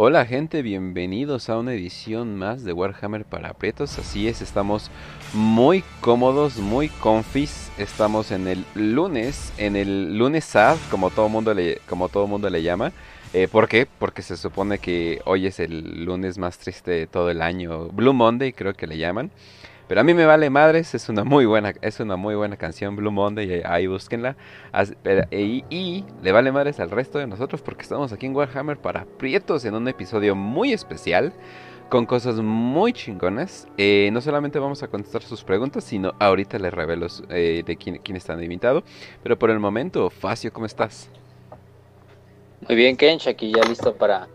Hola gente, bienvenidos a una edición más de Warhammer para aprietos. Así es, estamos muy cómodos, muy confis. Estamos en el lunes, en el lunes sad, como todo mundo le, como todo mundo le llama. Eh, ¿Por qué? Porque se supone que hoy es el lunes más triste de todo el año. Blue Monday creo que le llaman. Pero a mí me vale madres, es una muy buena, es una muy buena canción Blue Monday, ahí búsquenla. y, le vale madres al resto de nosotros porque estamos aquí en Warhammer para Prietos en un episodio muy especial con cosas muy chingonas. Eh, no solamente vamos a contestar sus preguntas, sino ahorita les revelo eh, de quién, quién está invitado. Pero por el momento, Facio, ¿cómo estás? Muy bien, Kench, aquí ya listo para,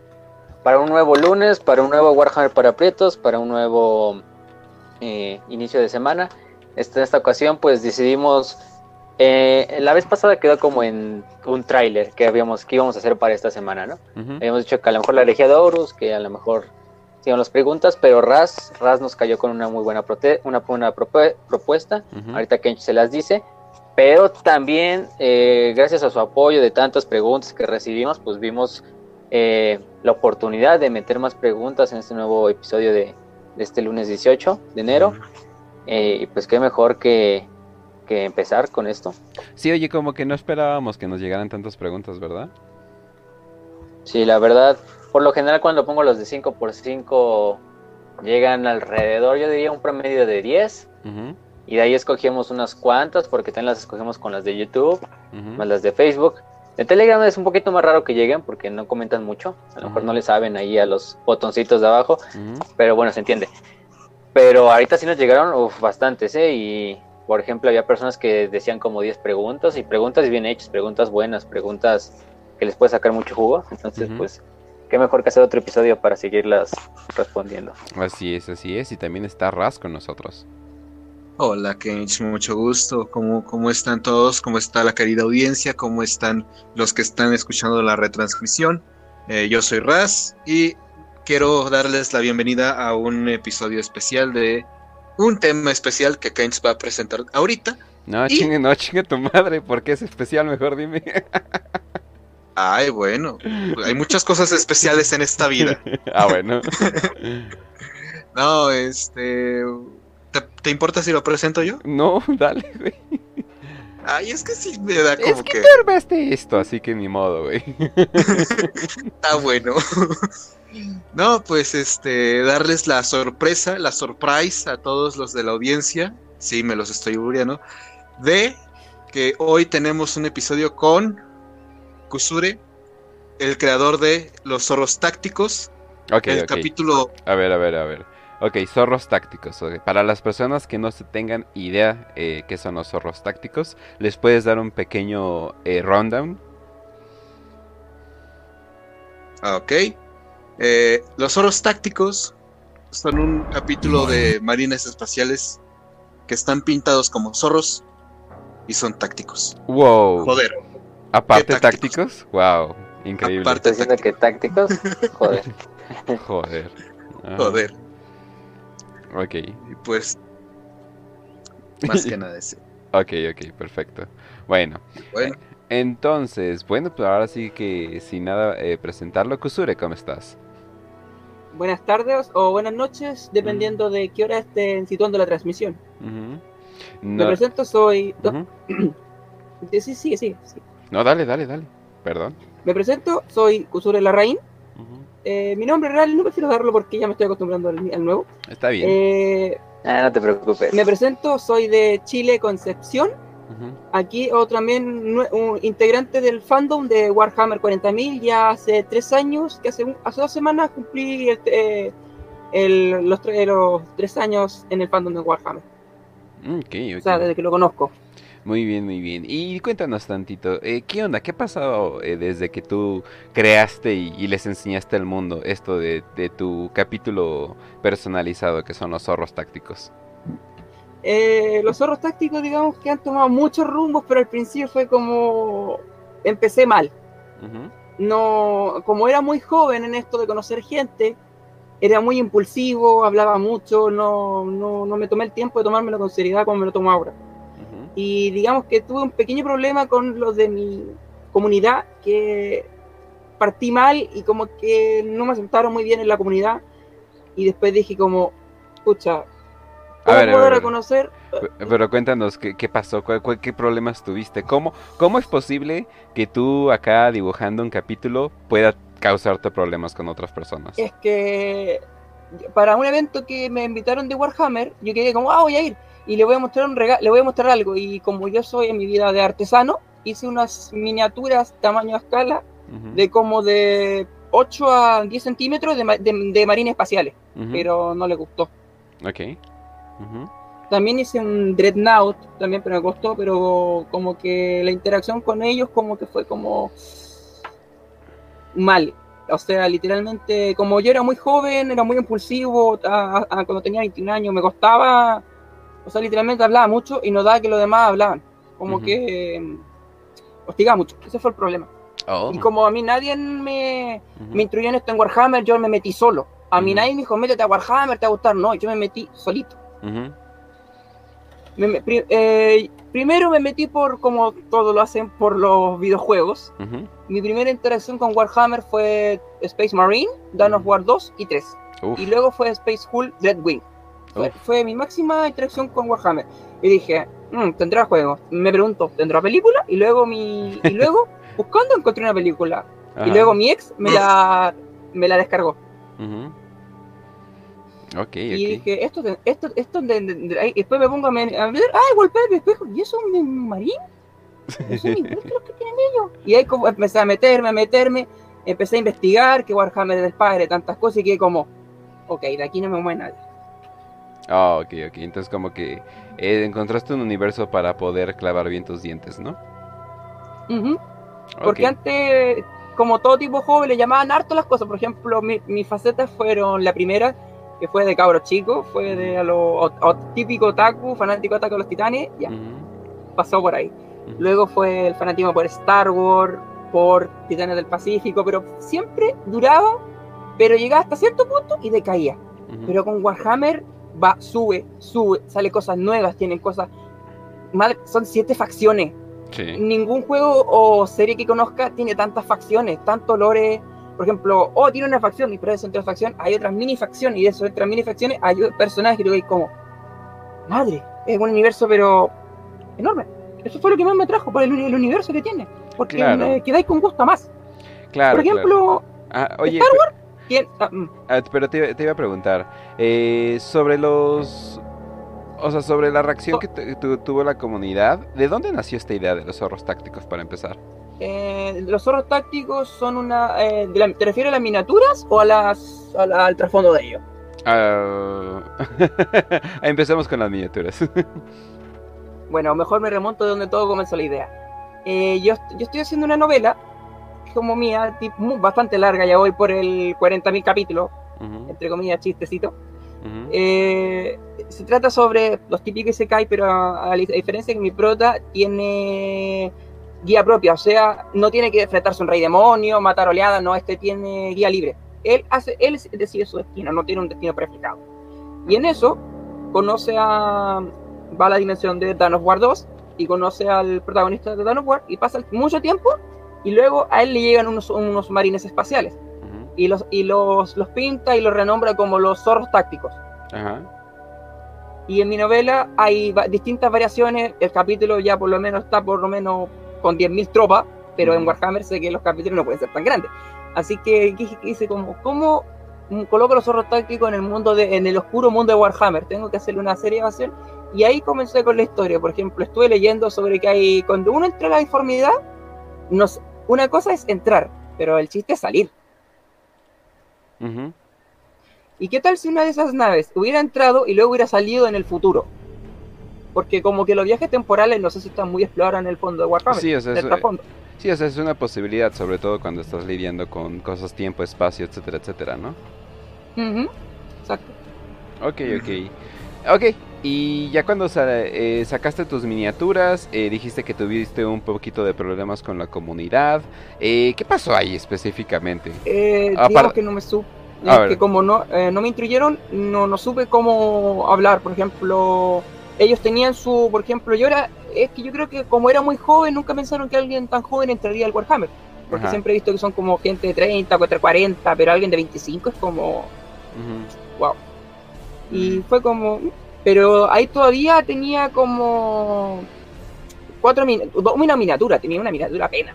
para un nuevo lunes, para un nuevo Warhammer para Prietos, para un nuevo eh, inicio de semana. Esta, esta ocasión pues decidimos, eh, la vez pasada quedó como en un tráiler que habíamos que íbamos a hacer para esta semana, ¿no? Habíamos dicho que a lo mejor la herejía de Horus, que a lo mejor siguen las preguntas, pero Raz, Raz nos cayó con una muy buena una, una propuesta, ahorita Kench se las dice, pero también eh, gracias a su apoyo de tantas preguntas que recibimos, pues vimos la oportunidad de meter más preguntas en este nuevo episodio de este lunes 18 de enero. Eh, y pues qué mejor que, que empezar con esto. Sí, oye, como que no esperábamos que nos llegaran tantas preguntas, ¿verdad? Sí, la verdad, por lo general cuando pongo los de 5 por 5 llegan alrededor, yo diría un promedio de 10. Y de ahí escogimos unas cuantas, porque también las escogemos con las de YouTube, más las de Facebook. De Telegram es un poquito más raro que lleguen porque no comentan mucho. A lo mejor no le saben ahí a los botoncitos de abajo. Pero bueno, se entiende. Pero ahorita sí nos llegaron uf, bastantes, ¿eh? Y por ejemplo, había personas que decían como 10 preguntas y preguntas bien hechas, preguntas buenas, preguntas que les puede sacar mucho jugo. Entonces, pues, qué mejor que hacer otro episodio para seguirlas respondiendo. Así es, así es. Y también está Raz con nosotros. Hola Kench, mucho gusto. ¿Cómo, ¿Cómo están todos? ¿Cómo está la querida audiencia? ¿Cómo están los que están escuchando la retransmisión? Eh, yo soy Raz y quiero darles la bienvenida a un episodio especial de un tema especial que Kench va a presentar ahorita. No, chingue, no, chingue tu madre, ¿por qué es especial? Mejor dime. Ay, bueno, hay muchas cosas especiales en esta vida. ah, bueno. no, este ¿Te, importa si lo presento yo? No, dale, güey. Ay, es que sí me da como es que... Que esto, así que ni modo, güey. Está bueno. No, pues este, darles la sorpresa, la surprise a todos los de la audiencia. Sí, me los estoy ¿no? De que hoy tenemos un episodio con Kusure, el creador de Los Zorros Tácticos. Ok, el capítulo. A ver, a ver, a ver. Ok, zorros tácticos. Para las personas que no se tengan idea eh, qué son los zorros tácticos, ¿les puedes dar un pequeño eh, rundown? Ah, ok. Eh, los zorros tácticos son un capítulo de marines espaciales que están pintados como zorros y son tácticos. Wow. Joder. Aparte tácticos? Wow. Increíble. Aparte diciendo que tácticos? Joder. Joder. Joder. Ok. Y pues. Más que nada ese. ok, ok, perfecto. Bueno. Bueno. Entonces, bueno, pues ahora sí que sin nada eh, presentarlo, Kusure, ¿cómo estás? Buenas tardes o buenas noches, dependiendo de qué hora estén situando la transmisión. Me presento, soy. sí, sí, sí, sí, No, dale, dale, dale. Perdón. Me presento, soy Kusure Larraín. Eh, mi nombre real no prefiero darlo porque ya me estoy acostumbrando al, nuevo. Está bien. Eh, ah, no te preocupes. Me presento, soy de Chile Concepción. Aquí o también un integrante del fandom de Warhammer 40.000 ya hace tres años, que hace, hace dos semanas cumplí este, los, los, tres años en el fandom de Warhammer. Mm, okay, O sea, desde que lo conozco. Muy bien, muy bien. Y cuéntanos tantito, eh, ¿qué onda? ¿Qué ha pasado eh, desde que tú creaste y, les enseñaste al mundo esto de, tu capítulo personalizado que son los zorros tácticos? Eh, los zorros tácticos, digamos que han tomado muchos rumbos, pero al principio fue como empecé mal. No, como era muy joven en esto de conocer gente, era muy impulsivo, hablaba mucho, no, no, no me tomé el tiempo de tomármelo con seriedad como me lo tomo ahora. Y digamos que tuve un pequeño problema con los de mi comunidad que partí mal y como que no me aceptaron muy bien en la comunidad. Y después dije como, escucha, ¿cómo puedo reconocer? Pero cuéntanos, ¿qué, pasó? ¿Qué problemas tuviste? ¿Cómo, ¿Cómo es posible que tú acá dibujando un capítulo pueda causarte problemas con otras personas? Es que para un evento que me invitaron de Warhammer, yo quedé como, ah, voy a ir. Y le voy a mostrar un le voy a mostrar algo. Y como yo soy en mi vida de artesano, hice unas miniaturas tamaño a escala de como de 8 a 10 centímetros de, de, marines espaciales, pero no le gustó. Ok. También hice un Dreadnought, también, pero me costó, pero como que la interacción con ellos como que fue como mal. O sea, literalmente, como yo era muy joven, era muy impulsivo, cuando tenía 21 años me costaba, o sea, literalmente hablaba mucho y no daba que los demás hablaban. Como que hostigaba mucho. Ese fue el problema. Oh. Y como a mí nadie me, me instruyó en esto en Warhammer, yo me metí solo. A mí nadie me dijo, métete a Warhammer, te va a gustar. No, yo me metí solito. Eh, primero me metí por, como todos lo hacen, por los videojuegos. Mi primera interacción con Warhammer fue Space Marine, Dawn of War 2 y 3. Y luego fue Space Hulk Dreadwing. Fue, fue mi máxima interacción con Warhammer. Y dije, Mm, tendrá juego. Me pregunto, ¿tendrá película? Y luego mi y luego buscando encontré una película. Y luego mi ex me la me la descargó. y dije, esto, esto, esto, de, después me pongo a, ver, ay, golpeé el espejo, ¿y eso es un marín? ¿Eso es lo que tienen ellos? Y ahí como empecé a meterme, a meterme, empecé a investigar que Warhammer es el padre, tantas cosas, y que como, ok, de aquí no me mueve nadie. Ah, ok, ok. Entonces como que eh, encontraste un universo para poder clavar bien tus dientes, ¿no? Porque antes, como todo tipo joven, le llamaban harto las cosas. Por ejemplo, mis facetas fueron la primera, que fue de cabro chico, fue de a lo típico otaku, fanático otaku de los titanes, ya. Pasó por ahí. Luego fue el fanatismo por Star Wars, por Titanes del Pacífico, pero siempre duraba, pero llegaba hasta cierto punto y decaía. Pero con Warhammer va, sube, sube, sale cosas nuevas, tienen cosas. son siete facciones. Ningún juego o serie que conozca tiene tantas facciones, tantos lores. Por ejemplo, oh, tiene una facción, y eso entre facción hay otras mini facciones, y de esas otras mini facciones hay personajes que como, madre, es un universo, pero enorme. Eso fue lo que más me trajo por el, universo que tiene, porque me quedáis con gusto más. Claro. Por ejemplo, ah, Star Wars Ah, mm. ah, pero te, iba a preguntar, eh, sobre los... O sea, sobre la reacción que tuvo la comunidad, ¿de dónde nació esta idea de los zorros tácticos para empezar? Eh, los zorros tácticos son una... Eh, ¿Te refieres a las miniaturas o a las, al trasfondo de ellos? Uh... Empecemos con las miniaturas. bueno, mejor me remonto de donde todo comenzó la idea. yo, yo estoy haciendo una novela como mía, bastante larga, ya voy por el 40.000 capítulos, entre comillas, chistecito. Eh, se trata sobre los típicos se cae, pero a, diferencia que mi prota tiene guía propia, o sea, no tiene que enfrentarse a un rey demonio, matar oleadas, no, este tiene guía libre. Él, hace, él decide su destino, no tiene un destino prefijado. Y en eso conoce a. va a la dimensión de Dawn of War 2 y conoce al protagonista de Dawn of War y pasa mucho tiempo y luego a él le llegan unos, unos marines espaciales. Y, los, y los, los pinta y los renombra como los zorros tácticos. Y en mi novela hay distintas variaciones. El capítulo ya por lo menos está por lo menos con 10.000 tropas, pero en Warhammer sé que los capítulos no pueden ser tan grandes. Así que hice como, ¿cómo coloco los zorros tácticos en el mundo de, en el oscuro mundo de Warhammer? Tengo que hacerle una serie de acción. Y ahí comencé con la historia. Por ejemplo, estuve leyendo sobre que hay, cuando uno entra a la informidad, nos, una cosa es entrar, pero el chiste es salir. ¿Y qué tal si una de esas naves hubiera entrado y luego hubiera salido en el futuro? Porque como que los viajes temporales no sé si están muy explorados en el fondo de Warhammer. Sí, o sea, es, sí, es una posibilidad, sobre todo cuando estás lidiando con cosas tiempo, espacio, etcétera, etcétera, ¿no? Exacto. Ok, ok. Ok, y ya cuando eh, sacaste tus miniaturas, eh, dijiste que tuviste un poquito de problemas con la comunidad. Eh, ¿Qué pasó ahí específicamente? Eh, que no me supe. que como no, no me instruyeron, no, no supe cómo hablar. Por ejemplo, ellos tenían su. Por ejemplo, yo era. Es que yo creo que como era muy joven, nunca pensaron que alguien tan joven entraría al Warhammer. Porque siempre he visto que son como gente de 30, 40, pero alguien de 25 es como. Wow. Y fue como. Pero ahí todavía tenía como. Cuatro una miniatura, tenía una miniatura pena.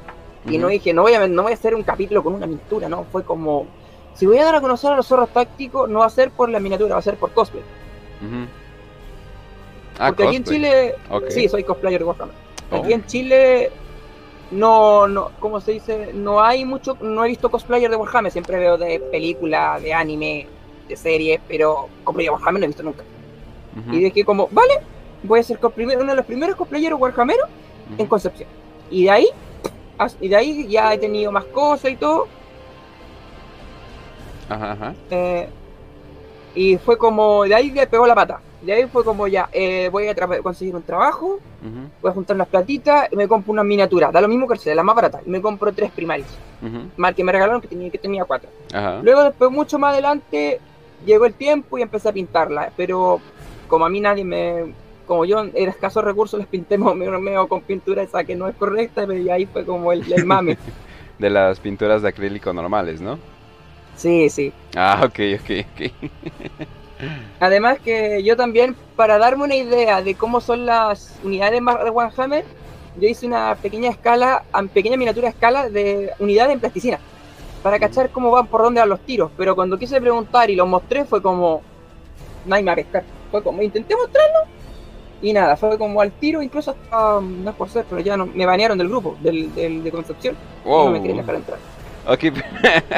Y no dije, no voy, a, no voy a hacer un capítulo con una miniatura, no. Fue como. Si voy a dar a conocer a los zorros tácticos, no va a ser por la miniatura, va a ser por cosplay. Ah, Porque aquí en Chile. Sí, soy cosplayer de Warhammer. Aquí oh. en Chile no, no, ¿cómo se dice? No hay mucho, no he visto cosplayer de Warhammer, siempre veo de película, de anime, de serie, pero cosplayer de Warhammer no he visto nunca. Y de que como, vale, voy a ser uno de los primeros cosplayeros Warhammer en Concepción. Y de ahí, y de ahí ya he tenido más cosas y todo. Ajá, ajá. Eh, y fue como, de ahí le pegó la pata. De ahí fue como ya, eh, voy a conseguir un trabajo, voy a juntar unas platitas y me compro una miniatura. Da lo mismo que el la más barata. Y me compro tres primarios. Mal que me regalaron que tenía, que tenía cuatro. Luego, después, mucho más adelante, llegó el tiempo y empecé a pintarla. Pero como a mí nadie me. Como yo era escaso recursos, les pinté medio, con pintura esa que no es correcta. Y ahí fue como el, el mame. de las pinturas de acrílico normales, ¿no? Sí, sí. Ah, ok, ok, ok. Además que yo también, para darme una idea de cómo son las unidades de Warhammer, yo hice una pequeña escala, pequeña miniatura escala de unidades en plasticina, para cachar cómo van, por dónde van los tiros. Pero cuando quise preguntar y lo mostré fue como, nadie me va a pescar. Fue como, intenté mostrarlo y nada, fue como al tiro, incluso hasta, no es por ser, pero ya no, me banearon del grupo, del, de Concepción. no me querían dejar entrar. Ok,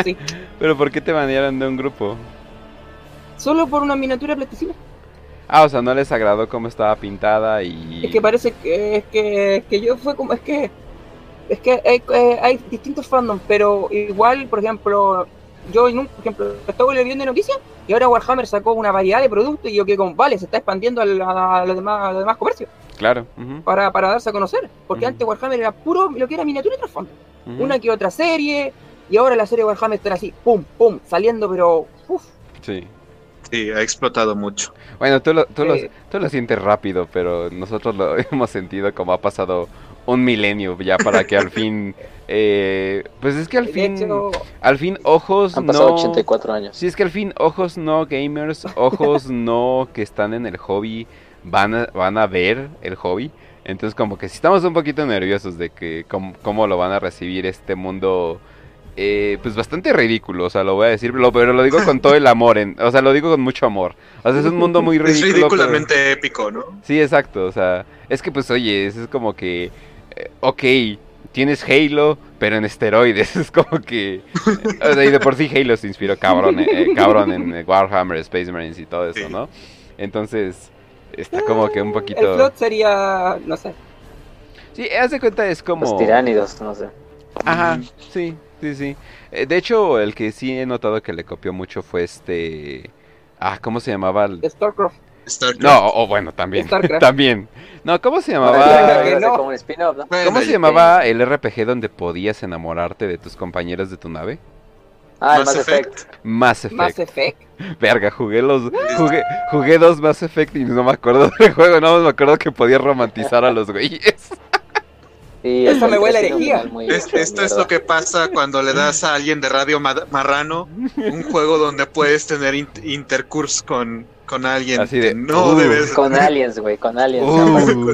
pero ¿por qué te banearon de un grupo? Solo por una miniatura plasticina. Ah, o sea, no les agradó cómo estaba pintada y... Es que parece que, es que, que yo fue como, es que, es que hay, eh, distintos fandoms, pero igual, por ejemplo, yo, por ejemplo, estaba leyendo de noticias y ahora Warhammer sacó una variedad de productos y yo que con vale, se está expandiendo a, los, demás, demás comercios. Claro. para, para darse a conocer. Porque antes Warhammer era puro lo que era miniatura y trasfondo. Una que otra serie, y ahora la serie Warhammer está así, pum, pum, saliendo, pero. Uf. Sí. Sí, ha explotado mucho. Bueno, tú lo, tú, lo, sientes rápido, pero nosotros lo hemos sentido como ha pasado un milenio ya para que al fin... Eh, pues es que al fin... al fin ojos han pasado 84 años. Sí, es que al fin ojos no gamers, ojos no que están en el hobby, van a, van a ver el hobby. Entonces como que si estamos un poquito nerviosos de que cómo lo van a recibir este mundo eh, pues bastante ridículo, o sea, lo voy a decir, pero lo digo con todo el amor, o sea, lo digo con mucho amor. O sea, es un mundo muy ridículo. Es ridículamente épico, ¿no? Sí, exacto, o sea, es que pues oye, es, como que, eh, ok, tienes Halo, pero en esteroides, es como que, o sea, y de por sí Halo se inspiró cabrón, eh, cabrón en Warhammer, Space Marines y todo eso, ¿no? Entonces, está como que un poquito... El plot sería, no sé. Sí, haz de cuenta, es como... Los tiránidos, no sé. Ajá, sí. Sí, sí. Eh, de hecho, el que sí he notado que le copió mucho fue este. Ah, ¿cómo se llamaba? StarCraft. No, o bueno, también. también. No, ¿cómo se llamaba? ¿Cómo se llamaba el RPG donde podías enamorarte de tus compañeros de tu nave? Ah, Mass, Effect. Mass Effect. Mass Effect. Verga, jugué los jugué, jugué dos Mass Effect y no me acuerdo del juego, no me acuerdo que podía romantizar a los güeyes. Eso me huele a herejía. esto es lo que pasa cuando le das a alguien de radio marrano un juego donde puedes tener intercurso con, con alguien. Así de, no uh, debes. Con aliens, güey, con aliens. Uh,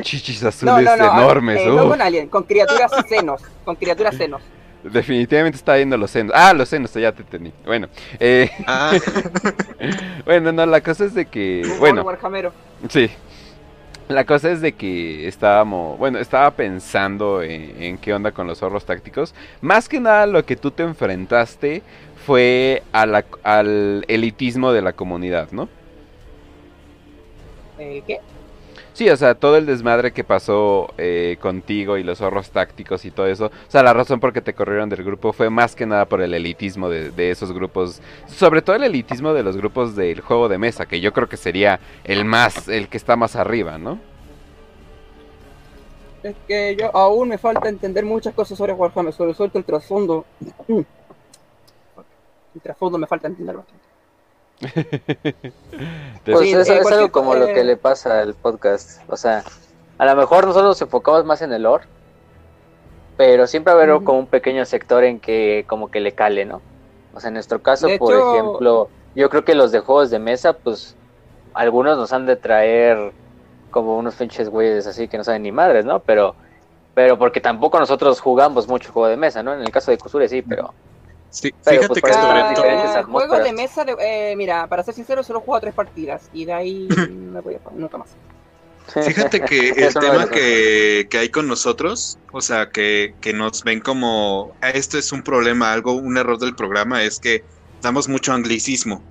Chichis azules enormes. Eh, no uh. con aliens, con criaturas senos. Con criaturas senos. Definitivamente está viendo los senos. Ah, los senos, ya te entendí. Bueno, eh, ah. bueno, no, la cosa es de que. Bueno, sí, la cosa es de que estábamos, bueno, estaba pensando en, qué onda con los zorros tácticos. Más que nada lo que tú te enfrentaste fue al elitismo de la comunidad, ¿no? ¿El qué? Sí, o sea, todo el desmadre que pasó eh, contigo y los zorros tácticos y todo eso. O sea, la razón por que te corrieron del grupo fue más que nada por el elitismo de, de, esos grupos. Sobre todo el elitismo de los grupos del juego de mesa, que yo creo que sería el más, el que está más arriba, ¿no? Es que yo aún me falta entender muchas cosas sobre Warhammer, sobre todo el trasfondo. El trasfondo me falta entender bastante. pues eso es algo como lo que le pasa al podcast. O sea, a lo mejor nosotros nos enfocamos más en el lore, pero siempre va a haber como un pequeño sector en que como que le cale, ¿no? O sea, en nuestro caso, por ejemplo, yo creo que los de juegos de mesa, pues algunos nos han de traer como unos pinches güeyes así que no saben ni madres, ¿no? Pero pero porque tampoco nosotros jugamos mucho juego de mesa, ¿no? En el caso de Kusure sí, pero Sí, fíjate pues, que sobre Juego de mesa, eh, mira, para ser sincero, solo juego tres partidas y de ahí no voy a nunca más. Fíjate que el tema que, que, hay con nosotros, o sea, que, que, nos ven como ah, esto es un problema, algo, un error del programa, es que damos mucho anglicismo.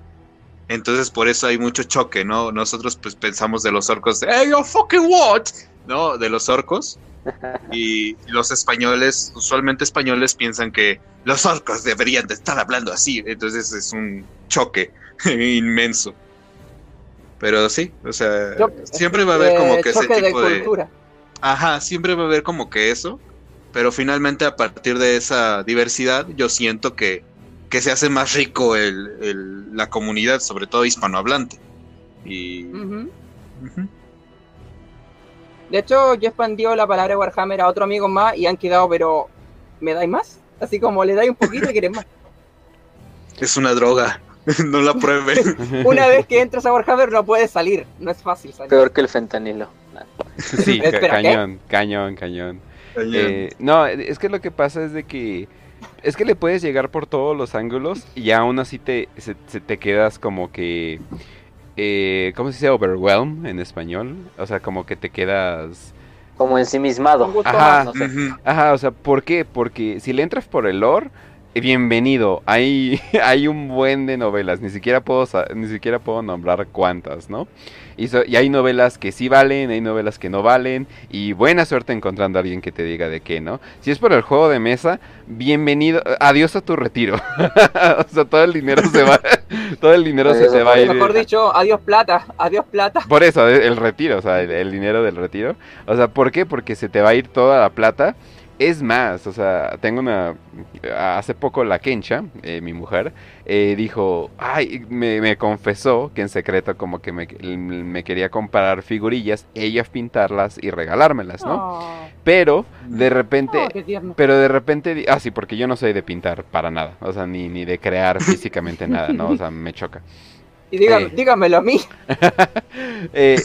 Entonces por eso hay mucho choque, ¿no? Nosotros pues pensamos de los orcos de hey, yo fucking what, ¿no? De los orcos. Y los españoles, usualmente españoles, piensan que los orcos deberían de estar hablando así. Entonces es un choque inmenso. Pero sí, o sea, siempre va a haber como que ese tipo de, Ajá, siempre va a haber como que eso. Pero finalmente a partir de esa diversidad yo siento que, que se hace más rico el, la comunidad, sobre todo hispanohablante. Y... De hecho, yo expandió la palabra Warhammer a otro amigo más y han quedado, pero ¿me dais más? Así como le dais un poquito y quieres más. Es una droga, no la pruebe. una vez que entras a Warhammer no puedes salir, no es fácil salir. Peor que el fentanilo. Sí, cañón, cañón, cañón, eh, no, es que lo que pasa es de que es que le puedes llegar por todos los ángulos y aún así te, se, te quedas como que eh, ¿cómo se dice? Overwhelm en español. O sea, como que te quedas... Como ensimismado. Ajá, ajá, o sea, ¿por qué? Porque si le entras por el lore, eh, bienvenido. Hay, hay un buen de novelas, ni siquiera puedo, ni siquiera puedo nombrar cuántas, ¿no? Y, y, hay novelas que sí valen, hay novelas que no valen, y buena suerte encontrando a alguien que te diga de qué, ¿no? Si es por el juego de mesa, bienvenido, adiós a tu retiro. o sea, todo el dinero se va, todo el dinero se te va a ir. Mejor dicho, adiós plata, adiós plata. Por eso, el retiro, o sea, el dinero del retiro. O sea, ¿por qué? Porque se te va a ir toda la plata es más, o sea, tengo una... Hace poco la Kencha, eh, mi mujer, eh, dijo, ay, me, confesó que en secreto como que me, quería comprar figurillas, ellas pintarlas y regalármelas, ¿no? Oh. Pero de repente... Oh, pero de repente... Ah, sí, porque yo no soy de pintar para nada, o sea, ni, ni de crear físicamente nada, ¿no? O sea, me choca. Y eh. dígamelo a mí. Eh,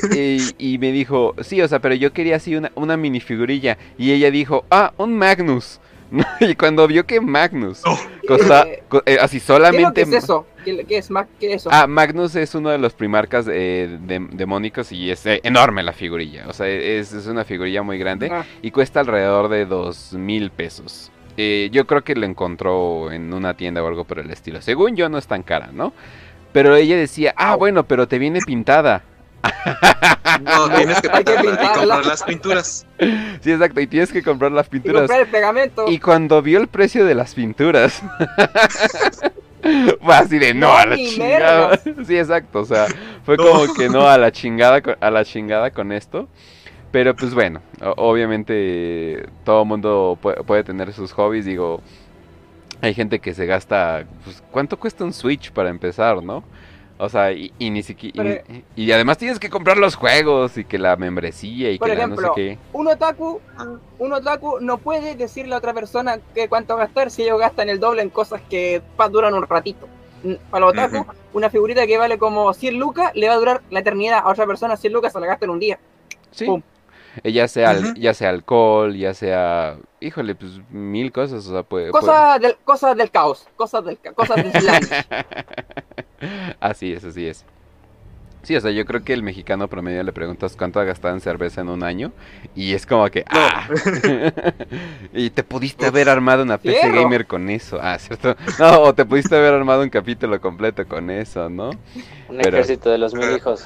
y, me dijo, sí, o sea, pero yo quería así una, una minifigurilla. Y ella dijo, ah, un Magnus. y cuando vio que Magnus oh. eh, así solamente... ¿Qué es, eso? ¿Qué, es, eso? Ah, Magnus es uno de los primarcas de, demónicos y es enorme la figurilla. O sea, es, una figurilla muy grande ah. y cuesta alrededor de dos mil pesos. yo creo que lo encontró en una tienda o algo por el estilo. Según yo no es tan cara, ¿no? Pero ella decía, ah, bueno, pero te viene pintada. No, tienes que, comprar las pinturas. Sí, exacto, y tienes que comprar las pinturas. Y comprar el pegamento. Y cuando vio el precio de las pinturas, fue así de no, a la chingada. Sí, exacto, o sea, fue como que no a la chingada, a la chingada con esto. Pero pues bueno, obviamente todo mundo puede tener sus hobbies, digo, hay gente que se gasta, pues, ¿cuánto cuesta un Switch para empezar, no? O sea, y, ni siquiera. Y, además tienes que comprar los juegos y que la membresía y que no sé qué. Un otaku, un otaku no puede decirle a otra persona que cuánto gastar si ellos gastan el doble en cosas que duran un ratito. Para los otaku, una figurita que vale como 100 lucas le va a durar la eternidad. A otra persona 100 lucas se la gasta en un día. Sí. Eh, ya sea, ya sea alcohol, ya sea, híjole, pues mil cosas, o sea, puede... Cosas, Del, cosas del caos, cosas del, cosas del así es, así es. Sí, o sea, yo creo que el mexicano promedio le preguntas cuánto ha gastado en cerveza en un año y es como que, ¡ah! y te pudiste haber armado una PC gamer con eso, ah, ¿cierto? No, o te pudiste haber armado un capítulo completo con eso, ¿no? Un ejército de los mil hijos.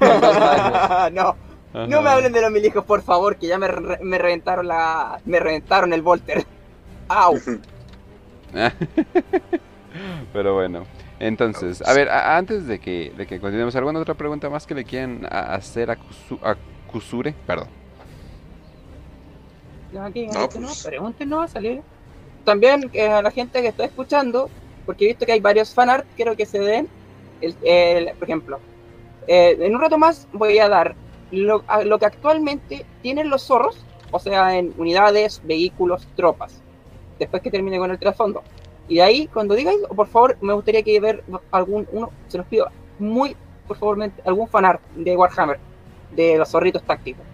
no. No me hablen de los mil hijos, por favor, que ya me, me reventaron la. Me reventaron el Volter. ¡Au! Pero bueno. Entonces, a ver, antes de que, de que continuemos, ¿alguna otra pregunta más que le quieran hacer a, Kusure? Perdón. Aquí, no, pues. pregunten, no va a salir. También eh, a la gente que está escuchando, porque he visto que hay varios fanart, quiero que se den. El, por ejemplo, eh, en un rato más voy a dar lo, que actualmente tienen los zorros o sea, en unidades, vehículos, tropas. Después que termine con el trasfondo. Y de ahí, cuando digáis, por favor, me gustaría que ver algún, uno, se los pido, muy, por favor, algún fanart de Warhammer, de los zorritos tácticos.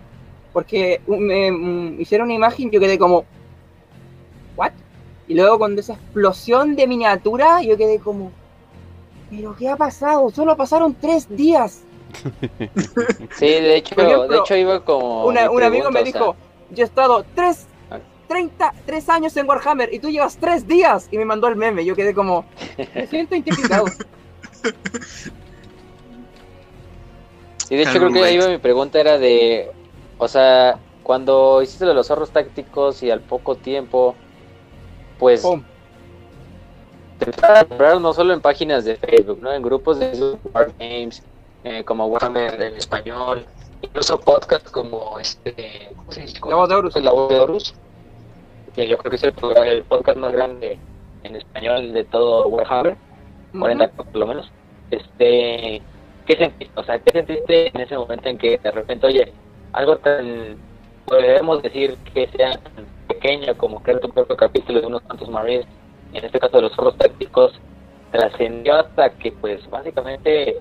Porque me, hicieron una imagen, yo quedé como, ¿what? Y luego con esa explosión de miniatura, yo quedé como, ¿pero qué ha pasado? Solo pasaron tres días. Sí, de hecho, de hecho iba como... un amigo me dijo, yo he estado tres 30, tres años en Warhammer y tú llevas tres días y me mandó el meme. Yo quedé como, me siento identificado. Y de hecho creo que ahí mi pregunta era de, o sea, cuando hiciste los zorros tácticos y al poco tiempo, pues te a no solo en páginas de Facebook, ¿no? En grupos de Wargames, eh, como Warhammer en español, incluso podcasts como este, ¿cómo se dice? La voz de Horus. La voz de Horus que yo creo que es el, podcast más grande en español de todo Warhammer, 40 por lo menos. Este, ¿qué sentiste? O sea, ¿qué sentiste en ese momento en que de repente, oye, algo tan, podemos decir que sea tan pequeño como crear tu propio capítulo de unos cuantos Marines, en este caso de los zorros tácticos, trascendió hasta que, pues, básicamente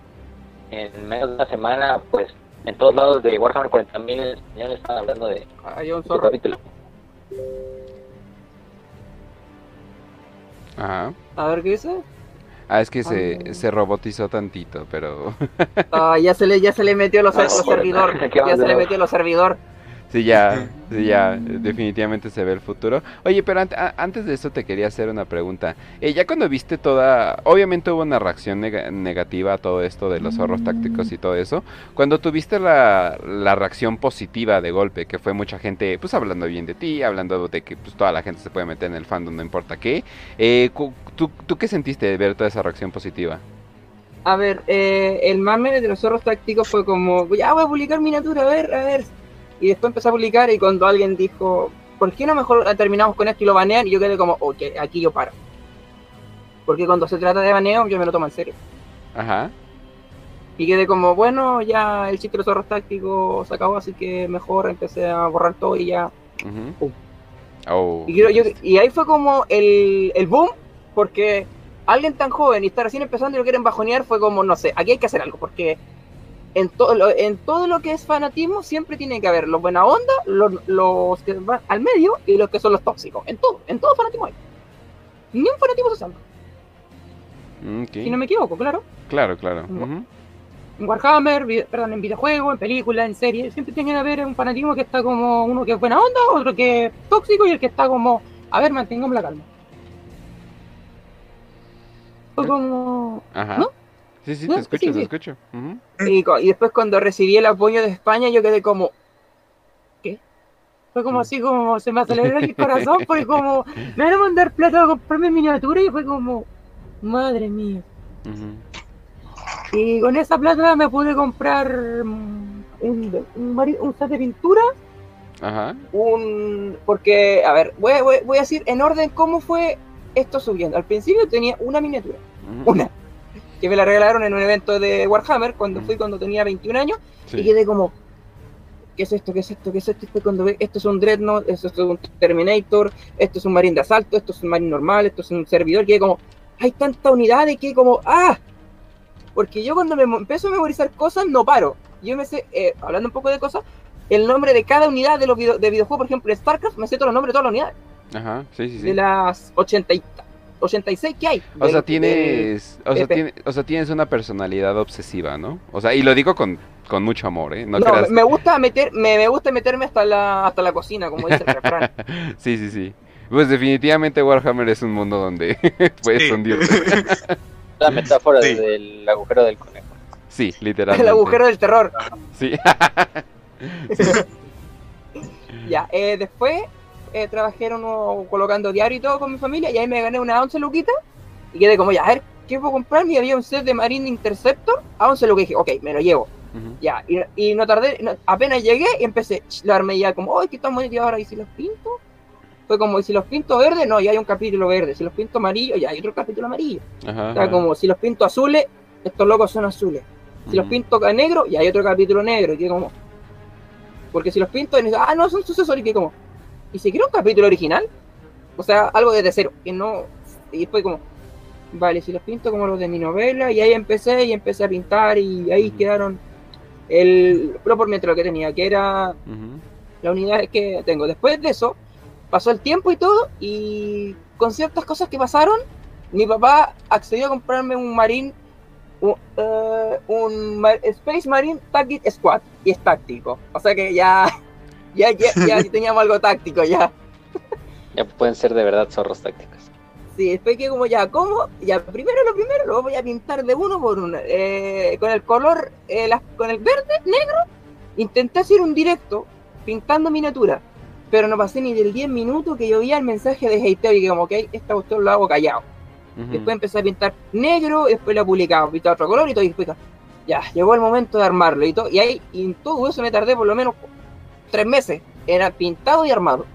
en menos de una semana, pues, en todos lados de Warhammer 40.000 ya están hablando de Hay un capítulo. Ajá. A ver qué dice. Ah, es que se, se robotizó tantito, pero. ah, ya se le, ya se le metió los, los servidor. Ya se le metió los servidor. Sí, ya, sí, ya, definitivamente se ve el futuro. Oye, pero antes de eso te quería hacer una pregunta. Eh, ya cuando viste toda, obviamente hubo una reacción negativa a todo esto de los zorros tácticos y todo eso. Cuando tuviste la, la, reacción positiva de golpe, que fue mucha gente, pues hablando bien de ti, hablando de que pues toda la gente se puede meter en el fandom, no importa qué. Eh, ¿tú, ¿Tú qué sentiste de ver toda esa reacción positiva? A ver, eh, el mame de los zorros tácticos fue como, ya voy a publicar miniatura, a ver, a ver, y después empecé a publicar y cuando alguien dijo, ¿por qué no mejor terminamos con esto y lo banean? Y yo quedé como, ok, aquí yo paro. Porque cuando se trata de baneo, yo me lo tomo en serio. Ajá. Y quedé como, bueno, ya el chiste de los zorros tácticos se acabó, así que mejor empecé a borrar todo y ya. oh. y, y, ahí fue como el, el boom, porque alguien tan joven y estar recién empezando y lo quieren bajonear fue como, no sé, aquí hay que hacer algo, porque en, todo en todo lo que es fanatismo siempre tiene que haber los buena onda, los, que van al medio y los que son los tóxicos. En todo, en todo fanatismo hay. Ni un fanatismo se salva. Si no me equivoco, claro. Claro, claro. En Warhammer, perdón, en videojuegos, en películas, en series, siempre tiene que haber un fanatismo que está como uno que es buena onda, otro que es tóxico y el que está como, a ver, mantengamos la calma. Fue como... Ajá. ¿no? Sí, sí, te escucho, te escucho. y, después cuando recibí el apoyo de España, yo quedé como, ¿qué? Fue como mm. así, como se me aceleró el corazón, fue como, me van a mandar plata a comprarme miniatura y fue como, madre mía. Y con esa plata me pude comprar un, un, set de pintura. Ajá. Un, porque, a ver, voy, voy, voy, a decir en orden cómo fue esto subiendo. Al principio tenía una miniatura, una que me la regalaron en un evento de Warhammer cuando fui cuando tenía 21 años y quedé como ¿qué es esto? ¿qué es esto? ¿qué es esto? cuando esto es un Dreadnought, esto es un Terminator, esto es un Marine de asalto, esto es un Marine normal, esto es un servidor, que como hay tanta unidad de que como ¡ah! Porque yo cuando me empiezo a memorizar cosas no paro. Yo me sé, eh, hablando un poco de cosas, el nombre de cada unidad de los de videojuegos, por ejemplo, en StarCraft, me sé todos los nombres de todas las unidades. Ajá, sí, sí, sí. De las 80 y 86 que hay. o sea, tienes, o, sea, o sea, tienes una personalidad obsesiva, ¿no? O sea, y lo digo con, con mucho amor, ¿eh? No, me gusta meter, me, me, gusta meterme hasta la, hasta la cocina, como dice el refrán. sí, sí, sí. Pues definitivamente Warhammer es un mundo donde puedes sí. hundirte. la metáfora del agujero del conejo. Sí, literalmente. El agujero del terror. Sí. ya, eh, después eh, trabajé uno colocando diario y todo con mi familia y ahí me gané una 11 luquitas y quedé como, ya, a ver, ¿qué puedo comprar? Y había un set de Marine Interceptor a 11 luquitas. Dije, ok, me lo llevo. Ya, y, no tardé, apenas llegué y empecé, lo armé ya como, ¡ay, qué tan bonito ahora! ¿Y si los pinto? Fue como, ¿y si los pinto verdes? No, ya hay un capítulo verde. Si los pinto amarillo, ya hay otro capítulo amarillo. Ajá, como, si los pinto azules, estos locos son azules. Si los pinto negro, ya hay otro capítulo negro. Y como, Porque si los pinto, y ah, no, son sucesores, y que como, ¿y si quiero un capítulo original? O sea, algo desde cero, que no, y después como, vale, si los pinto como los de mi novela, y ahí empecé, y empecé a pintar, y ahí quedaron el pro por metro que tenía, que era la unidad que tengo. Después de eso, pasó el tiempo y todo, y con ciertas cosas que pasaron, mi papá accedió a comprarme un Marine, un, uh, Space Marine Tactic Squad, y es táctico. O sea que ya, ya, ya, ya teníamos algo táctico ya. Ya pueden ser de verdad zorros tácticos. Sí, después que como ya, ¿cómo? Ya, primero lo primero lo voy a pintar de uno por uno. Eh, con el color, eh, con el verde, negro, intenté hacer un directo pintando miniatura. Pero no pasé ni del 10 minutos que yo vi el mensaje de hateo y que como, que esta cuestión lo hago callado. Después empecé a pintar negro, después lo publicaba, pintar otro color y todo, y después ya, llegó el momento de armarlo y todo, y ahí, y en todo eso me tardé por lo menos tres meses, era pintado y armado.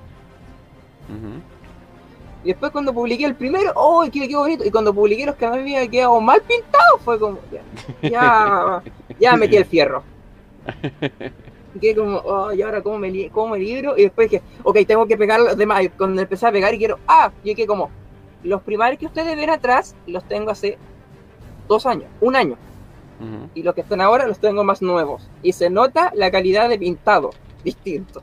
Y después cuando publiqué el primero, ¡oh, qué, qué bonito! Y cuando publiqué los que me había quedado mal pintados, fue como, ya, ya, metí el fierro. Y quedé como, oh, y ahora cómo me, cómo me libro. Y después dije, ok, tengo que pegar los demás. Y cuando empecé a pegar y quiero, ah, y que como, los primarios que ustedes ven atrás, los tengo hace dos años, un año. Y los que están ahora los tengo más nuevos. Y se nota la calidad de pintado distinto.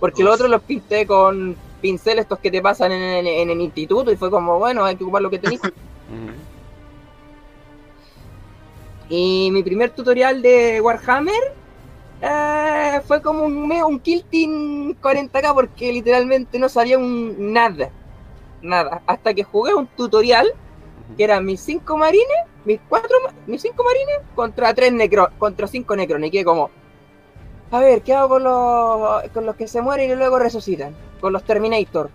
Porque los otros los pinté con pinceles estos que te pasan en, el instituto y fue como, bueno, hay que ocupar lo que tenéis. y mi primer tutorial de Warhammer eh, fue como un, un Kilting 40k porque literalmente no sabía un, nada. Nada. Hasta que jugué un tutorial que eran mis cinco marines, mis cuatro, mis cinco marines contra tres necro, contra cinco necrones. Y que como, a ver, ¿qué hago con los, con los que se mueren y luego resucitan? Con los Terminator.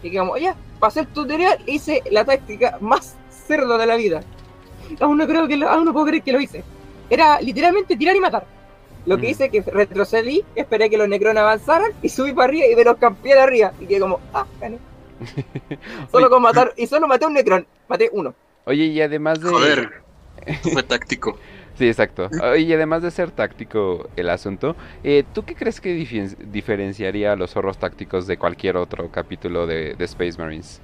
Y que como, ya, pasé el tutorial, hice la táctica más cerdo de la vida. Aún no creo que lo, aún no puedo creer que lo hice. Era literalmente tirar y matar. Lo que mm. hice es que retrocedí, esperé que los necrones avanzaran y subí para arriba y me los campeé de arriba. Y que como, ah, gané. solo con matar, y solo maté un necron, maté uno. Oye, y además de. Joder, fue táctico. Sí, exacto. Y además de ser táctico el asunto, eh, ¿tú qué crees que diferenciaría a los zorros tácticos de cualquier otro capítulo de, Space Marines?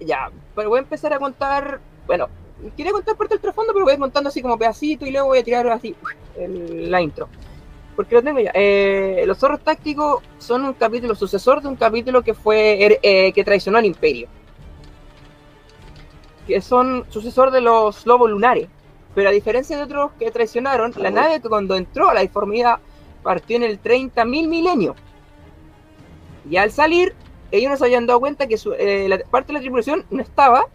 ya, pero voy a empezar a contar, bueno, quería contar parte del trasfondo, pero voy contando así como pedacito y luego voy a tirar así la intro. Porque lo tengo ya. Eh, los zorros tácticos son un capítulo sucesor de un capítulo que fue er, eh, que traicionó al imperio. Que son sucesor de los lobos lunares. Pero a diferencia de otros que traicionaron, la nave cuando entró a la deformidad partió en el 30.000 milenio. Y al salir, ellos no se habían dado cuenta que eh, la parte de la tripulación no estaba.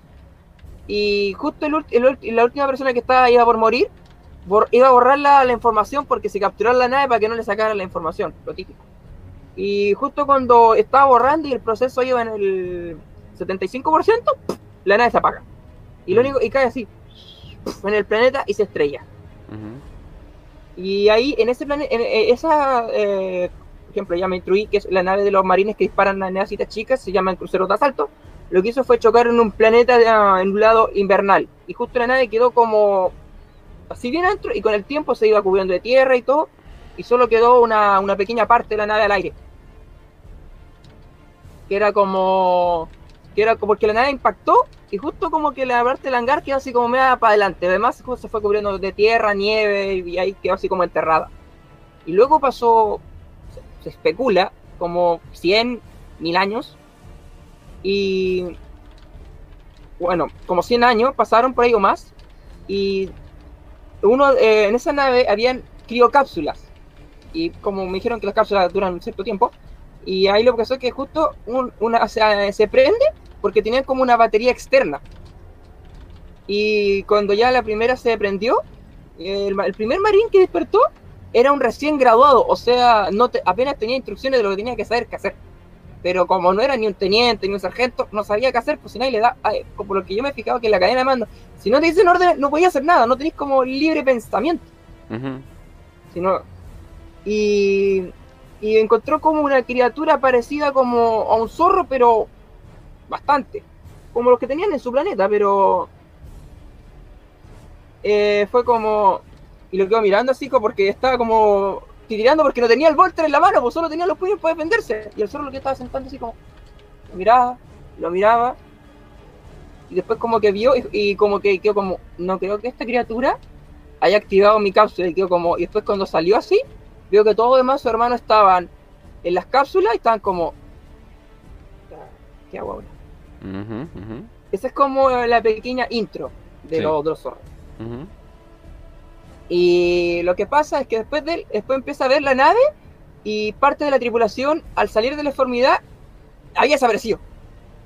Y justo la última persona que estaba iba por morir, iba a borrar la, información porque se capturó la nave para que no le sacaran la información, lo típico. Y justo cuando estaba borrando y el proceso iba en el 75%, la nave se apaga. Y lo único, y cae así, en el planeta y se estrella. Y ahí, en ese planeta, en esa, eh, por ejemplo, ya me instruí que es la nave de los marines que disparan las navecitas chicas, se llaman cruceros de asalto. Lo que hizo fue chocar en un planeta en un lado invernal. Y justo la nave quedó como así bien adentro y con el tiempo se iba cubriendo de tierra y todo. Y solo quedó una, una pequeña parte de la nave al aire. Que era como que era como que la nave impactó y justo como que la parte del hangar quedó así como media para adelante. Además se fue cubriendo de tierra, nieve y ahí quedó así como enterrada. Y luego pasó, se, especula, como 100, mil años. Y bueno, como 100 años pasaron por ahí o más. Y uno, eh, en esa nave habían criocápsulas. Y como me dijeron que las cápsulas duran un cierto tiempo, y ahí lo que pasó es que justo una se, prende porque tenían como una batería externa. Y cuando ya la primera se prendió, el, primer marín que despertó era un recién graduado, o sea, no apenas tenía instrucciones de lo que tenía que saber qué hacer. Pero como no era ni un teniente ni un sargento, no sabía qué hacer, pues si nadie le da, como lo que yo me he fijado que en la cadena de mando, si no te dicen orden, no podía hacer nada, no tenéis como libre pensamiento. y y encontró como una criatura parecida como a un zorro, pero bastante, como los que tenían en su planeta, pero eh, fue como, y lo quedo mirando así porque estaba como tirando porque no tenía el Volter en la mano, pues solo tenía los puños para defenderse. Y el zorro lo que estaba sentando así como, lo miraba, lo miraba, y después como que vio y, como que quedó como, no creo que esta criatura haya activado mi cápsula, y quedó como, y después cuando salió así, vio que todos los demás su hermano estaban en las cápsulas y estaban como, ¿qué hago ahora? Esa es como la pequeña intro de los otros zorros. Y lo que pasa es que después de él, después empieza a ver la nave y parte de la tripulación, al salir de la deformidad, había desaparecido.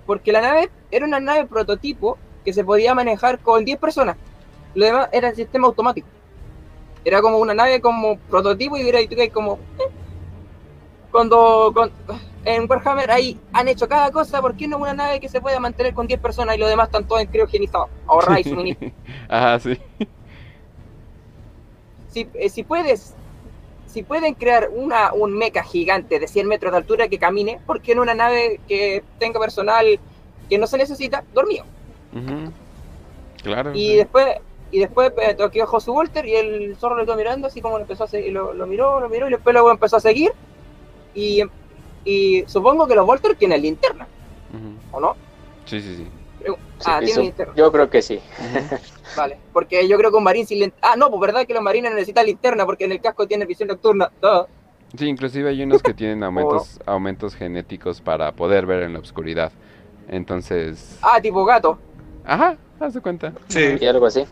Porque la nave era una nave prototipo que se podía manejar con 10 personas. Lo demás era el sistema automático. Era como una nave como prototipo y era como... Eh. Cuando en Warhammer ahí han hecho cada cosa, ¿por qué no una nave que se pueda mantener con 10 personas y los demás están todos en criogenizados? Ahorráis suministro. Ajá, sí si, eh, si puedes, si pueden crear una, un mecha gigante de 100 metros de altura que camine, ¿por qué en una nave que tenga personal que no se necesita, dormido? Claro. Y después, y después eh, toqueó su Walter y el zorro lo quedó mirando, así como lo empezó a seguir, lo, miró, lo miró y después luego empezó a seguir. Y, y supongo que los Walter tienen linterna, ¿o no? Sí, sí, sí. Ah, Yo creo que sí. Vale, porque yo creo que un marín sin linterna. Ah, no, pues verdad que los marines necesitan linterna porque en el casco tiene visión nocturna. Sí, inclusive hay unos que tienen aumentos, aumentos genéticos para poder ver en la oscuridad. Entonces. Ah, tipo gato. Ajá, haz de cuenta. Sí. Y algo así.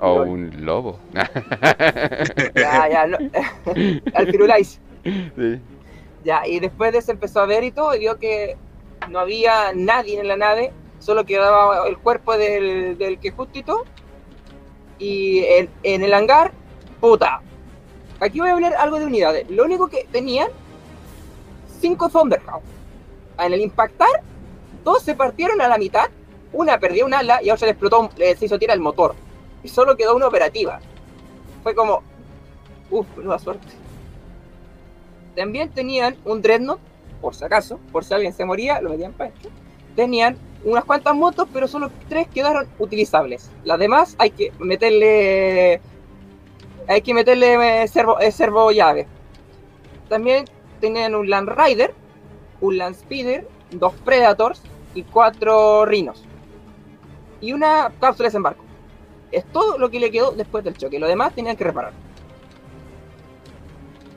O un lobo. ya, ya, no. Al firulais. Sí. Ya, y después de eso empezó a ver y todo, vio que no había nadie en la nave solo quedaba el cuerpo del, del que justito. Y en, el hangar, puta. Aquí voy a hablar algo de unidades. Lo único que tenían, cinco Thunderhound. En el impactar, dos se partieron a la mitad. Una perdió un ala y a otra le explotó, se hizo tirar el motor. Y solo quedó una operativa. Fue como, uff, nueva suerte. También tenían un Dreadnought, por si acaso, por si alguien se moría, lo metían para esto. Tenían unas cuantas motos, pero solo tres quedaron utilizables. Las demás hay que meterle hay que meterle eh, servo, eh, servo llave. También tenían un Land Rider, un Land Speeder, dos Predators y cuatro Rhinos. Y una cápsula de desembarco. Es todo lo que le quedó después del choque. Lo demás tenían que reparar.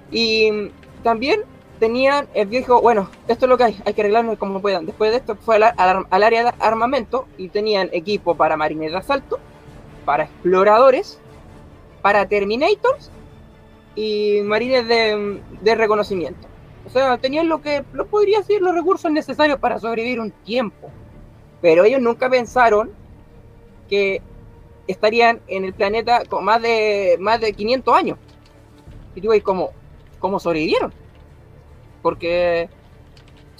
Y también tenían, el viejo, bueno, esto es lo que hay, hay que arreglarlo como puedan. Después de esto fue al, área de armamento y tenían equipo para marines de asalto, para exploradores, para terminators y marines de, reconocimiento. O sea, tenían lo que lo podría decir los recursos necesarios para sobrevivir un tiempo. Pero ellos nunca pensaron que estarían en el planeta con más de más de 500 años. Y tú ves cómo, cómo sobrevivieron porque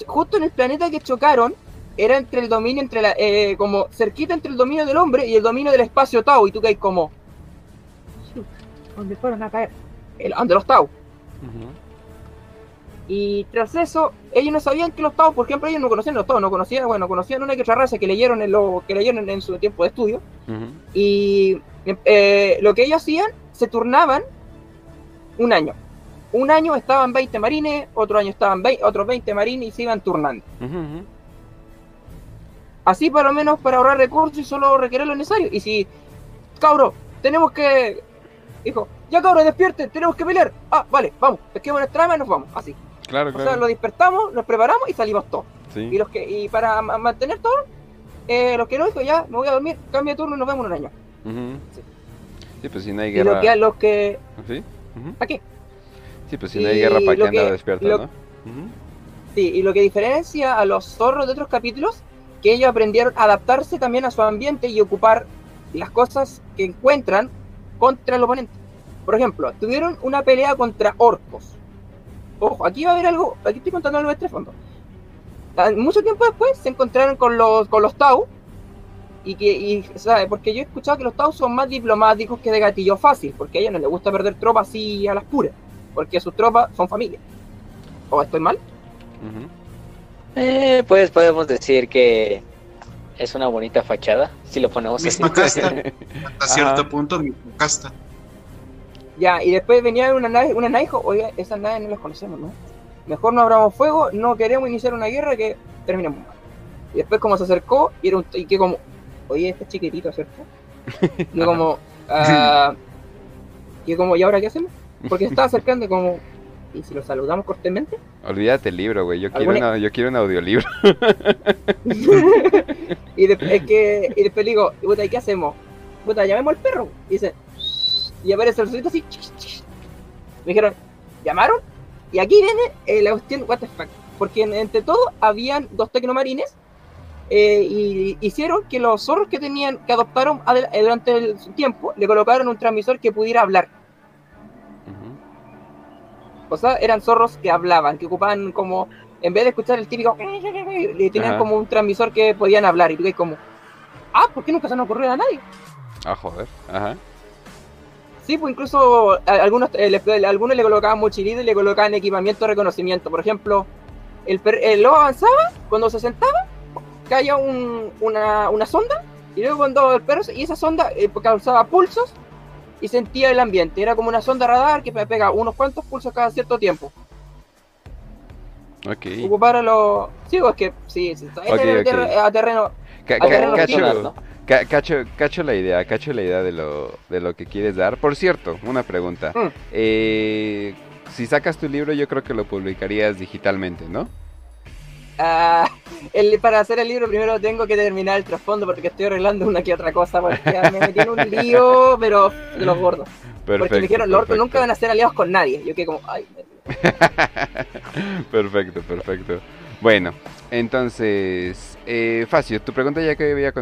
justo en el planeta que chocaron era entre el dominio, entre la, eh, como cerquita entre el dominio del hombre y el dominio del espacio Tau, y tú caes como, ¿dónde fueron a caer? El, donde los Tau. Y tras eso, ellos no sabían que los Tau, por ejemplo, ellos no conocían los Tau, no conocían, bueno, conocían una que otra raza que leyeron en lo que leyeron en su tiempo de estudio. Y eh, lo que ellos hacían, se turnaban un año un año estaban 20 marines, otro año estaban 20, otros 20 marines y se iban turnando. Así por lo menos para ahorrar recursos y solo requerir lo necesario. Y si, cabro, tenemos que... Dijo, ya cabro, despierte, tenemos que pelear. Ah, vale, vamos, pesquemos nuestra arma y nos vamos. Así. Claro, o sea, lo despertamos, nos preparamos y salimos todos. Y los que y para mantener todo, eh, los que no dijo, ya, me voy a dormir, cambio de turno y nos vemos en un año. sí. pues si no hay guerra... Y lo que, los que... ¿Sí? ¿Para qué? Sí, pues si no hay guerra, ¿para qué anda despierto, no? Sí, y lo que diferencia a los zorros de otros capítulos, que ellos aprendieron a adaptarse también a su ambiente y ocupar las cosas que encuentran contra el oponente. Por ejemplo, tuvieron una pelea contra orcos. Ojo, aquí va a haber algo, aquí estoy contando algo de este fondo. Ah, mucho tiempo después se encontraron con los, con los Tau, y que, y, ¿sabe? porque yo he escuchado que los Tau son más diplomáticos que de gatillo fácil, porque a ellos no les gusta perder tropas así a las puras porque sus tropas son familia. ¿O estoy mal? eh, pues podemos decir que es una bonita fachada, si lo ponemos así. Casta, hasta cierto punto, mi casta. Ya, y después venía una nave, una nave dijo, oye, esas naves no las conocemos, ¿no? Mejor no abramos fuego, no queremos iniciar una guerra que terminemos mal. Y después como se acercó, y, era un, y que como, oye, este chiquitito, ¿cierto? Y como, ah, y como, ¿y ahora qué hacemos? Porque estaba acercando como, ¿y si lo saludamos cortésmente? Olvídate el libro, güey, yo quiero, una, yo quiero un audiolibro. y, de, es que, y después digo, puta, ¿y qué hacemos? Puta, llamemos al perro. Y dice, y aparece el solito así. Me dijeron, ¿llamaron? Y aquí viene eh, la cuestión, what the fuck. Porque entre todo habían dos tecnomarines eh, y hicieron que los zorros que tenían, que adoptaron durante el tiempo, le colocaron un transmisor que pudiera hablar. Sea, eran zorros que hablaban, que ocupaban como, en vez de escuchar el típico, le tenían como un transmisor que podían hablar. Y tú como, ah, ¿por qué nunca se han ocurrido a nadie? Ah, joder, ajá. Sí, pues incluso algunos, eh, algunos le colocaban mochilita y le colocaban equipamiento de reconocimiento. Por ejemplo, el, el lobo avanzaba, cuando se sentaba, caía una, una, sonda, y luego cuando el perro, y esa sonda eh, causaba pulsos y sentía el ambiente. Era como una sonda radar que pega unos cuantos pulsos cada cierto tiempo. Ok. Ocupar los. Sí, es que sí, sí está a terreno. a terreno ¿no? Cacho, cacho la idea, cacho la idea de lo, de lo que quieres dar. Por cierto, una pregunta. Mm. Eh, si sacas tu libro, yo creo que lo publicarías digitalmente, ¿no? Ah, el, para hacer el libro primero tengo que terminar el trasfondo porque estoy arreglando una que otra cosa porque me metí en un lío, pero de los gordos. porque me dijeron, los nunca van a ser aliados con nadie. Yo quedé como, ay. perfecto, perfecto. Bueno, entonces, eh, Facio, tu pregunta ya que había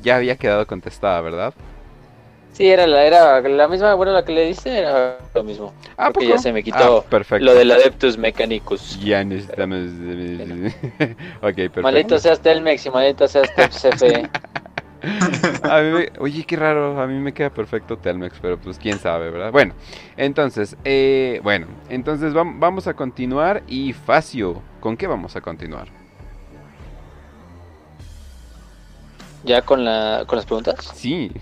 ya había quedado contestada, ¿verdad? Sí, era la, era la misma, bueno, la que le diste era lo mismo. Ah, porque ya se me quitó ah, lo del Adeptus Mechanicus. Ya necesitamos... ok, perfecto. Maldito seas Telmex y maldito seas CFE. a mí oye, qué raro, a mí me queda perfecto Telmex, pero pues quién sabe, ¿verdad? Bueno, entonces, eh, bueno, entonces vamos a continuar y Facio, ¿con qué vamos a continuar? ¿Ya con, la, con las preguntas? Sí.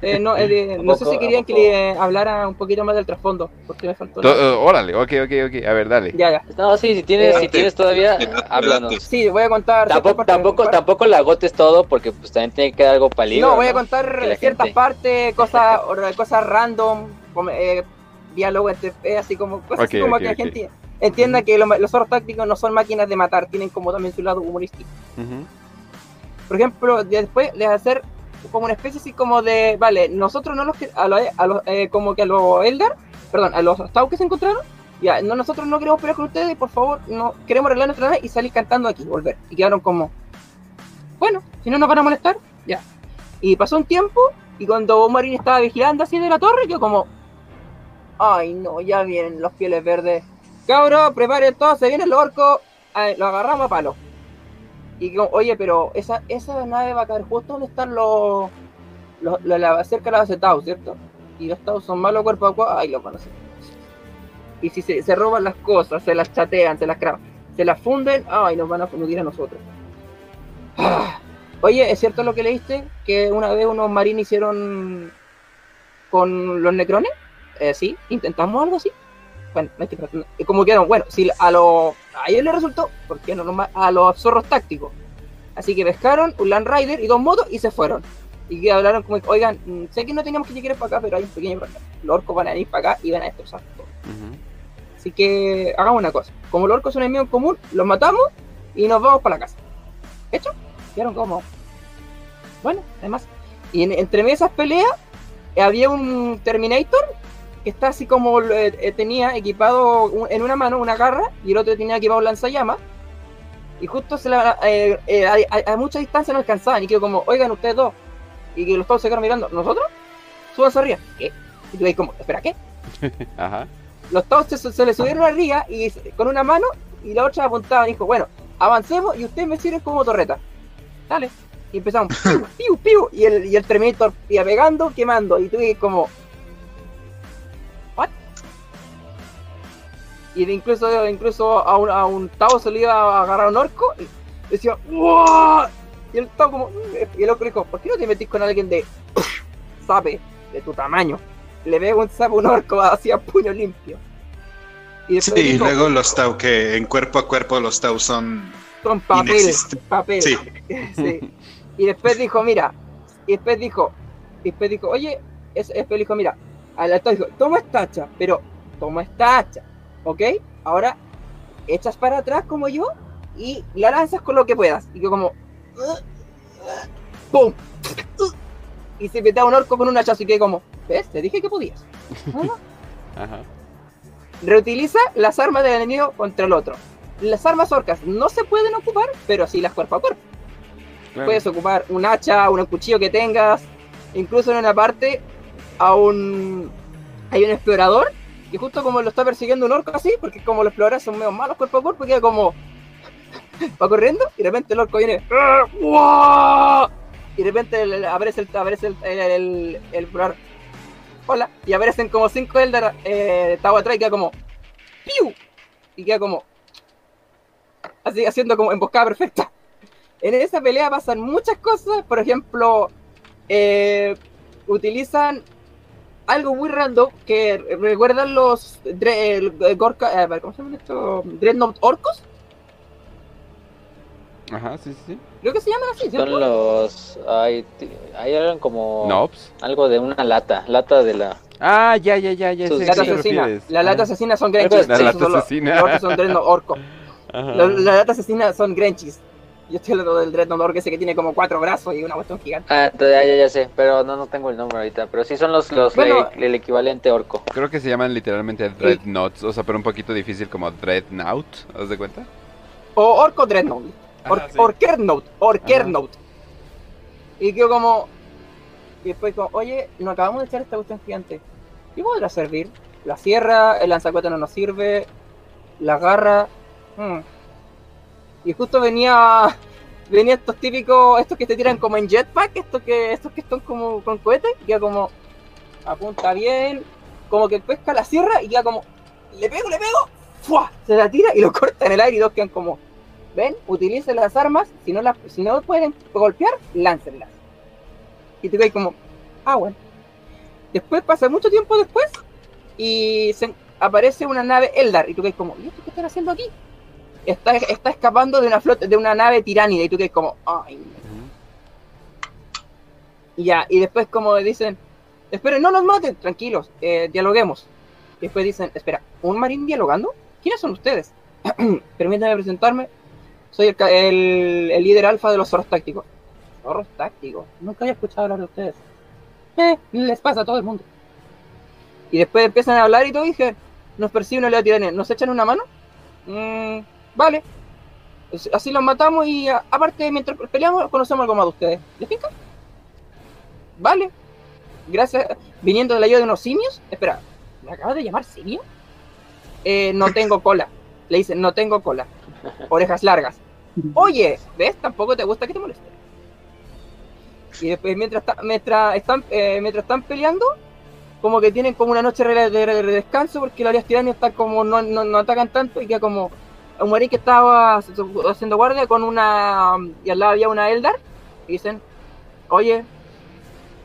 Eh, no, eh, no sé si querían que le hablara un poquito más del trasfondo, porque me faltó. órale, ok, ok, ok. A ver, dale. Ya, ya. No, sí, si tienes, si tienes todavía, háblanos. Sí, voy a contar. Tampoco, tampoco, tampoco la agotes todo, porque pues también tiene que quedar algo para No, voy a contar ciertas partes, cosas, cosas random, eh, diálogo entre así como cosas como que la gente entienda que los, los zorros tácticos no son máquinas de matar, tienen como también su lado humorístico. Por ejemplo, después de hacer como una especie así como de, vale, nosotros no los, a los, a los eh, como que a los Eldar, perdón, a los Tau que se encontraron, ya, no, nosotros no queremos pelear con ustedes, por favor, no queremos arreglar nuestra nave y salir cantando aquí, volver. Y quedaron como, bueno, si no nos van a molestar, ya. Y pasó un tiempo, y cuando Marín estaba vigilando así de la torre, yo como, ay no, ya vienen los pieles verdes. Cabro, preparen todo, se viene el orco, lo agarramos a palo. Y como, oye, pero esa, esa nave va a caer justo donde están los, los, la, cerca de la base ¿cierto? Y los Tau son malos cuerpo a cuerpo, ay, lo conocen. Y si se, se, roban las cosas, se las chatean, se las cravan, se las funden, ay, nos van a fundir a nosotros. Oye, ¿es cierto lo que leíste? Que una vez unos marines hicieron con los necrones? Eh, sí, intentamos algo así bueno, como quedaron, bueno, si a los a ellos les resultó, ¿por qué no a los zorros tácticos? Así que pescaron un Land Rider y dos motos y se fueron. Y que hablaron como, oigan, mm, sé que no teníamos que llegar para acá, pero hay un pequeño problema. Los orcos van a ir para acá y van a destrozar todo. Así que hagamos una cosa. Como los orcos son enemigos en común, los matamos y nos vamos para la casa. ¿Hecho? Quedaron como... Bueno, además. Y entre esas peleas había un Terminator que está así como eh, eh, tenía equipado en una mano una garra y el otro tenía equipado un lanzallamas. Y justo se la, eh, a, mucha distancia no alcanzaban. Y quedó como, oigan, ustedes dos. Y que los todos se quedaron mirando, ¿nosotros? Súbanse arriba. ¿Qué? Y tú ahí como, ¿espera qué? Ajá. Los todos se, le subieron arriba y con una mano y la otra apuntaba y dijo, bueno, avancemos y ustedes me sirven como torreta. Dale. Y empezamos, piu, piu, y el, y el Terminator iba pegando, quemando. Y tú como, Y incluso, incluso a un, a un Tao se le iba a agarrar un orco y decía, ¡Wow! Y el Tao como, y el orco dijo, ¿por qué no te metís con alguien de, sabe, de tu tamaño? le pega un sapo un orco así a puño limpio. Y sí, luego los Tau, que en cuerpo a cuerpo los Tau son. Son papel. papel. Sí. Y después dijo, mira. Y después dijo, y después dijo, oye, es, después dijo, mira, al Tau dijo, toma esta hacha, pero toma esta hacha, ¿ok? Ahora echas para atrás como yo y la lanzas con lo que puedas. Y yo como, ¡pum! Y se mete un orco con un hacha, así que como, ¿ves? Te dije que podías. Ajá. Reutiliza las armas del enemigo contra el otro. Las armas orcas no se pueden ocupar, pero sí las cuerpo a cuerpo. Puedes ocupar un hacha, un cuchillo que tengas. Incluso en una parte a un hay un explorador y justo como lo está persiguiendo un orco así, porque como los exploradores son medio malos cuerpo a cuerpo, queda como va corriendo y de repente el orco viene y de repente aparece el aparece el, el, el, hola, y aparecen como cinco Eldar eh, atrás y queda como ¡Piu! y queda como así haciendo como emboscada perfecta. En esa pelea pasan muchas cosas, por ejemplo, eh, utilizan algo muy random que recuerdan los Gorka, eh, ¿cómo se llama esto? Dreadnought Orcos. Ajá, sí, sí. Creo que se llaman así. Son los. Ahí, eran como. Algo de una lata. Lata de la. Ah, ya, ya, ya, ya. lata asesina. La lata asesina son Grenchis. La lata asesina. Los son Dreadnought Orco. La, lata asesina son Grenchis. Yo estoy hablando del Dreadnought Orc ese que tiene como cuatro brazos y una cuestión gigante. Ah, ya, ya, ya sé, pero no, no tengo el nombre ahorita. Pero sí son los, los el equivalente orco. Creo que se llaman literalmente Dreadnoughts, o sea, pero un poquito difícil como Dreadnought, ¿has de cuenta? O Orco Dreadnought. Or, Orkernote. Y quedó como. Y después como, oye, nos acabamos de echar esta cuestión gigante. ¿Qué podrá servir? La sierra, el lanzacueto no nos sirve, la garra. Hmm. Y justo venía. Venía estos típicos, estos que te tiran como en jetpack, estos que, estos que están como con cohetes, y queda como. Apunta bien, como que pesca la sierra y queda como. Le pego, le pego, ¡fua! Se la tira y lo corta en el aire y dos quedan como ven, utilicen las armas, si no las, si no pueden golpear, láncenlas. Y te quedas como, ah, bueno. Después pasa mucho tiempo después y aparece una nave Eldar y tú quedas como, ¿y esto qué están haciendo aquí? Está, está escapando de una flota, de una nave tiránida y tú quedas como, ay. Y ya, y después como dicen, esperen, no nos maten, tranquilos, eh, dialoguemos. Y después dicen, espera, ¿un marín dialogando? ¿Quiénes son ustedes? Permítanme presentarme, soy el, el, líder alfa de los zorros tácticos. Zorros tácticos. Nunca había escuchado hablar de ustedes. Eh, les pasa a todo el mundo. Y después empiezan a hablar y todo, y dije, nos percibe una lea ¿nos echan una mano? Mm, vale. Así los matamos y aparte mientras peleamos conocemos algo más de ustedes. ¿Les pinca? Vale. Gracias. Viniendo de la ayuda de unos simios. Espera, ¿me acabas de llamar simio? Eh, no tengo cola. Le dicen, no tengo cola. Orejas largas. Oye, ¿ves? Tampoco te gusta que te moleste. Y después, mientras, mientras, están, eh, mientras están peleando, como que tienen como una noche de, descanso porque las áreas tiranas están como no, no, atacan tanto y queda como un marín que estaba haciendo guardia con una y al lado había una Eldar y dicen oye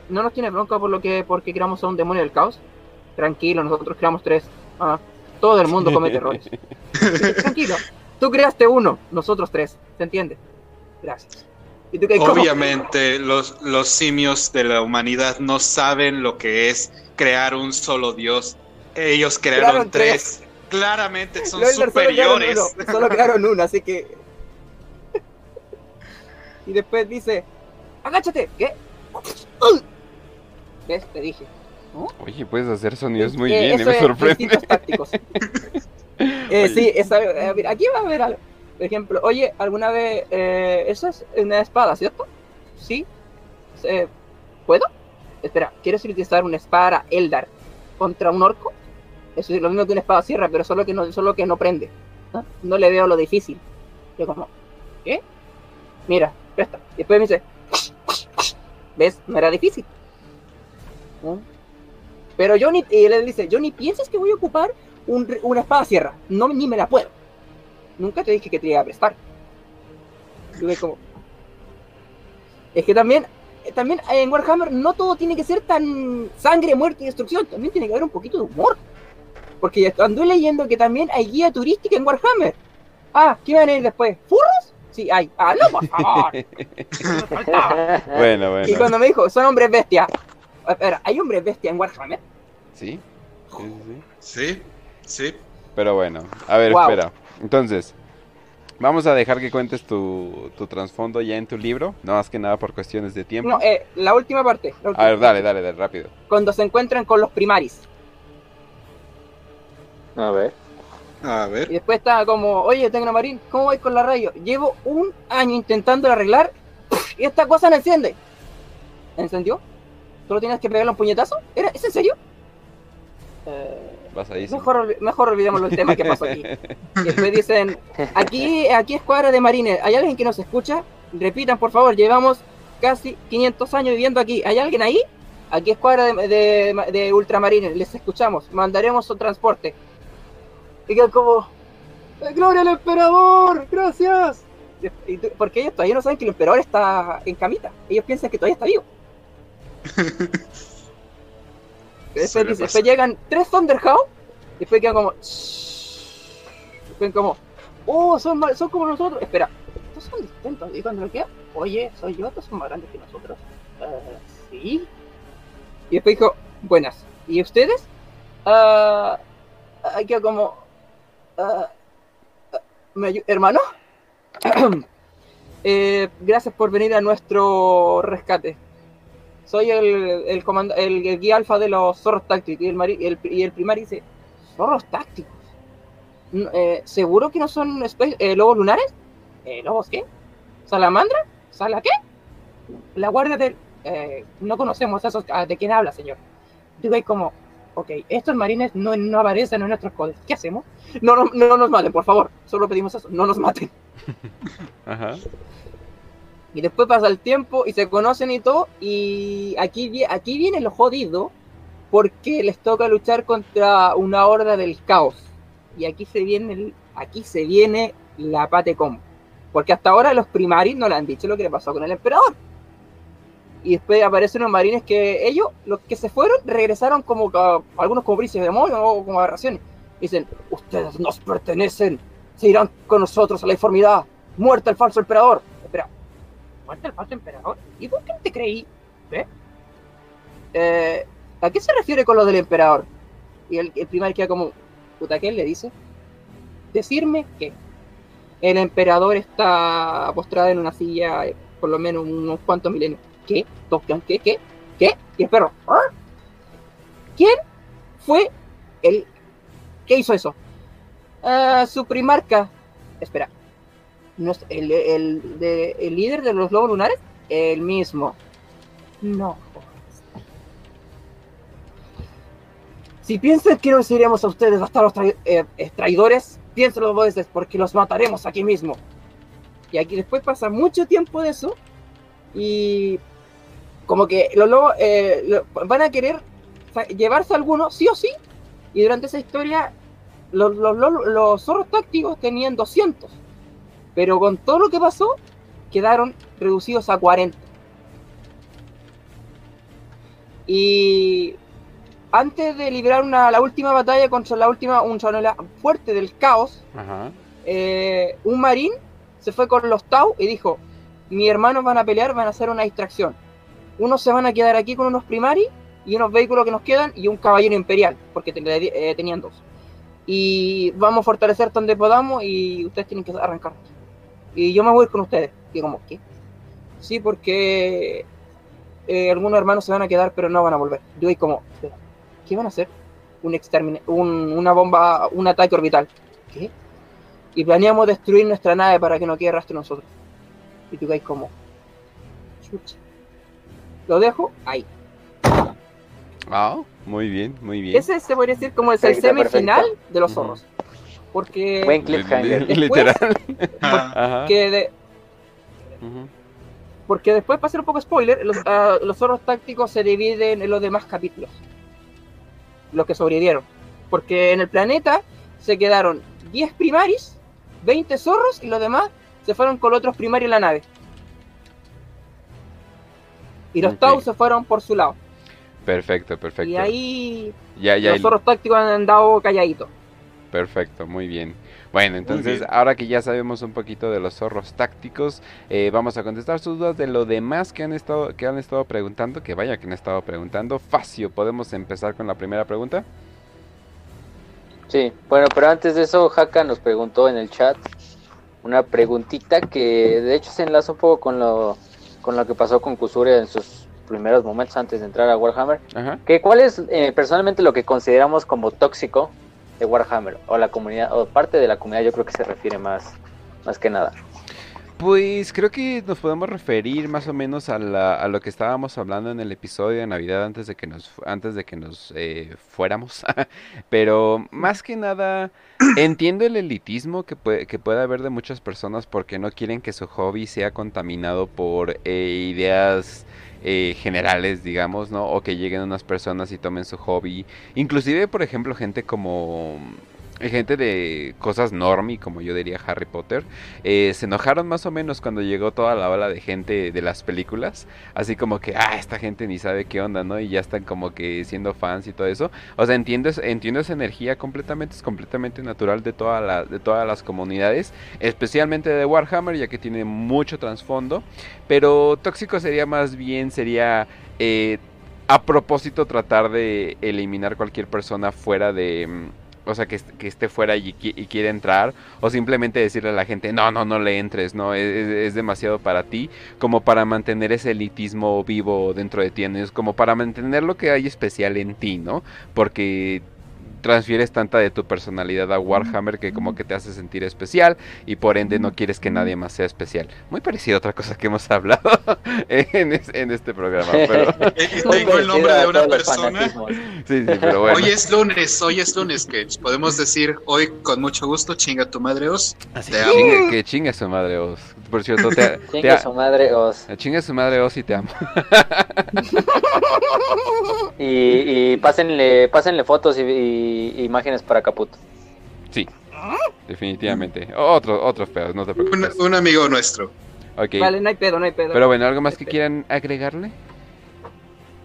no nos tiene bronca por lo que porque creamos a un demonio del caos tranquilo nosotros creamos tres ah, todo el mundo comete errores tranquilo Tú creaste uno, nosotros tres. ¿Se entiende? Gracias. Obviamente, los, los simios de la humanidad no saben lo que es crear un solo dios. Ellos crearon, tres. Claramente son superiores. Solo crearon, uno, así que. y después dice: Agáchate. ¿Qué? ¿Ves? Te dije. Oye, puedes hacer sonidos muy bien, me sorprende. tácticos. Eh, sí, aquí va a haber algo. Por ejemplo, oye, ¿alguna vez eh, eso es una espada, cierto? Sí. Eh, ¿Puedo? Espera, ¿quieres utilizar una espada Eldar contra un orco? Eso es lo mismo que una espada sierra, pero solo que no, solo que no prende. ¿no? le veo lo difícil. Yo como, ¿qué? Mira, presta. Después me dice, ¿ves? No era difícil. Pero Johnny, y él dice, Johnny, ¿piensas que voy a ocupar una espada sierra. No, ni me la puedo. Nunca te dije que te iba a prestar. como... Es que también también en Warhammer no todo tiene que ser tan sangre, muerte y destrucción, también tiene que haber un poquito de humor. Porque ando leyendo que también hay guía turística en Warhammer. Ah, ¿qué van a ir después? ¿Furros? Sí, hay. Ah, no, por favor. bueno, bueno. Y cuando me dijo, son hombres bestia. Espera, ¿hay hombres bestia en Warhammer? Sí. Sí, sí. Sí. Pero bueno, a ver, espera. Entonces, vamos a dejar que cuentes tu, tu trasfondo ya en tu libro, no más que nada por cuestiones de tiempo. No, eh, la última parte. a ver, dale, dale, dale, rápido. Cuando se encuentran con los primaris. A ver. A ver. Y después está como, oye, Tecnomarín, ¿cómo vais con la radio? Llevo un año intentando arreglar y esta cosa no enciende. ¿Encendió? ¿Solo tienes que pegarle un puñetazo? ¿Era, ¿Es en serio? Eh, mejor, mejor olvidemos el tema que pasó aquí. Y después dicen, aquí, aquí escuadra de marines, ¿hay alguien que nos escucha? Repitan, por favor, llevamos casi 500 años viviendo aquí. ¿Hay alguien ahí? Aquí escuadra de, de, de ultramarines, les escuchamos, mandaremos su transporte. Y quedan como, ¡Gloria al emperador! ¡Gracias! Porque ellos todavía no saben que el emperador está en camita. Ellos piensan que todavía está vivo. después, después llegan tres Thunderhound. Y después quedan como. Después como. Oh, son, son como nosotros. Espera, estos son distintos. Y cuando lo queda, oye, soy yo, estos son más grandes que nosotros. Uh, sí. Y después dijo, buenas. ¿Y ustedes? Uh, queda como. Uh, hermano. eh, gracias por venir a nuestro rescate. Soy el, el, el, guía alfa de los zorros tácticos. Y el, el, y el primario dice: ¿Zorros tácticos? Eh, ¿Seguro que no son eh, lobos lunares? ¿Lobos qué? ¿Salamandra? ¿Sala qué? La guardia del. No conocemos esos. Ah, ¿De quién habla, señor? Digo, ahí como, ok, estos marines no, no aparecen en nuestros códigos. ¿Qué hacemos? No, no, no nos maten, por favor. Solo pedimos eso, no nos maten. Ajá. Y después pasa el tiempo y se conocen y todo. Y aquí, aquí viene lo jodido porque les toca luchar contra una horda del caos. Y aquí se viene, aquí se viene la patecom. Porque hasta ahora los primaris no le han dicho lo que le pasó con el emperador. Y después aparecen unos marines que ellos, los que se fueron, regresaron como algunos como de demonio o como aberraciones. Dicen, ustedes nos pertenecen, se irán con nosotros a la informidad. Muerte el falso emperador. Espera, ¿muerte el falso emperador? ¿Y por qué te creí? ¿Ve? Eh, ¿A qué se refiere con lo del emperador? Y el, el primer queda como, puta, ¿qué le dice? Decirme que el emperador está postrado en una silla por lo menos unos cuantos milenios. ¿Qué? ¿Qué? ¿Qué? ¿Qué? Y el perro. ¿Quién fue el ¿Qué hizo eso? Uh, su primarca. Espera. el, el, de, ¿El líder de los lobos lunares? El mismo. No. Si piensan que nos iremos a ustedes hasta los eh, traidores, piénsenlo dos veces porque los mataremos aquí mismo. Y aquí después pasa mucho tiempo de eso y como que los lobos eh, van a querer llevarse a algunos, sí o sí, y durante esa historia los, los, los, zorros tácticos tenían 200, pero con todo lo que pasó quedaron reducidos a 40. Y antes de librar una, la última batalla contra la última, un fuerte del caos, eh, un marín se fue con los Tau y dijo, mis hermanos van a pelear, van a hacer una distracción. Unos se van a quedar aquí con unos primari y unos vehículos que nos quedan y un caballero imperial, porque eh, tenían dos. Y vamos a fortalecer donde podamos y ustedes tienen que arrancar. Y yo me voy con ustedes. Y como, ¿qué? Sí, porque eh, algunos hermanos se van a quedar, pero no van a volver. Yo y como, ¿qué van a hacer? Un, un una bomba, un ataque orbital. ¿Qué? Y planeamos destruir nuestra nave para que no quede rastro nosotros. Y tú caes como, chucha. Lo dejo ahí. Ah, muy bien, muy bien. Ese se podría decir como el semifinal de los zorros. Porque. Buen cliffhanger. Literal. Porque, de, porque después, para hacer un poco spoiler, los, uh, los, zorros tácticos se dividen en los demás capítulos. Los que sobrevivieron. Porque en el planeta se quedaron 10 primaris, 20 zorros y los demás se fueron con otros primarios en la nave. Y los Tau se fueron por su lado. Perfecto, perfecto. Y ahí ya, ya los zorros tácticos han andado calladitos. Perfecto, muy bien. Bueno, entonces ahora que ya sabemos un poquito de los zorros tácticos, eh, vamos a contestar sus dudas de lo demás que han estado que han estado preguntando, que vaya que han estado preguntando. Facio, ¿podemos empezar con la primera pregunta? Sí, bueno, pero antes de eso, Haka nos preguntó en el chat una preguntita que de hecho se enlaza un poco con lo, con lo que pasó con Kusure en sus primeros momentos antes de entrar a Warhammer. Que ¿Cuál es eh, personalmente lo que consideramos como tóxico de Warhammer? O la comunidad, o parte de la comunidad yo creo que se refiere más, más que nada. Pues creo que nos podemos referir más o menos a, lo que estábamos hablando en el episodio de Navidad antes de que nos, antes de que nos eh, fuéramos. Pero más que nada, entiendo el elitismo que puede, que puede haber de muchas personas porque no quieren que su hobby sea contaminado por eh, ideas eh, generales, digamos, ¿no? O que lleguen unas personas y tomen su hobby. Inclusive, por ejemplo, gente como gente de cosas normie, como yo diría Harry Potter, eh, se enojaron más o menos cuando llegó toda la ola de gente de las películas, así como que, ah, esta gente ni sabe qué onda, ¿no? Y ya están como que siendo fans y todo eso. O sea, entiendo, entiendo esa energía completamente, es completamente natural de, toda de todas las comunidades, especialmente de Warhammer, ya que tiene mucho trasfondo, pero tóxico sería más bien, sería... Eh, a propósito tratar de eliminar cualquier persona fuera de mm, o sea, que, esté fuera y, quiere entrar, o simplemente decirle a la gente, no, no, no le entres, no, es, demasiado para ti, como para mantener ese elitismo vivo dentro de ti, es como para mantener lo que hay especial en ti, ¿no? Porque transfieres tanta de tu personalidad a Warhammer que como que te hace sentir especial y por ende no quieres que nadie más sea especial. Muy parecido a otra cosa que hemos hablado en, este programa. Pero... Tengo el nombre de una persona. Sí, sí, pero bueno. Hoy es lunes, hoy es lunes, que podemos decir hoy con mucho gusto, chinga tu madre Os. Así que, que chinga su madre Os. Por cierto, te, chinga su madre Os. Chinga su madre Os y te amo. y, y pásenle, pásenle fotos y, imágenes para Caputo. Sí, definitivamente. Otro, otros pedos, no te preocupes. Un, amigo nuestro. Vale, no hay pedo, no hay pedo. Pero bueno, ¿algo más que quieran agregarle?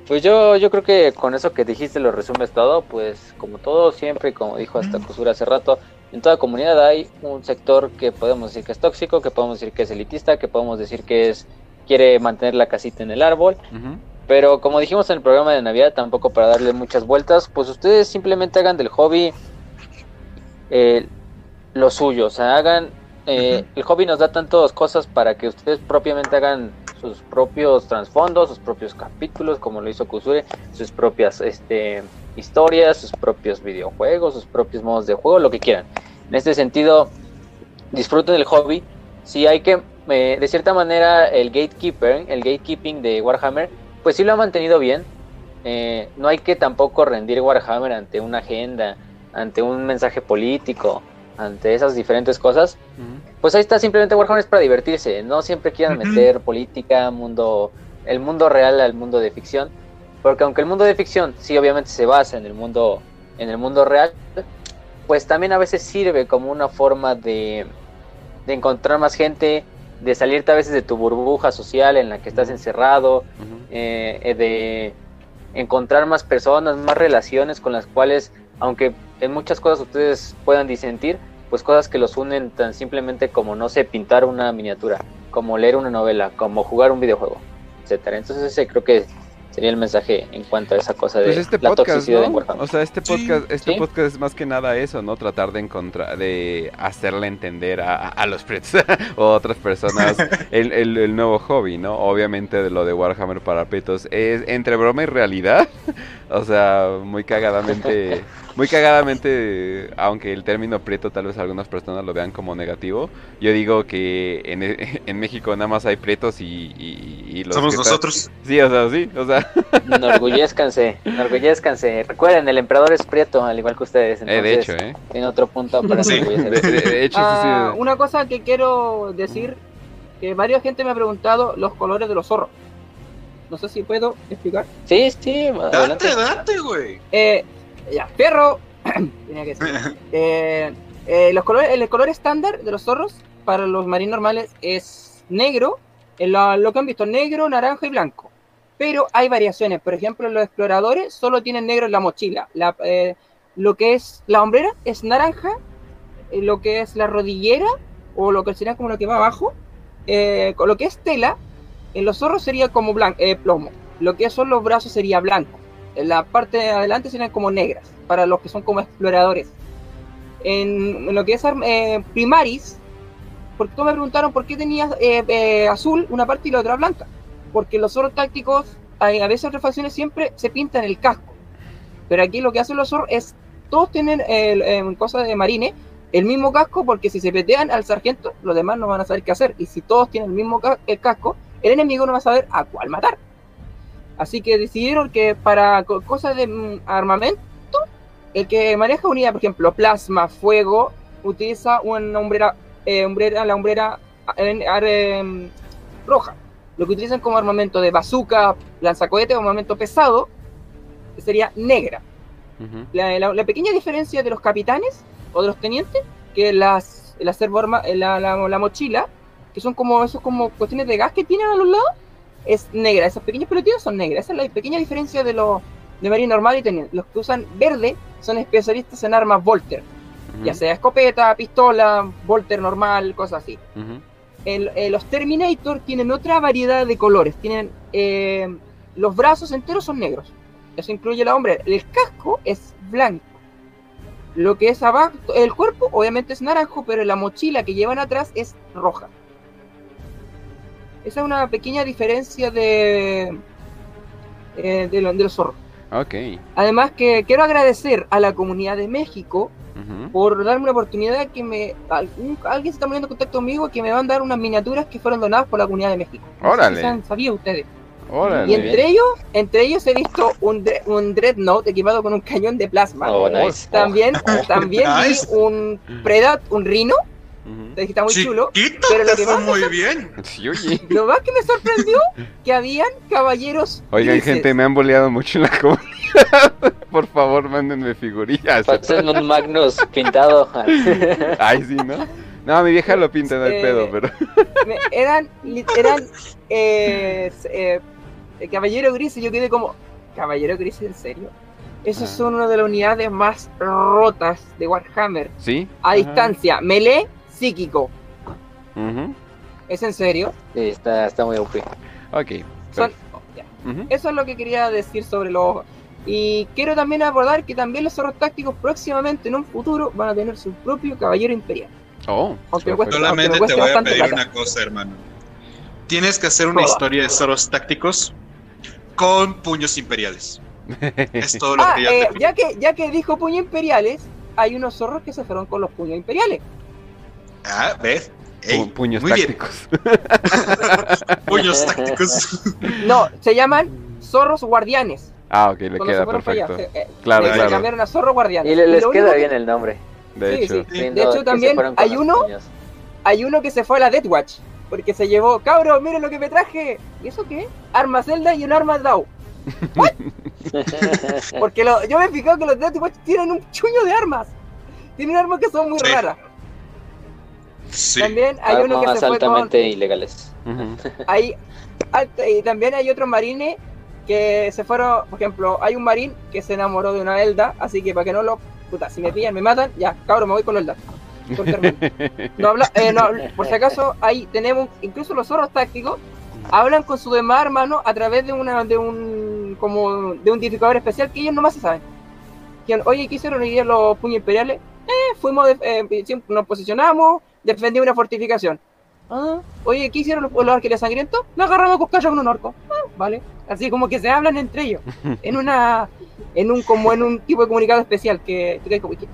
Pues yo, yo creo que con eso que dijiste lo resumes todo, pues como todo siempre, como dijo hasta Cosura hace rato, en toda comunidad hay un sector que podemos decir que es tóxico, que podemos decir que es elitista, que podemos decir que es quiere mantener la casita en el árbol. Pero como dijimos en el programa de Navidad, tampoco para darle muchas vueltas, pues ustedes simplemente hagan del hobby eh, lo suyo, o sea, hagan... Eh, el hobby nos da tantas cosas para que ustedes propiamente hagan sus propios trasfondos, sus propios capítulos, como lo hizo Kusure, sus propias este, historias, sus propios videojuegos, sus propios modos de juego, lo que quieran. En este sentido, disfruten del hobby. Si hay que, eh, de cierta manera, el gatekeeper, el gatekeeping de Warhammer, pues sí lo ha mantenido bien. Eh, no hay que tampoco rendir Warhammer ante una agenda, ante un mensaje político, ante esas diferentes cosas. Pues ahí está, simplemente Warhammer es para divertirse. No siempre quieran meter política, mundo, el mundo real al mundo de ficción. Porque aunque el mundo de ficción sí obviamente se basa en el mundo, en el mundo real, pues también a veces sirve como una forma de, de encontrar más gente, de salirte a veces de tu burbuja social en la que estás encerrado, eh, eh, de encontrar más personas, más relaciones con las cuales, aunque en muchas cosas ustedes puedan disentir, pues cosas que los unen tan simplemente como, no sé, pintar una miniatura, como leer una novela, como jugar un videojuego, etcétera. Entonces ese creo que sería el mensaje en cuanto a esa cosa de pues este la toxicidad O sea, este podcast, este podcast es más que nada eso, ¿no? Tratar de encontrar, de hacerle entender a, los Prets o a otras personas el, el, nuevo hobby, ¿no? Obviamente de lo de Warhammer para petos es entre broma y realidad. o sea, muy cagadamente muy cagadamente, aunque el término prieto tal vez algunas personas lo vean como negativo, yo digo que en, en México nada más hay prietos y, y, los Somos nosotros. Sí, o sea, sí, o sea. Enorgullezcanse, enorgullezcanse. Recuerden, el emperador es prieto, al igual que ustedes. eh, de hecho, ¿eh? Tiene otro punto para sí. de, hecho, ah, sí, Una cosa que quiero decir, que varias gente me ha preguntado los colores de los zorros. No sé si puedo explicar. Sí, sí, adelante. Date, date, güey. Eh, ya, perro. Tenía que eh, eh, los colores, el color estándar de los zorros para los marines normales es negro, lo, lo que han visto, negro, naranja y blanco. pero hay variaciones. Por ejemplo, los exploradores solo tienen negro en la mochila. Eh, lo que es la hombrera es naranja, eh, lo que es la rodillera, o lo que sería como lo que va abajo, eh, con lo que es tela, en los zorros sería como blanco, plomo. Lo que son los brazos sería blanco. En la parte de adelante serían como negras, para los que son como exploradores. En, lo que es primaris, porque todos me preguntaron por qué tenía azul una parte y la otra blanca porque los zorros tácticos, a veces otras facciones siempre se pintan el casco. Pero aquí lo que hacen los zorros es, todos tienen el, en cosa de marine, el mismo casco, porque si se petean al sargento, los demás no van a saber qué hacer. Y si todos tienen el mismo el casco, el enemigo no va a saber a cuál matar. Así que decidieron que para cosas de mm, armamento, el que maneja unidad, por ejemplo, plasma, fuego, utiliza una hombrera, eh, la hombrera eh, roja lo que utilizan como armamento de bazooka, lanzacohete o armamento pesado, sería negra. la, pequeña diferencia de los capitanes o de los tenientes, que las, el la, la, mochila, que son como esos como cuestiones de gas que tienen a los lados, es negra. Esas pequeñas pelotitas son negras. Esa es la pequeña diferencia de los de marine normal y teniente. Los que usan verde son especialistas en armas Volter, ya sea escopeta, pistola, Volter normal, cosas así. Eh, los Terminator tienen otra variedad de colores. Tienen eh, los brazos enteros son negros. Eso incluye la hombre. El casco es blanco. Lo que es abajo, el cuerpo obviamente es naranjo, pero la mochila que llevan atrás es roja. Esa es una pequeña diferencia de, eh, de, los zorros. Además que quiero agradecer a la comunidad de México por darme una oportunidad que me alguien se está poniendo en contacto conmigo que me van a dar unas miniaturas que fueron donadas por la comunidad de México. Órale. ¿Sabían ustedes? Y entre ellos, entre ellos he visto un, un Dreadnought equipado con un cañón de plasma. Oh, también, también vi un Predat, un Rhino. Está muy chulo. Pero lo que más muy bien. Lo más que me sorprendió que habían caballeros. Oigan, gente, me han boleado mucho en la comunidad. Por favor, mándenme figurillas. Pasen un Magnus pintado. Ay, sí, ¿no? No, mi vieja lo pinta, hay pedo, eh, pero. eran. eran eh, eh, Caballero Gris y yo quedé como. Caballero Gris, ¿en serio? Esos son una de las unidades más rotas de Warhammer. Sí. A distancia. Melee psíquico. ¿Es en serio? Sí, está, está muy OP. Ok. Eso es lo que quería decir sobre los y quiero también abordar que también los zorros tácticos próximamente en un futuro van a tener su propio caballero imperial. Oh, solamente te voy a pedir una cosa, hermano. Tienes que hacer una historia de zorros tácticos con puños imperiales. es todo lo ah, que ya, eh, ya que ya que dijo puños imperiales, hay unos zorros que se fueron con los puños imperiales. Ah, ¿ves? puños tácticos. puños tácticos. No, se llaman zorros guardianes. Ah, ok, le queda perfecto. Eh, claro, claro. cambiaron a zorro guardián. Y les queda bien el nombre. De hecho. Sí, De hecho, también hay uno, hay uno que se fue a la Death Watch. Porque se llevó, cabros, miren lo que me traje. ¿Y eso qué? Arma Zelda y un arma DAO. porque lo, yo me he fijado que los Death Watch tienen un chuño de armas. Tienen armas que son muy raras. También hay uno que se altamente ilegales. hay, y también hay otros marines que se fueron, por ejemplo, hay un marín que se enamoró de una Elda, así que para que no lo, puta, si me pillan, me matan, ya, cabrón, me voy con la Elda. No habla, eh, no, por si acaso, ahí tenemos, incluso los zorros tácticos, hablan con su demás hermano a través de una, de un, como, de un identificador especial que ellos nomás se saben. Oye, ¿qué hicieron hoy los puños imperiales? Eh, fuimos, eh, nos posicionamos, defendí una fortificación. Ah, oye, ¿qué hicieron los, los arqueros sangrientos? Nos agarramos con con un orco. Ah, vale. Así como que se hablan entre ellos. en una. En un como en un tipo de comunicado especial que tú como, ¿qué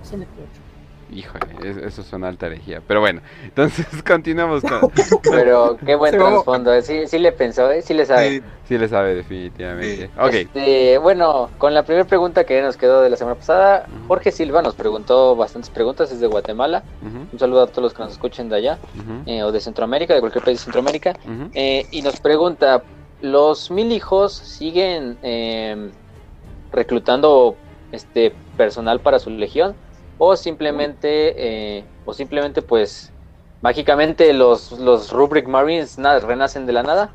Híjole, eso es una alta herejía. Pero bueno, entonces continuamos con. Pero qué buen trasfondo. ¿eh? Sí, sí le pensó, ¿eh? sí le sabe. Sí, le sabe, definitivamente. Ok. Este, bueno, con la primera pregunta que nos quedó de la semana pasada, Jorge Silva nos preguntó bastantes preguntas, es de Guatemala. Un saludo a todos los que nos escuchen de allá, eh, o de Centroamérica, de cualquier país de Centroamérica. Eh, y nos pregunta: ¿los mil hijos siguen reclutando este personal para su legión? O simplemente eh, o simplemente pues mágicamente los, los Rubric Marines nada, renacen de la nada.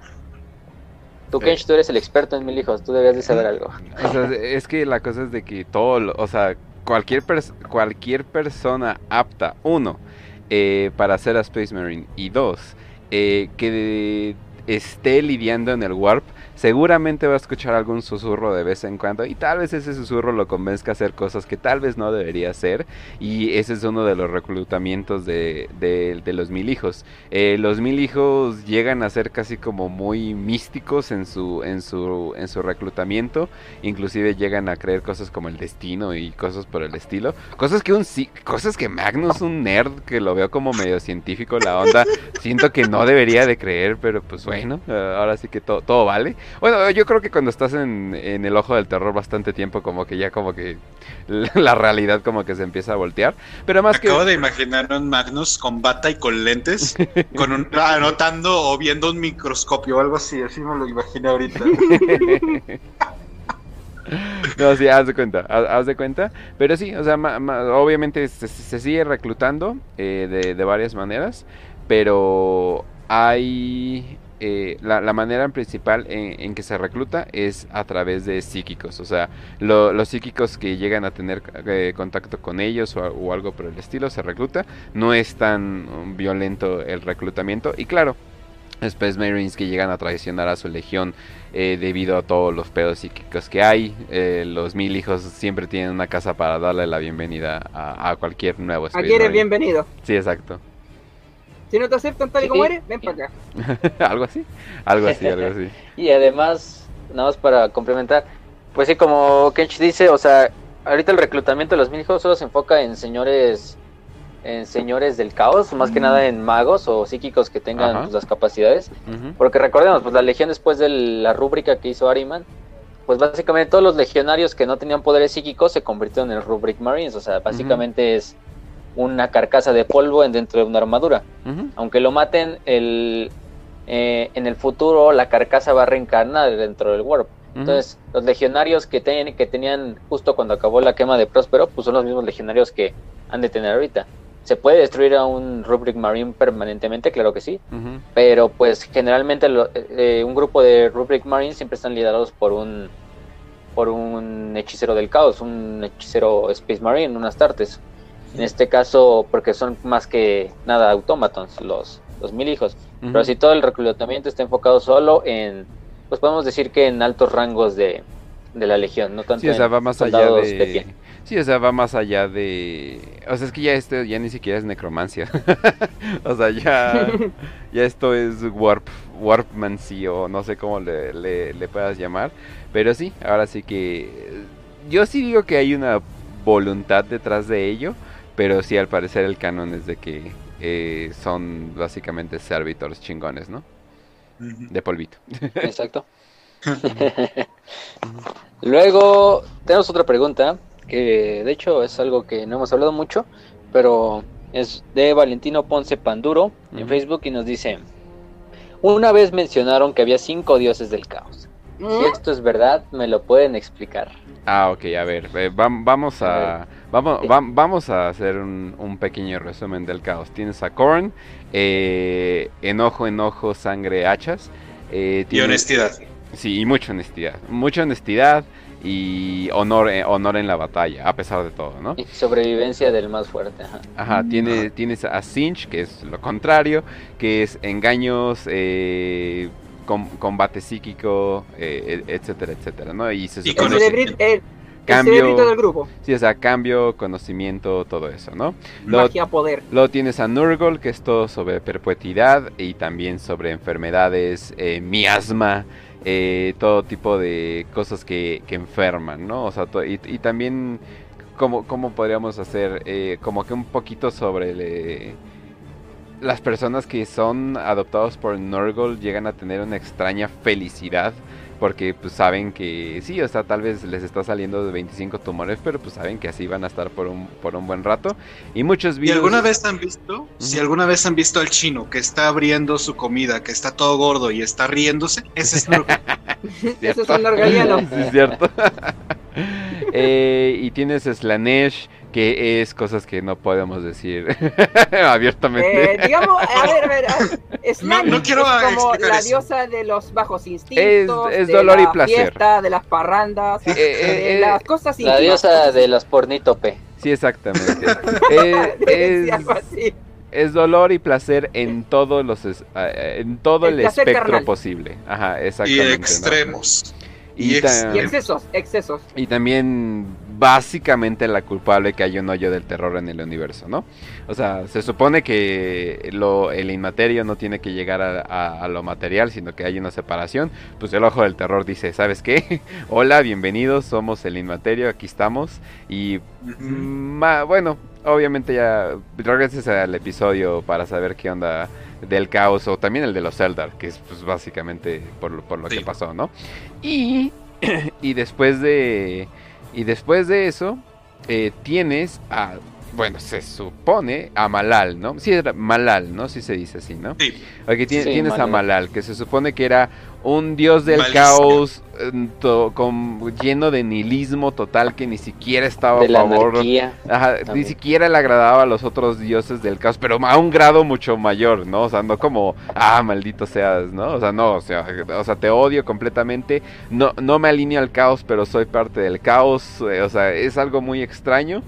Tú, Kench, tú eres el experto en mil hijos, tú debías de saber algo. O sea, es que la cosa es de que todo, o sea, cualquier, cualquier persona apta, uno, eh, para ser a Space Marine, y dos, eh, que esté lidiando en el Warp, seguramente va a escuchar algún susurro de vez en cuando y tal vez ese susurro lo convenzca a hacer cosas que tal vez no debería hacer y ese es uno de los reclutamientos de, los mil hijos. Eh, los mil hijos llegan a ser casi como muy místicos en su, en su, en su reclutamiento, inclusive llegan a creer cosas como el destino y cosas por el estilo, cosas que un cosas que Magnus, un nerd que lo veo como medio científico la onda, siento que no debería de creer, pero pues bueno, ahora sí que todo vale. Bueno, yo creo que cuando estás en, el ojo del terror bastante tiempo, como que ya como que la realidad como que se empieza a voltear. Pero más Acabo de imaginar un Magnus con bata y con lentes, con un, anotando o viendo un microscopio o algo así, así me lo imaginé ahorita. No, sí, haz de cuenta, haz, de cuenta. Pero sí, o sea, obviamente se, sigue reclutando eh, de, de, varias maneras, pero hay eh, la, manera principal en, que se recluta es a través de psíquicos. O sea, los psíquicos que llegan a tener eh, contacto con ellos o, algo por el estilo se recluta. No es tan um, violento el reclutamiento. Y claro, Space Marines que llegan a traicionar a su legión eh, debido a todos los pedos psíquicos que hay. los mil hijos siempre tienen una casa para darle la bienvenida a, cualquier nuevo Space Aquí eres bienvenido. Sí, exacto. Si no te aceptan tal y como eres, ven para acá. algo así, algo así, algo así. y además, nada más para complementar, pues sí, como Kench dice, o sea, ahorita el reclutamiento de los mil hijos solo se enfoca en señores en señores del caos, más que nada en magos o psíquicos que tengan pues, las capacidades. Porque recordemos, pues la legión después de la rúbrica que hizo Ariman, pues básicamente todos los legionarios que no tenían poderes psíquicos se convirtieron en Rubric Marines. O sea, básicamente es una carcasa de polvo en dentro de una armadura. Aunque lo maten, el, eh, en el futuro la carcasa va a reencarnar dentro del Warp. Entonces, los legionarios que, que tenían justo cuando acabó la quema de Próspero, pues son los mismos legionarios que han de tener ahorita. ¿Se puede destruir a un Rubric Marine permanentemente? Claro que sí. Pero pues generalmente eh, un grupo de Rubric Marines siempre están liderados por un por un hechicero del caos, un hechicero Space Marine, un Astartes. En este caso, porque son más que nada autómatos los, los mil hijos. Pero si todo el reclutamiento está enfocado solo en, pues podemos decir que en altos rangos de, la legión, no tanto sí, o sea, va más allá de, Sí, o sea, va más allá de... O sea, es que ya esto ya ni siquiera es necromancia. o sea, ya, ya esto es warp, warpmancy o no sé cómo le, le, le puedas llamar. Pero sí, ahora sí que... Yo sí digo que hay una voluntad detrás de ello pero sí, al parecer el canon es de que eh, son básicamente servitors chingones, ¿no? De polvito. Exacto. Luego tenemos otra pregunta, que de hecho es algo que no hemos hablado mucho, pero es de Valentino Ponce Panduro en Facebook y nos dice, una vez mencionaron que había cinco dioses del caos. Si esto es verdad, ¿me lo pueden explicar? Ah, ok, a ver, eh, vamos a... Vamos, vamos a hacer un, pequeño resumen del caos. Tienes a Korn, eh, enojo, enojo, sangre, hachas. Eh, y honestidad. Sí, y mucha honestidad. Mucha honestidad y honor, eh, honor en la batalla, a pesar de todo, ¿no? Y sobrevivencia del más fuerte. Ajá, ajá tiene, tienes a Cinch, que es lo contrario, que es engaños, eh, combate psíquico, eh, etcétera, etcétera, ¿no? Y se supone cambio del grupo. Sí, o sea, cambio, conocimiento, todo eso, ¿no? Magia, poder. Luego tienes a Nurgle, que es todo sobre perpetuidad y también sobre enfermedades, eh, miasma, eh, todo tipo de cosas que, que enferman, ¿no? O sea, y, también, ¿cómo, ¿cómo, podríamos hacer? Eh, como que un poquito sobre las personas que son adoptados por Nurgle llegan a tener una extraña felicidad porque pues saben que sí, o sea, tal vez les está saliendo de 25 tumores, pero pues saben que así van a estar por un, por un buen rato. Y muchos virus... ¿Y alguna vez han visto? Si alguna vez han visto al chino que está abriendo su comida, que está todo gordo y está riéndose, ese es Ese es un norgaliano. Sí, es cierto. Eh, y tienes Slanesh, que es cosas que no podemos decir abiertamente. Eh, digamos, a ver, a ver, no, quiero es como la diosa de los bajos instintos, es, dolor de y placer. Fiesta, de las parrandas, de eh, las cosas La diosa de los pornitope. Sí, exactamente. es, es dolor y placer en todos los en todo el, espectro posible. Ajá, exactamente. Y extremos. Y, excesos, excesos. Y también básicamente la culpable que hay un hoyo del terror en el universo, ¿no? O sea, se supone que lo, el inmaterio no tiene que llegar a, lo material, sino que hay una separación. Pues el ojo del terror dice, ¿sabes qué? Hola, bienvenidos, somos el inmaterio, aquí estamos. Y bueno, obviamente ya regreses al episodio para saber qué onda del caos o también el de los Eldar, que es pues, básicamente por, por lo que pasó, ¿no? Y, y después de y después de eso eh, tienes a bueno, se supone a Malal, ¿no? Sí, era Malal, ¿no? Sí se dice así, ¿no? Sí. Aquí tienes a Malal, que se supone que era un dios del caos con, lleno de nihilismo total que ni siquiera estaba a favor. Ajá, ni siquiera le agradaba a los otros dioses del caos, pero a un grado mucho mayor, ¿no? O sea, no como, ah, maldito seas, ¿no? O sea, no, o sea, o sea te odio completamente. No, no me alineo al caos, pero soy parte del caos. Eh, o sea, es algo muy extraño.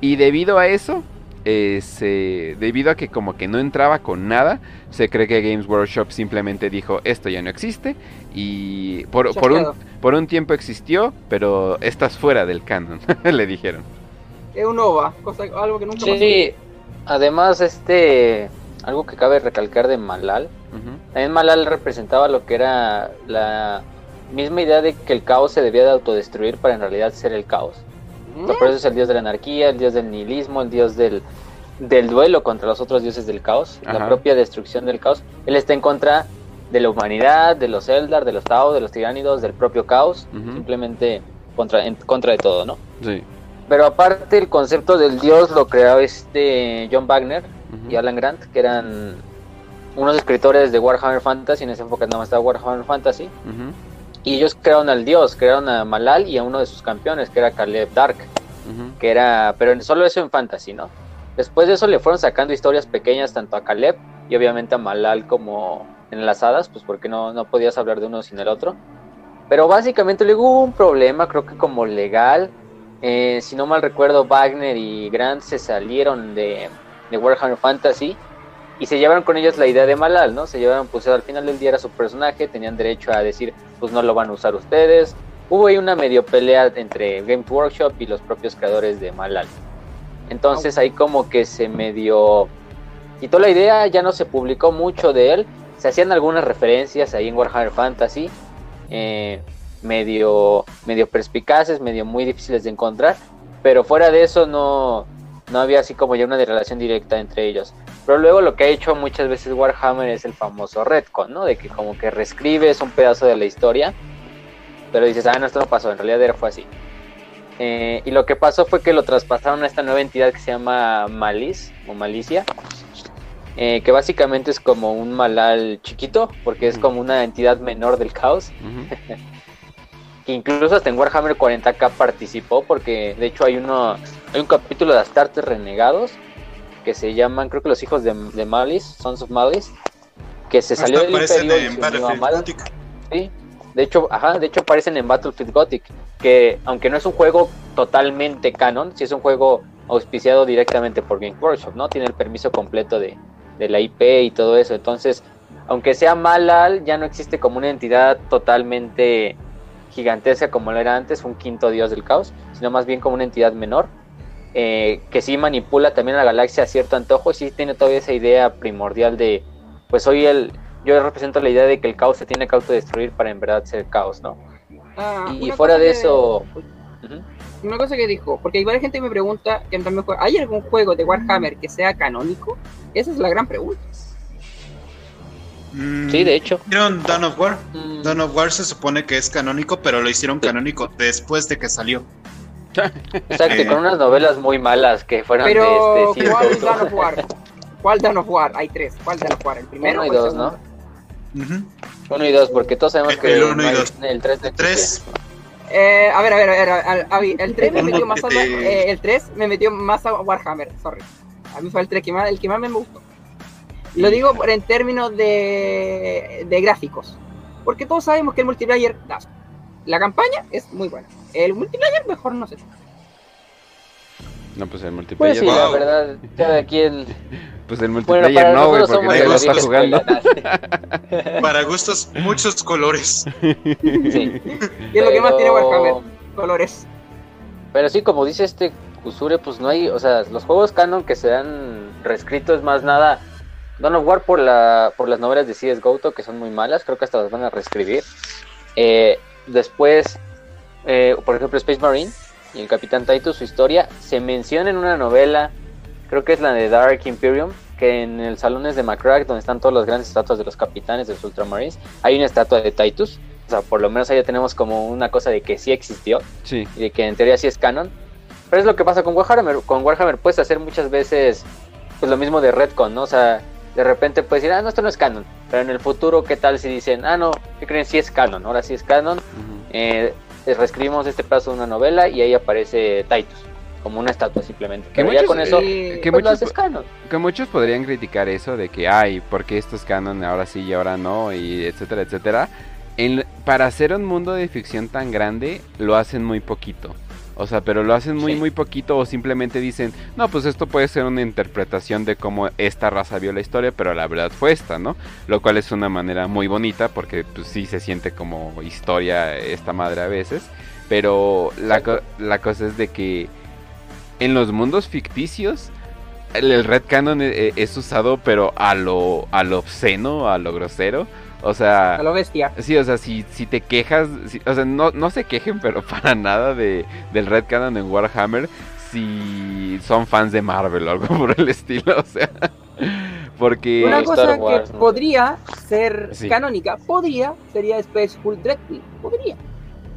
Y debido a eso, eh, debido a que como que no entraba con nada, se cree que Games Workshop simplemente dijo esto ya no existe y por, un, por un tiempo existió, pero estás fuera del canon, le dijeron. Es un OVA, algo que nunca Sí, además este, algo que cabe recalcar de Malal, también Malal representaba lo que era la misma idea de que el caos se debía de autodestruir para en realidad ser el caos. Por eso es el dios de la anarquía, el dios del nihilismo, el dios del, duelo contra los otros dioses del caos, la propia destrucción del caos. Él está en contra de la humanidad, de los Eldar, de los Tau, de los tiránidos, del propio caos, simplemente contra, en contra de todo, ¿no? Sí. Pero aparte el concepto del dios lo creó este John Wagner y Alan Grant, que eran unos escritores de Warhammer Fantasy, en esa época nada más estaba Warhammer Fantasy. Y ellos crearon al dios, crearon a Malal y a uno de sus campeones, que era Caleb Dark. Que era, pero solo eso en fantasy, ¿no? Después de eso le fueron sacando historias pequeñas tanto a Caleb y obviamente a Malal como enlazadas, pues porque no, no podías hablar de uno sin el otro. Pero básicamente luego hubo un problema, creo que como legal. Eh, si no mal recuerdo, Wagner y Grant se salieron de, de Warhammer Fantasy y se llevaron con ellos la idea de Malal, ¿no? Se llevaron, pues al final del día era su personaje, tenían derecho a decir, pues no lo van a usar ustedes. Hubo ahí una medio pelea entre Games Workshop y los propios creadores de Malal. Entonces ahí como que se medio quitó la idea, ya no se publicó mucho de él, se hacían algunas referencias ahí en Warhammer Fantasy, eh, medio, medio perspicaces, medio muy difíciles de encontrar, pero fuera de eso no, no había así como ya una relación directa entre ellos. Pero luego lo que ha hecho muchas veces Warhammer es el famoso retcon, ¿no? De que como que reescribes un pedazo de la historia, pero dices, ah, no, esto no pasó, en realidad fue así. Eh, y lo que pasó fue que lo traspasaron a esta nueva entidad que se llama Malice o Malicia, eh, que básicamente es como un malal chiquito, porque es como una entidad menor del caos. que incluso hasta en Warhammer 40k participó, porque de hecho hay uno hay un capítulo de Astartes Renegados que se llaman, creo que los hijos de, de Malice, Sons of Malice, que se salió del imperio en Battlefield Sí, de hecho, ajá, de hecho aparecen en Battlefield Gothic, que aunque no es un juego totalmente canon, sí es un juego auspiciado directamente por Game Workshop, ¿no? Tiene el permiso completo de, de la IP y todo eso. Entonces, aunque sea Malal, ya no existe como una entidad totalmente gigantesca como lo era antes, un quinto dios del caos, sino más bien como una entidad menor eh, que sí manipula también a la galaxia a cierto antojo y sí tiene todavía esa idea primordial de, pues soy el, yo represento la idea de que el caos se tiene que autodestruir para en verdad ser caos, ¿no? Ah, y fuera de eso... Una cosa que dijo, porque hay varias gente que me pregunta, que ¿hay algún juego de Warhammer que sea canónico? Esa es la gran pregunta. Mm, sí, de hecho. Hicieron Dawn of War. Mm. Dawn of War se supone que es canónico, pero lo hicieron canónico después de que salió. Exacto, con unas novelas muy malas que fueron Pero, de este ¿cuál Dawn of War? ¿Cuál Dawn of War? Hay tres. ¿Cuál Dawn of War? ¿El primero Uno y dos, ¿no? Uno y dos, porque todos sabemos que el, uno y dos. el 3 de tres. Eh, a ver, a ver, a ver, el 3 me metió más a, eh, el 3 me metió más a Warhammer, sorry. A mí fue el 3 que más, el que más me gustó. Lo digo en términos de, de gráficos. Porque todos sabemos que el multiplayer da. La campaña es muy buena. El multiplayer mejor no sé. No, pues el multiplayer. Pues sí, la verdad, cada quien. Pues el multiplayer no, güey, porque nadie lo está jugando. para gustos, muchos colores. Sí. Y es lo que más tiene Warhammer, colores. Pero sí, como dice este Kusure, pues no hay, o sea, los juegos canon que se han reescrito es más nada Dawn of War por, la, por las novelas de C.S. Goto, que son muy malas, creo que hasta las van a reescribir. Eh, después, eh, por ejemplo, Space Marine y el Capitán Titus, su historia, se menciona en una novela, creo que es la de Dark Imperium, que en el salones de Macrack, donde están todas las grandes estatuas de los capitanes de los Ultramarines, hay una estatua de Titus. O sea, por lo menos ahí ya tenemos como una cosa de que sí existió. Sí. Y de que en teoría sí es canon. Pero es lo que pasa con Warhammer. Con Warhammer puedes hacer muchas veces pues lo mismo de Redcon, ¿no? O sea, de repente puedes decir, ah, no, esto no es canon. Pero en el futuro, ¿qué tal si dicen, ah, no, ¿qué creen? Sí es canon, ahora sí es canon. eh, reescribimos este paso de una novela y ahí aparece Titus, como una estatua simplemente. Que muchos, ya con eso, eh, que, pues muchos, lo canon. que muchos podrían criticar eso de que, ay, ¿por qué esto es canon ahora sí y ahora no? Y etcétera, etcétera. En, para hacer un mundo de ficción tan grande, lo hacen muy poquito. O sea, pero lo hacen muy, muy poquito o simplemente dicen, no, pues esto puede ser una interpretación de cómo esta raza vio la historia, pero la verdad fue esta, ¿no? Lo cual es una manera muy bonita porque pues sí se siente como historia esta madre a veces. Pero la, la cosa es de que en los mundos ficticios el, Red Canon es, e, es, usado pero a lo, a lo obsceno, a lo grosero. O sea. A lo bestia. Sí, o sea, si, si te quejas. o sea, no, no se quejen, pero para nada de, del Red Canon en Warhammer. Si son fans de Marvel o algo por el estilo, o sea. Porque. Una cosa que podría ser canónica, podría, sería Space Hulk Dreadwing. Podría.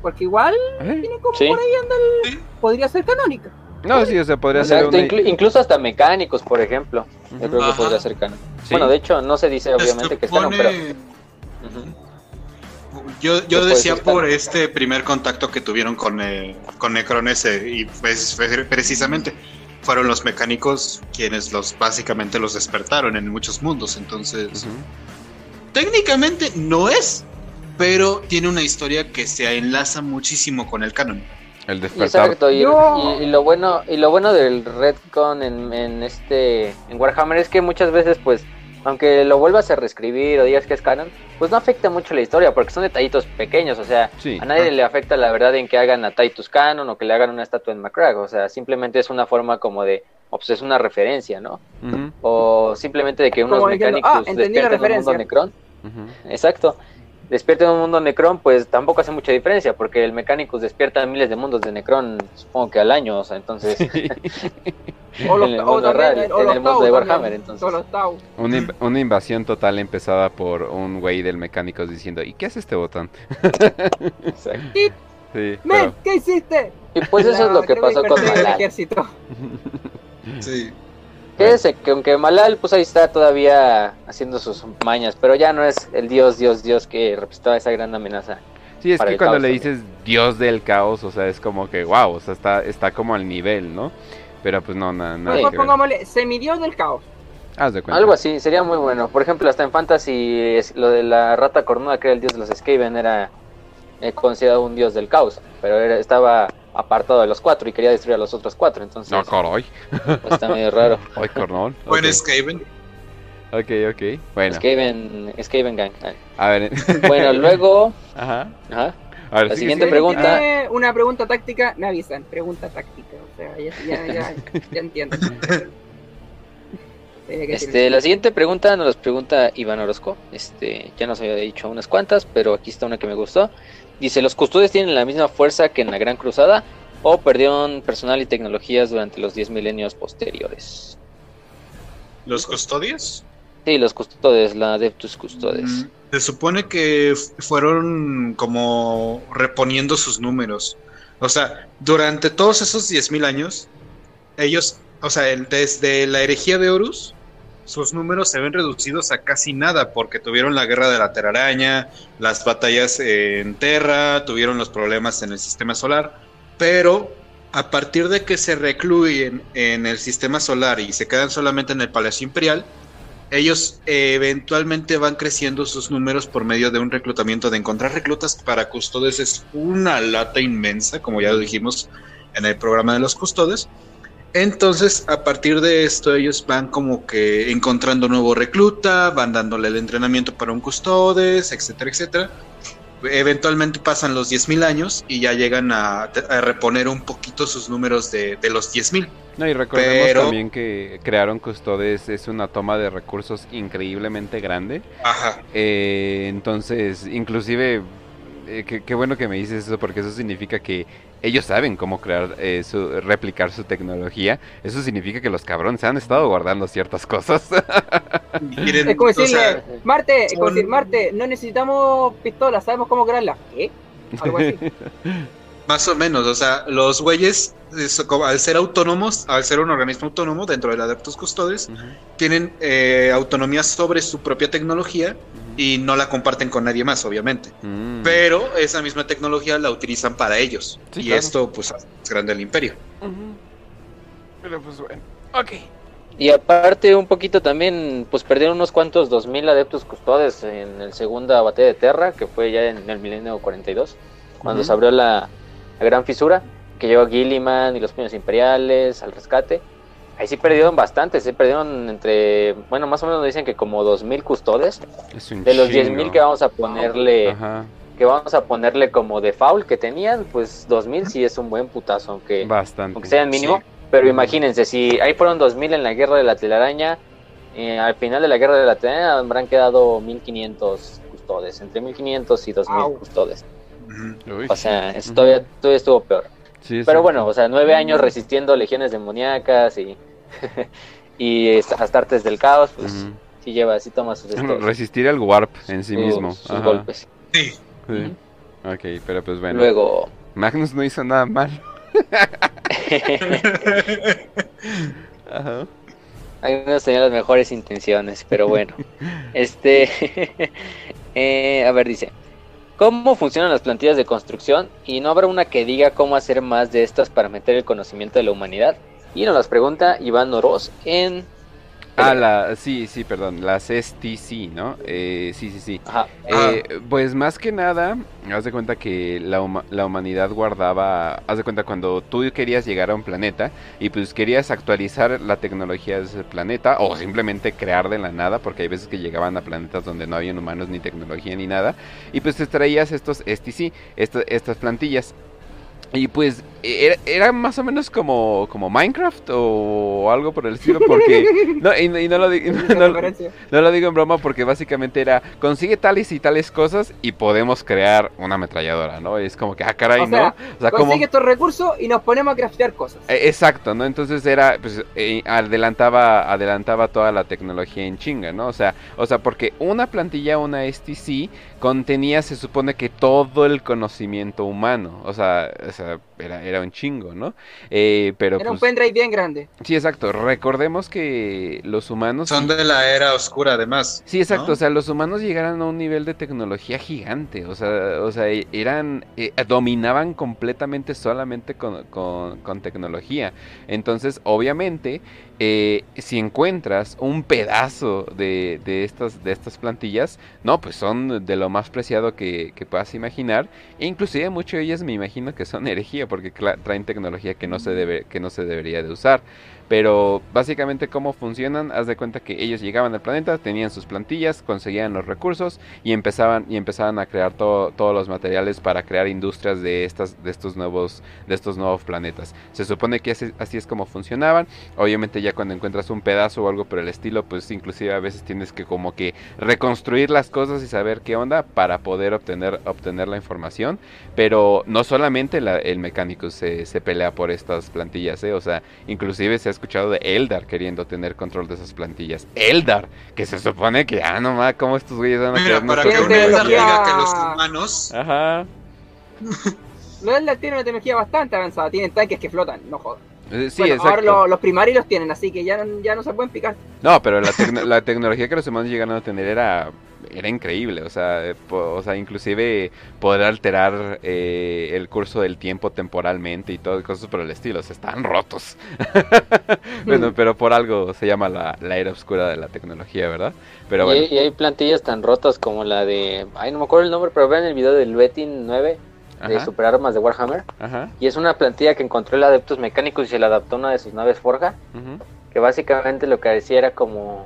Porque igual ¿Eh? tiene como por ahí anda el... Podría ser canónica. No, sí, o sea, podría ser. incluso hasta mecánicos, por ejemplo. Yo creo que podría ser canon. Bueno, de hecho, no se dice obviamente que es yo, yo decía por este primer contacto que tuvieron con, eh, con Necron ese, y pues, precisamente fueron los mecánicos quienes los básicamente los despertaron en muchos mundos. Entonces, técnicamente no es, pero tiene una historia que se enlaza muchísimo con el canon. El despertar. Exacto, y, lo bueno y lo bueno del Redcon en, en este en Warhammer es que muchas veces pues aunque lo vuelvas a reescribir o digas que es canon, pues no afecta mucho la historia porque son detallitos pequeños, o sea, a nadie le afecta la verdad en que hagan a Titus canon o que le hagan una estatua en Macrag, o sea, simplemente es una forma como de, pues es una referencia, ¿no? O simplemente de que unos mecánicos ah, despierten un mundo Necron. Exacto despierta en un mundo Necron, pues tampoco hace mucha diferencia, porque el Mechanicus despierta miles de mundos de Necron, supongo que al año, o sea, entonces. o en el mundo en el mundo de Warhammer, entonces. Una, una, invasión total empezada por un güey del Mechanicus diciendo, ¿y qué hace este botón? Exacto. Sí, ¿qué hiciste? Y pues eso es lo que pasó con Malal. Sí. Quédese que aunque Malal, pues ahí está todavía haciendo sus mañas, pero ya no es el dios, dios, dios que representaba esa gran amenaza. Sí, es que cuando le dices dios del caos, o sea, es como que wow, o sea, está, está como al nivel, ¿no? Pero pues no, nada. nada sí. pongámosle semidios del caos. Haz de Algo así, sería muy bueno. Por ejemplo, hasta en Fantasy, lo de la rata cornuda, que era el dios de los Skaven, era eh, considerado un dios del caos, pero era, estaba apartado de los cuatro y quería destruir a los otros cuatro, entonces... No, caray. Pues, está medio raro. Ay, carnal. Bueno, Skaven. Ok, ok. Bueno. Skaven, Skaven Gang. A ver. Bueno, luego... Ajá. Ajá. A ver, la siguiente pregunta. Una pregunta táctica, me avisan. Pregunta táctica. O sea, ya, ya, ya, ya entiendo. Este, la siguiente pregunta nos la pregunta Iván Orozco. Este, ya nos había dicho unas cuantas, pero aquí está una que me gustó. Dice, ¿los custodios tienen la misma fuerza que en la Gran Cruzada o perdieron personal y tecnologías durante los 10 milenios posteriores? ¿Los custodios? Sí, los custodios, la Adeptus Custodes. Mm, se supone que fueron como reponiendo sus números. O sea, durante todos esos 10.000 años, ellos, o sea, desde la herejía de Horus, sus números se ven reducidos a casi nada porque tuvieron la guerra de la teraraña, las batallas en Terra, tuvieron los problemas en el sistema solar, pero a partir de que se recluyen en el sistema solar y se quedan solamente en el Palacio Imperial, ellos eventualmente van creciendo sus números por medio de un reclutamiento, de encontrar reclutas para custodes es una lata inmensa, como ya dijimos en el programa de los custodes. Entonces, a partir de esto, ellos van como que encontrando nuevo recluta, van dándole el entrenamiento para un custodes, etcétera, etcétera eventualmente pasan los 10.000 años y ya llegan a, reponer un poquito sus números de, los 10.000. No, y recordemos también que crearon Custodes es una toma de recursos increíblemente grande. Ajá. Eh, entonces, inclusive, eh, qué bueno que me dices eso porque eso significa que ellos saben cómo crear, eh, su, replicar su tecnología. Eso significa que los cabrones han estado guardando ciertas cosas. es como decirle, Marte, es como decir, Marte, no necesitamos pistolas, sabemos cómo crearlas. ¿Qué? Algo así. Más o menos, o sea, los güeyes, al ser autónomos, al ser un organismo autónomo dentro del Adeptus Custodes, tienen eh, autonomía sobre su propia tecnología y no la comparten con nadie más, obviamente. Mm. Pero esa misma tecnología la utilizan para ellos. y esto, pues, es grande el imperio. Pero pues bueno, ok. Y aparte un poquito también, pues perdieron unos cuantos 2000 adeptos custodes en el segunda batalla de Terra, que fue ya en el milenio 42, cuando se abrió la, gran fisura, que llegó Gilliman y los puños imperiales al rescate. Ahí sí perdieron bastante, sí perdieron entre, bueno, más o menos dicen que como 2.000 custodes. de los 10.000 que vamos a ponerle, que vamos a ponerle como default que tenían, pues 2.000 sí es un buen putazo, aunque, bastante. aunque sea el mínimo. Pero imagínense, si ahí fueron 2.000 en la guerra de la telaraña, eh, al final de la guerra de la telaraña habrán quedado 1.500 custodes, entre 1.500 y 2.000 custodes. O sea, todavía, todavía estuvo peor. Pero bueno, o sea, nueve años resistiendo legiones demoníacas y y Astartes del Caos, pues sí lleva, así toma sus Resistir al warp en sí mismo. Sus golpes. Sí. Ok, pero pues bueno. Luego... Magnus no hizo nada mal. Ajá. Algunos tenían las mejores intenciones, pero bueno. este... eh, a ver, dice... ¿Cómo funcionan las plantillas de construcción? Y no habrá una que diga cómo hacer más de estas para meter el conocimiento de la humanidad. Y nos las pregunta Iván Oroz en... Ah, la, sí, sí, perdón, las STC, ¿no? Eh, sí, sí, sí. Ajá. Eh, pues más que nada, haz de cuenta que la, la, humanidad guardaba, haz de cuenta cuando tú querías llegar a un planeta y pues querías actualizar la tecnología de ese planeta o simplemente crear de la nada, porque hay veces que llegaban a planetas donde no habían humanos ni tecnología ni nada, y pues te traías estos STC, estas plantillas. Y pues era, más o menos como, como Minecraft o algo por el estilo, porque... No, y, no, lo digo, no, lo digo en broma porque básicamente era, consigue tales y tales cosas y podemos crear una ametralladora, ¿no? Es como que, ah, caray, ¿no? O sea, consigue estos recursos y nos ponemos a craftear cosas. E, exacto, ¿no? Entonces era, pues, eh, adelantaba, adelantaba toda la tecnología en chinga, ¿no? O sea, o sea, porque una plantilla, una STC, contenía, se supone que todo el conocimiento humano, o sea, o sea era, era un chingo, ¿no? Eh, pero era un pues pendrive bien grande. Sí, exacto. Recordemos que los humanos... Son de la era oscura, además. Sí, exacto. O sea, los humanos llegaron a un nivel de tecnología gigante. O sea, o sea eran... Eh, dominaban completamente solamente con, con tecnología. Entonces, obviamente, eh, si encuentras un pedazo de, de, estas, de estas plantillas, no, pues son de lo más preciado que, puedas imaginar. E inclusive muchas de ellas me imagino que son herejía porque traen tecnología que no se, debe, que no se debería de usar. Pero básicamente cómo funcionan, haz de cuenta que ellos llegaban al planeta, tenían sus plantillas, conseguían los recursos y empezaban y empezaban a crear todos los materiales para crear industrias de estas de estos nuevos de estos nuevos planetas. Se supone que así, es como funcionaban. Obviamente ya cuando encuentras un pedazo o algo por el estilo, pues inclusive a veces tienes que como que reconstruir las cosas y saber qué onda para poder obtener obtener la información. Pero no solamente el mecánico se, se pelea por estas plantillas, ¿eh? o sea, inclusive se escuchado de Eldar queriendo tener control de esas plantillas. Eldar, que se supone que, ah, no más, ¿cómo estos güeyes van a Mira, para que un Eldar diga que los humanos. Ajá. los Eldar tienen una tecnología bastante avanzada, tienen tanques que flotan, no jodas. Eh, sí, ahora los primarios los tienen, así que ya, ya no se pueden picar. No, pero la, la tecnología que los humanos llegaron a tener era era increíble, o sea, eh, o sea, inclusive poder alterar eh, el curso del tiempo temporalmente y todo, cosas por el estilo, o sea, están rotos. bueno, pero por algo se llama la, era oscura de la tecnología, ¿verdad? Pero y, y, hay plantillas tan rotas como la de, ay, no me acuerdo el nombre, pero vean el video del Betin 9 de superarmas de Warhammer. Y es una plantilla que encontró el Adeptus Mecánicos y se la adaptó a una de sus naves Forja. Que básicamente lo que decía era como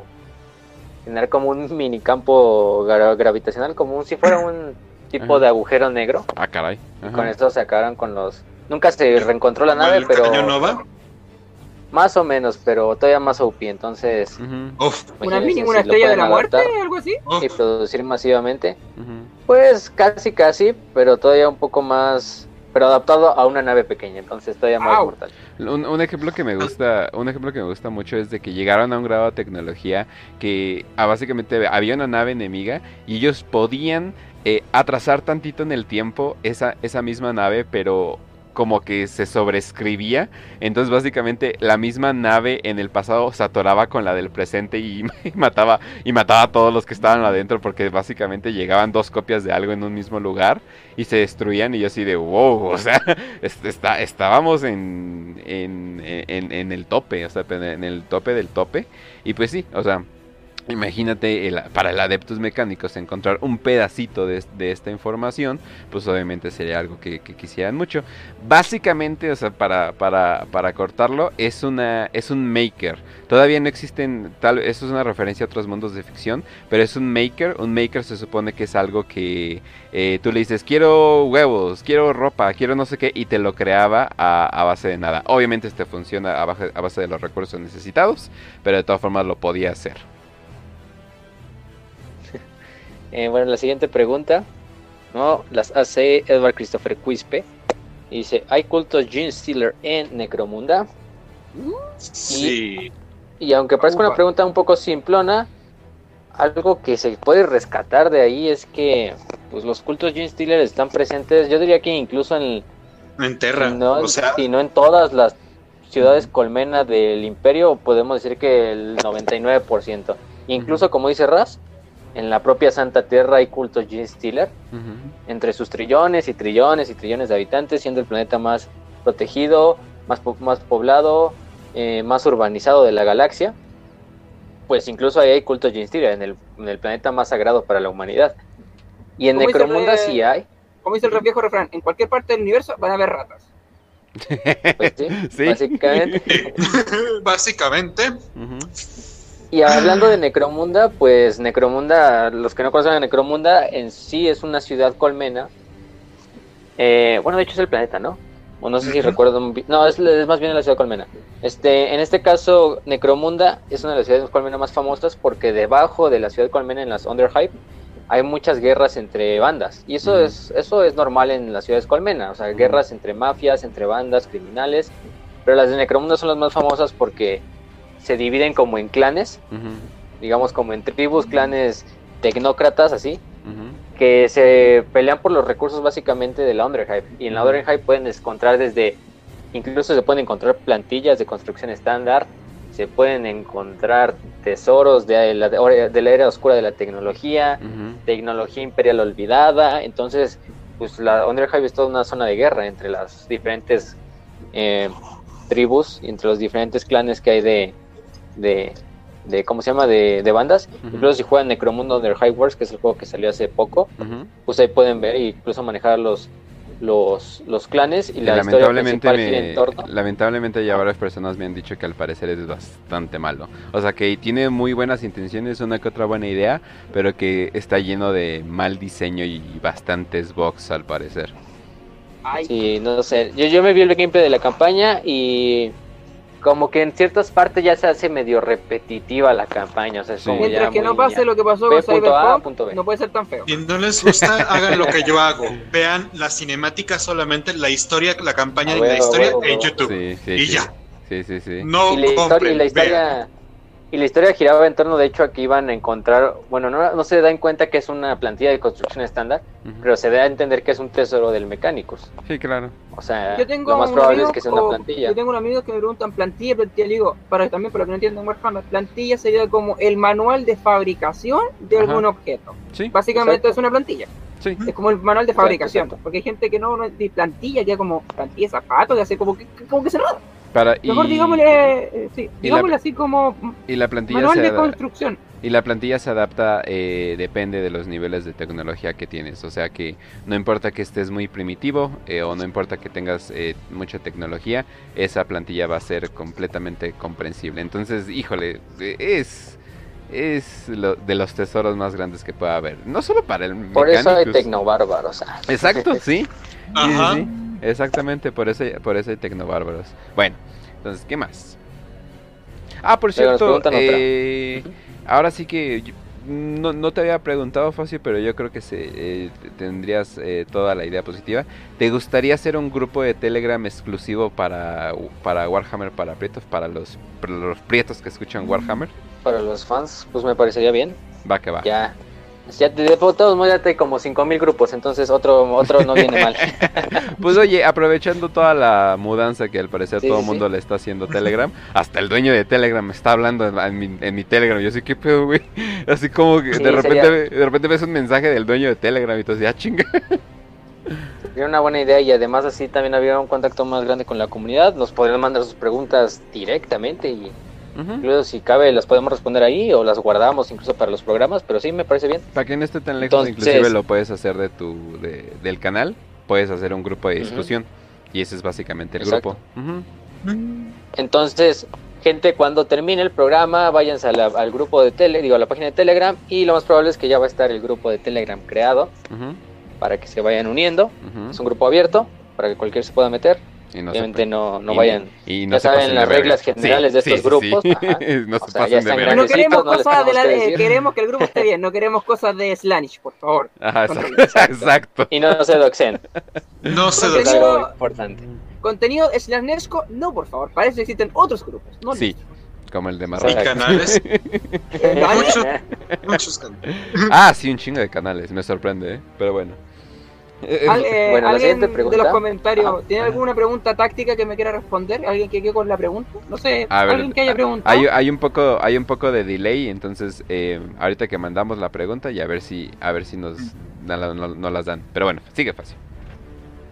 tener como un minicampo gravitacional, como si fuera un tipo de agujero negro. Ah, caray. Y con esto se acabaron con los... Nunca se reencontró la nave, pero... Nova? Más o menos, pero todavía más OP, entonces... ¿Una mini, una estrella de la muerte, algo así? Y producir masivamente. Pues casi, casi, pero todavía un poco más pero adaptado a una nave pequeña, entonces todavía más mortal. Un, ejemplo que me gusta, un ejemplo que me gusta mucho es de que llegaron a un grado de tecnología que ah, básicamente había una nave enemiga y ellos podían eh, atrasar tantito en el tiempo esa, esa misma nave, pero como que se sobrescribía. Entonces básicamente la misma nave en el pasado se atoraba con la del presente y, mataba y mataba a todos los que estaban adentro porque básicamente llegaban dos copias de algo en un mismo lugar y se destruían y yo así de wow, o sea, está, estábamos en, en, en, el tope, o sea, en el tope del tope y pues sí, o sea, Imagínate para el Adeptus Mecánicos encontrar un pedacito de, esta información, pues obviamente sería algo que, quisieran mucho. Básicamente, o sea, para, para, para, cortarlo, es, una, es un maker. Todavía no existen, tal, eso es una referencia a otros mundos de ficción, pero es un maker. Un maker se supone que es algo que eh, tú le dices, quiero huevos, quiero ropa, quiero no sé qué, y te lo creaba a, a base de nada. Obviamente este funciona a base, a base de los recursos necesitados, pero de todas formas lo podía hacer. Eh, bueno, la siguiente pregunta, ¿no? Las hace Edward Christopher Quispe. Y dice, ¿hay cultos Gene Stealer en Necromunda? Sí. Y, aunque parezca una pregunta un poco simplona, algo que se puede rescatar de ahí es que pues los cultos Gene Stealer están presentes, yo diría que incluso en... En Terra, no, o sea... no en todas las ciudades colmena del imperio, podemos decir que el 99%. Incluso, como dice Raz, en la propia Santa Tierra hay cultos Gene Stealer, entre sus trillones y trillones y trillones de habitantes, siendo el planeta más protegido, más, más poblado, eh, más urbanizado de la galaxia. Pues incluso ahí hay cultos Gene Stealer, en el, en el planeta más sagrado para la humanidad. Y en Necromunda sí hay. Como dice el viejo refrán, en cualquier parte del universo van a haber ratas. Pues sí, básicamente. básicamente. Y hablando de Necromunda, pues Necromunda, los que no conocen a Necromunda, en sí es una ciudad colmena. Eh, bueno, de hecho es el planeta, ¿no? O no sé si recuerdo. No, es, más bien la ciudad colmena. Este, en este caso, Necromunda es una de las ciudades colmena más famosas porque debajo de la ciudad colmena, en las Underhype, hay muchas guerras entre bandas. Y eso, es, eso es normal en las ciudades colmena. O sea, guerras entre mafias, entre bandas, criminales. Pero las de Necromunda son las más famosas porque se dividen como en clanes, digamos como en tribus, clanes tecnócratas, así, que se pelean por los recursos básicamente de la Underhype. Y en la Underhype pueden encontrar desde, incluso se pueden encontrar plantillas de construcción estándar, se pueden encontrar tesoros de la, de la era oscura de la tecnología, tecnología imperial olvidada, entonces pues la Underhive es toda una zona de guerra entre las diferentes eh, tribus, entre los diferentes clanes que hay de, de, de ¿cómo se llama? De, de bandas. Incluso si juegan Necromundo Under High Wars, que es el juego que salió hace poco, pues ahí pueden ver e incluso manejar los, los, los clanes y la lamentablemente historia Lamentablemente ya varias personas me han dicho que al parecer es bastante malo. O sea que tiene muy buenas intenciones, una que otra buena idea, pero que está lleno de mal diseño y bastantes bugs al parecer. Sí, no sé. Yo, yo me vi el gameplay de la campaña y como que en ciertas partes ya se hace medio repetitiva la campaña. O sea, Mientras que no pase lo que pasó con Cyberpunk, no puede ser tan feo. Si no les gusta, hagan lo que yo hago. Vean la cinemática solamente, la historia, la campaña de la historia en YouTube. y ya. Sí, sí, sí. No y la, historia, y la historia, Y la historia giraba en torno, de hecho, a que iban a encontrar, bueno, no, no se da en cuenta que es una plantilla de construcción estándar, pero se da a entender que es un tesoro del mecánicos. Sí, claro. O sea, Yo tengo lo más probable es que sea una plantilla. Yo tengo un amigo que me preguntan plantilla, plantilla, le digo, para también para que no entiendan Warhammer, plantilla sería como el manual de fabricación de Ajá. algún objeto. Sí, Básicamente Exacto. es una plantilla. sí. Es como el manual de fabricación. exacto. Porque hay gente que no, no de plantilla, queda como plantilla de zapatos, que hace como que, como que se nada. Para, y, Mejor digámosle, eh, sí, la- así como y la plantilla manual se de construcción. Y la plantilla se adapta, eh, depende de los niveles de tecnología que tienes. O sea que no importa que estés muy primitivo eh, o no importa que tengas eh, mucha tecnología, esa plantilla va a ser completamente comprensible. Entonces, híjole, es, es lo- de los tesoros más grandes que pueda haber. No solo para el Por eso hay Mechanicus. tecnobárbaros. Exacto, sí, Ajá. sí. Exactamente, por eso, por hay tecnobárbaros. Bueno, entonces, ¿qué más? Ah, por cierto, eh, ahora sí que yo- no, no te había preguntado, Facio, pero yo creo que se, eh, tendrías eh, toda la idea positiva. ¿Te gustaría hacer un grupo de Telegram exclusivo para, para Warhammer, para prietos, para los, para los prietos que escuchan Warhammer? Para los fans, pues me parecería bien. Va que va. Ya. Ya de, de todos modos ya hay como 5000 grupos, entonces otro otro no viene mal. Pues oye, aprovechando toda la mudanza que al parecer Sí, todo el sí, mundo le está haciendo Telegram, hasta el dueño de Telegram me está hablando en, en mi, en mi Telegram. Yo sé qué pedo, güey. Así como que Sí, de repente sería- de repente ves un mensaje del dueño de Telegram y tú dices, ah, chinga. Sería una buena idea y además así también habría un contacto más grande con la comunidad. Nos podrían mandar sus preguntas directamente y Incluso si cabe las podemos responder ahí o las guardamos incluso para los programas, pero sí me parece bien. Para que no esté tan lejos, Entonces- inclusive lo puedes hacer de tu de- del canal, puedes hacer un grupo de discusión y ese es básicamente el Exacto. grupo. Entonces, gente, cuando termine el programa, váyanse a la- al grupo de Tele, digo, a la página de Telegram y lo más probable es que ya va a estar el grupo de Telegram creado para que se vayan uniendo. Es un grupo abierto para que cualquiera se pueda meter. Y no se Obviamente no, no y- vayan. y ya se saben las reglas generales de estos grupos, ajá. no O se sea, pasen ya de. No queremos no cosas de la que queremos que el grupo esté bien, no queremos cosas de Slanish, por favor. Ajá, exacto. exacto. Y no se doxen, No se yo- algo importante. Contenido Slanesco, no, por favor. Para eso existen otros grupos. No Sí, como el de Y Marruecos. canales. ¿Vale? Mucho- muchos canales. Ah, sí, un chingo de canales, me sorprende, ¿eh? Pero bueno. Eh, Al- eh, Bueno, la ¿Alguien siguiente de pregunta. los comentarios Ajá. tiene alguna pregunta táctica que me quiera responder? ¿Alguien que quede con la pregunta? No sé, A ver, alguien que haya preguntado. hay, hay un poco hay un poco de delay, entonces eh, ahorita que mandamos la pregunta y a ver si a ver si nos no, la- no- no las dan. Pero bueno, sigue fácil.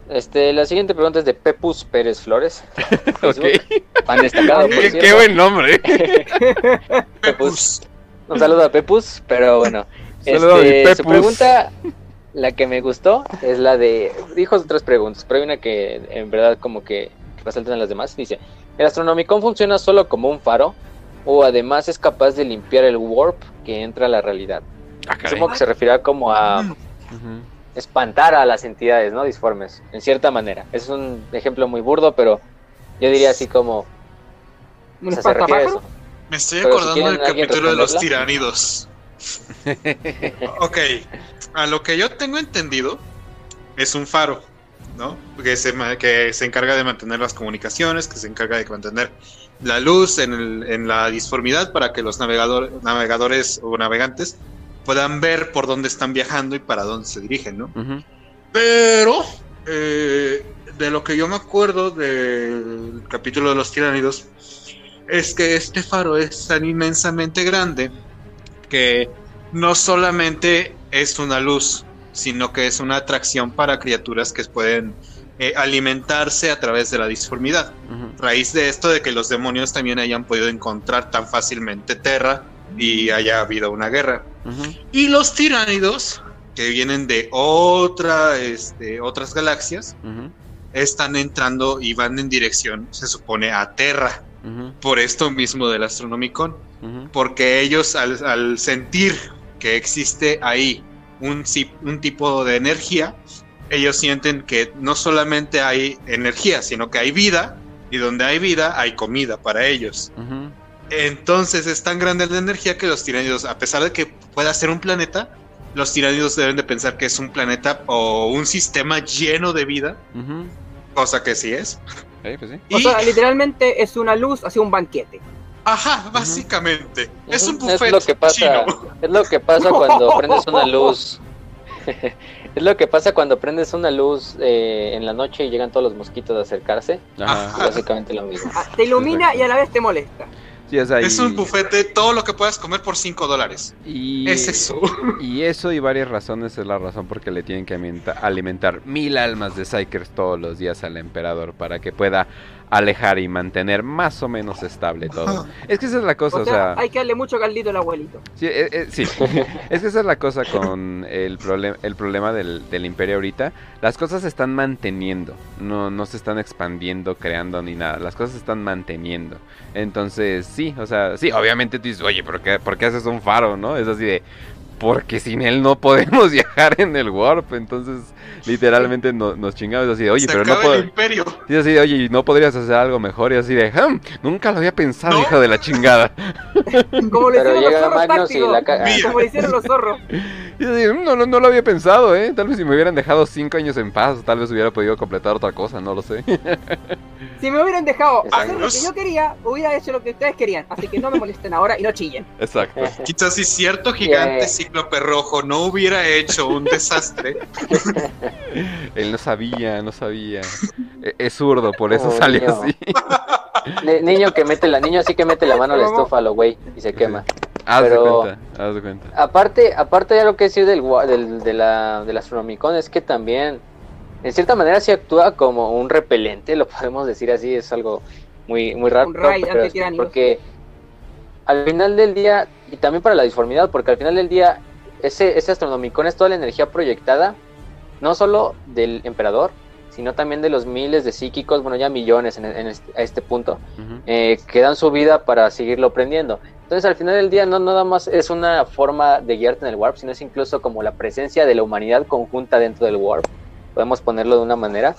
Este, la siguiente pregunta es de Pepus Pérez Flores. Ok. Fan destacado, por Qué, cierto. qué buen nombre. Pepus. Un saludo a Pepus, pero bueno. Saludo a mi Este, su pregunta, la que me gustó, es la de. Dijo tres preguntas, pero hay una que en verdad como que resaltan a las demás. Dice: ¿El Astronomicon funciona solo como un faro? ¿O además es capaz de limpiar el warp que entra a la realidad? Ah. Supongo que se refiere como a Ujú. espantar a las entidades, ¿no? Disformes, en cierta manera. Es un ejemplo muy burdo, pero yo diría así como. ¿Un o sea, se refiere a espantapájaro? eso. Me estoy Pero acordando del capítulo de los tiránidos. Ok, a lo que yo tengo entendido, es un faro, ¿no? Que se, que se encarga de mantener las comunicaciones, que se encarga de mantener la luz en, el- en la disformidad para que los navegador- navegadores o navegantes puedan ver por dónde están viajando y para dónde se dirigen, ¿no? Pero eh, de lo que yo me acuerdo del capítulo de los tiránidos es que este faro es tan inmensamente grande que no solamente es una luz, sino que es una atracción para criaturas que pueden eh, alimentarse a través de la disformidad. Raíz de esto de que los demonios también hayan podido encontrar tan fácilmente Terra y haya habido una guerra. Y los tiránidos, que vienen de otra, este, otras galaxias, están entrando y van en dirección, se supone, a Terra. Por esto mismo del Astronomicon. Porque ellos al, al sentir que existe ahí un, si- un tipo de energía, ellos sienten que no solamente hay energía, sino que hay vida. Y donde hay vida, hay comida para ellos. Ujú. Entonces es tan grande la energía que los tiránidos, a pesar de que pueda ser un planeta, los tiránidos deben de pensar que es un planeta o un sistema lleno de vida, Ujú. cosa que sí es. Eh, pues sí. O Y sea, literalmente es una luz hacia un banquete. Ajá, básicamente. Es un buffet es lo que pasa, Es lo que pasa cuando prendes una luz. es lo que pasa cuando prendes una luz eh, en la noche y llegan todos los mosquitos a acercarse. Básicamente lo mismo. Ah, te ilumina y a la vez te molesta es un bufete, todo lo que puedas comer por 5 dólares. Y... Es eso. Y eso y varias razones es la razón por que le tienen que alimentar mil almas de Psykers todos los días al emperador para que pueda alejar y mantener más o menos estable todo. Es que esa es la cosa, o, sea, hay que darle mucho caldito al abuelito. Sí, eh, eh, sí. es que esa es la cosa con el, problema el problema del, del, imperio ahorita. Las cosas se están manteniendo, no, no se están expandiendo, creando ni nada. Las cosas se están manteniendo. Entonces, sí, o sea, sí, obviamente tú dices, oye, ¿por qué, ¿por qué haces un faro, no? Es así de, porque sin él no podemos viajar en el warp. Entonces, literalmente nos chingamos así de, oye, pero no puedo. imperio. Sí, así de, oye, ¿no podrías hacer algo mejor? Y así de, nunca lo había pensado, hijo de la chingada. Como le hicieron los zorros y la Como le hicieron los zorros. No, no, no, lo había pensado, ¿eh? Tal vez si me hubieran dejado cinco años en paz, tal vez hubiera podido completar otra cosa, no lo sé. si me hubieran dejado hacer lo que yo quería, hubiera hecho lo que ustedes querían. Así que no me molesten ahora y no chillen. Exacto. Quizás si cierto gigante cíclope rojo no hubiera hecho un desastre. Él no sabía, no sabía. E-, es zurdo, por eso sale así. niño que mete la niño así que mete la mano al estofa lo güey y se quema. Haz de cuenta, haz de cuenta. Aparte, aparte de lo que decir del, del, de la, del astronomicón es que también en cierta manera sí actúa como un repelente, lo podemos decir así, es algo muy, muy raro. porque al final del día, y también para la disformidad, porque al final del día, ese, ese astronomicón es toda la energía proyectada, no solo del emperador, sino también de los miles de psíquicos, bueno, ya millones en, este, a este punto, eh, que dan su vida para seguirlo prendiendo. Entonces, al final del día, no nada más es una forma de guiarte en el warp, sino es incluso como la presencia de la humanidad conjunta dentro del warp podemos ponerlo de una manera.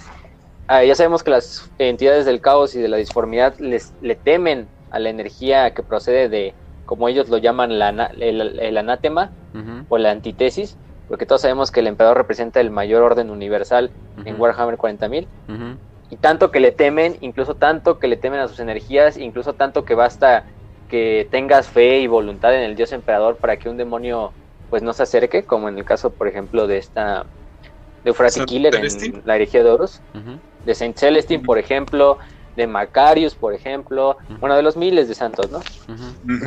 Ah, ya sabemos que las entidades del caos y de la disformidad les, le temen a la energía que procede de, como ellos lo llaman, la, el, anátema o la antítesis, porque todos sabemos que el emperador representa el mayor orden universal en Warhammer 40.000. Y tanto que le temen, incluso tanto que le temen a sus energías, incluso tanto que basta que tengas fe y voluntad en el dios emperador para que un demonio pues no se acerque, como en el caso, por ejemplo, de esta de Euphrati Killer en la herejía de Horus, de Saint Celestine, por ejemplo, de Macarius, por ejemplo, bueno, de los miles de santos, ¿no?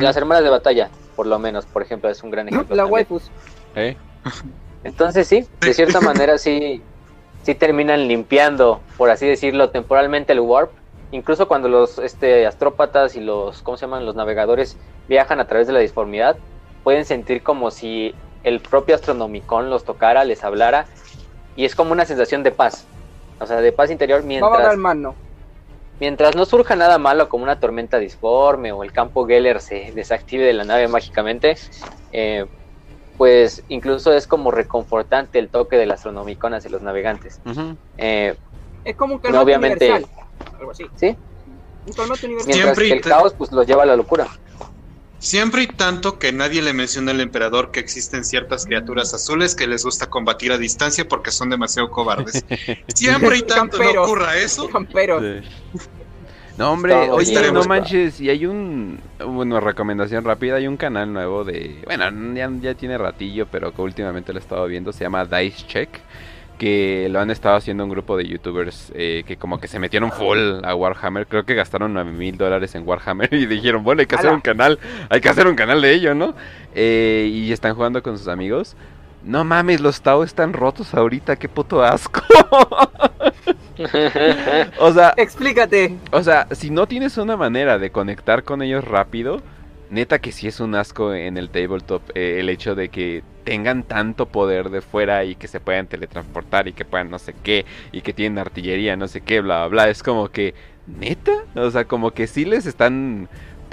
Las hermanas de batalla, por lo menos, por ejemplo, es un gran ejemplo. La waifus. ¿Eh? Entonces sí, de cierta manera sí, sí terminan limpiando, por así decirlo, temporalmente el warp. Incluso cuando los este, astrópatas y los, ¿cómo se llaman? Los navegadores viajan a través de la disformidad, pueden sentir como si el propio Astronomicon los tocara, les hablara y es como una sensación de paz, o sea, de paz interior mientras, mientras no surja nada malo como una tormenta disforme o el campo Geller se desactive de la nave mágicamente, eh, pues incluso es como reconfortante el toque del astronomicón hacia los navegantes. Eh, es como un calor obviamente, universal, algo así. ¿Sí? Un universal. Mientras que el caos pues los lleva a la locura. Siempre y tanto que nadie le menciona al emperador que existen ciertas criaturas azules que les gusta combatir a distancia porque son demasiado cobardes. Siempre y tanto no ocurra eso. No, hombre, oye, no manches, y hay un, bueno, recomendación rápida, hay un canal nuevo de, bueno, ya, ya tiene ratillo, pero que últimamente lo he estado viendo, se llama Dice Check que lo han estado haciendo un grupo de youtubers eh, que como que se metieron full a Warhammer. Creo que gastaron 9 mil dólares en Warhammer y dijeron, bueno, hay que hacer un canal, hay que hacer un canal de ello, ¿no? Eh, y están jugando con sus amigos. No mames, los Tau están rotos ahorita, qué puto asco. o sea, explícate. O sea, si no tienes una manera de conectar con ellos rápido, neta que sí es un asco en el tabletop eh, el hecho de que tengan tanto poder de fuera y que se puedan teletransportar y que puedan no sé qué y que tienen artillería, no sé qué, bla, bla, bla. Es como que, neta, o sea, como que sí les están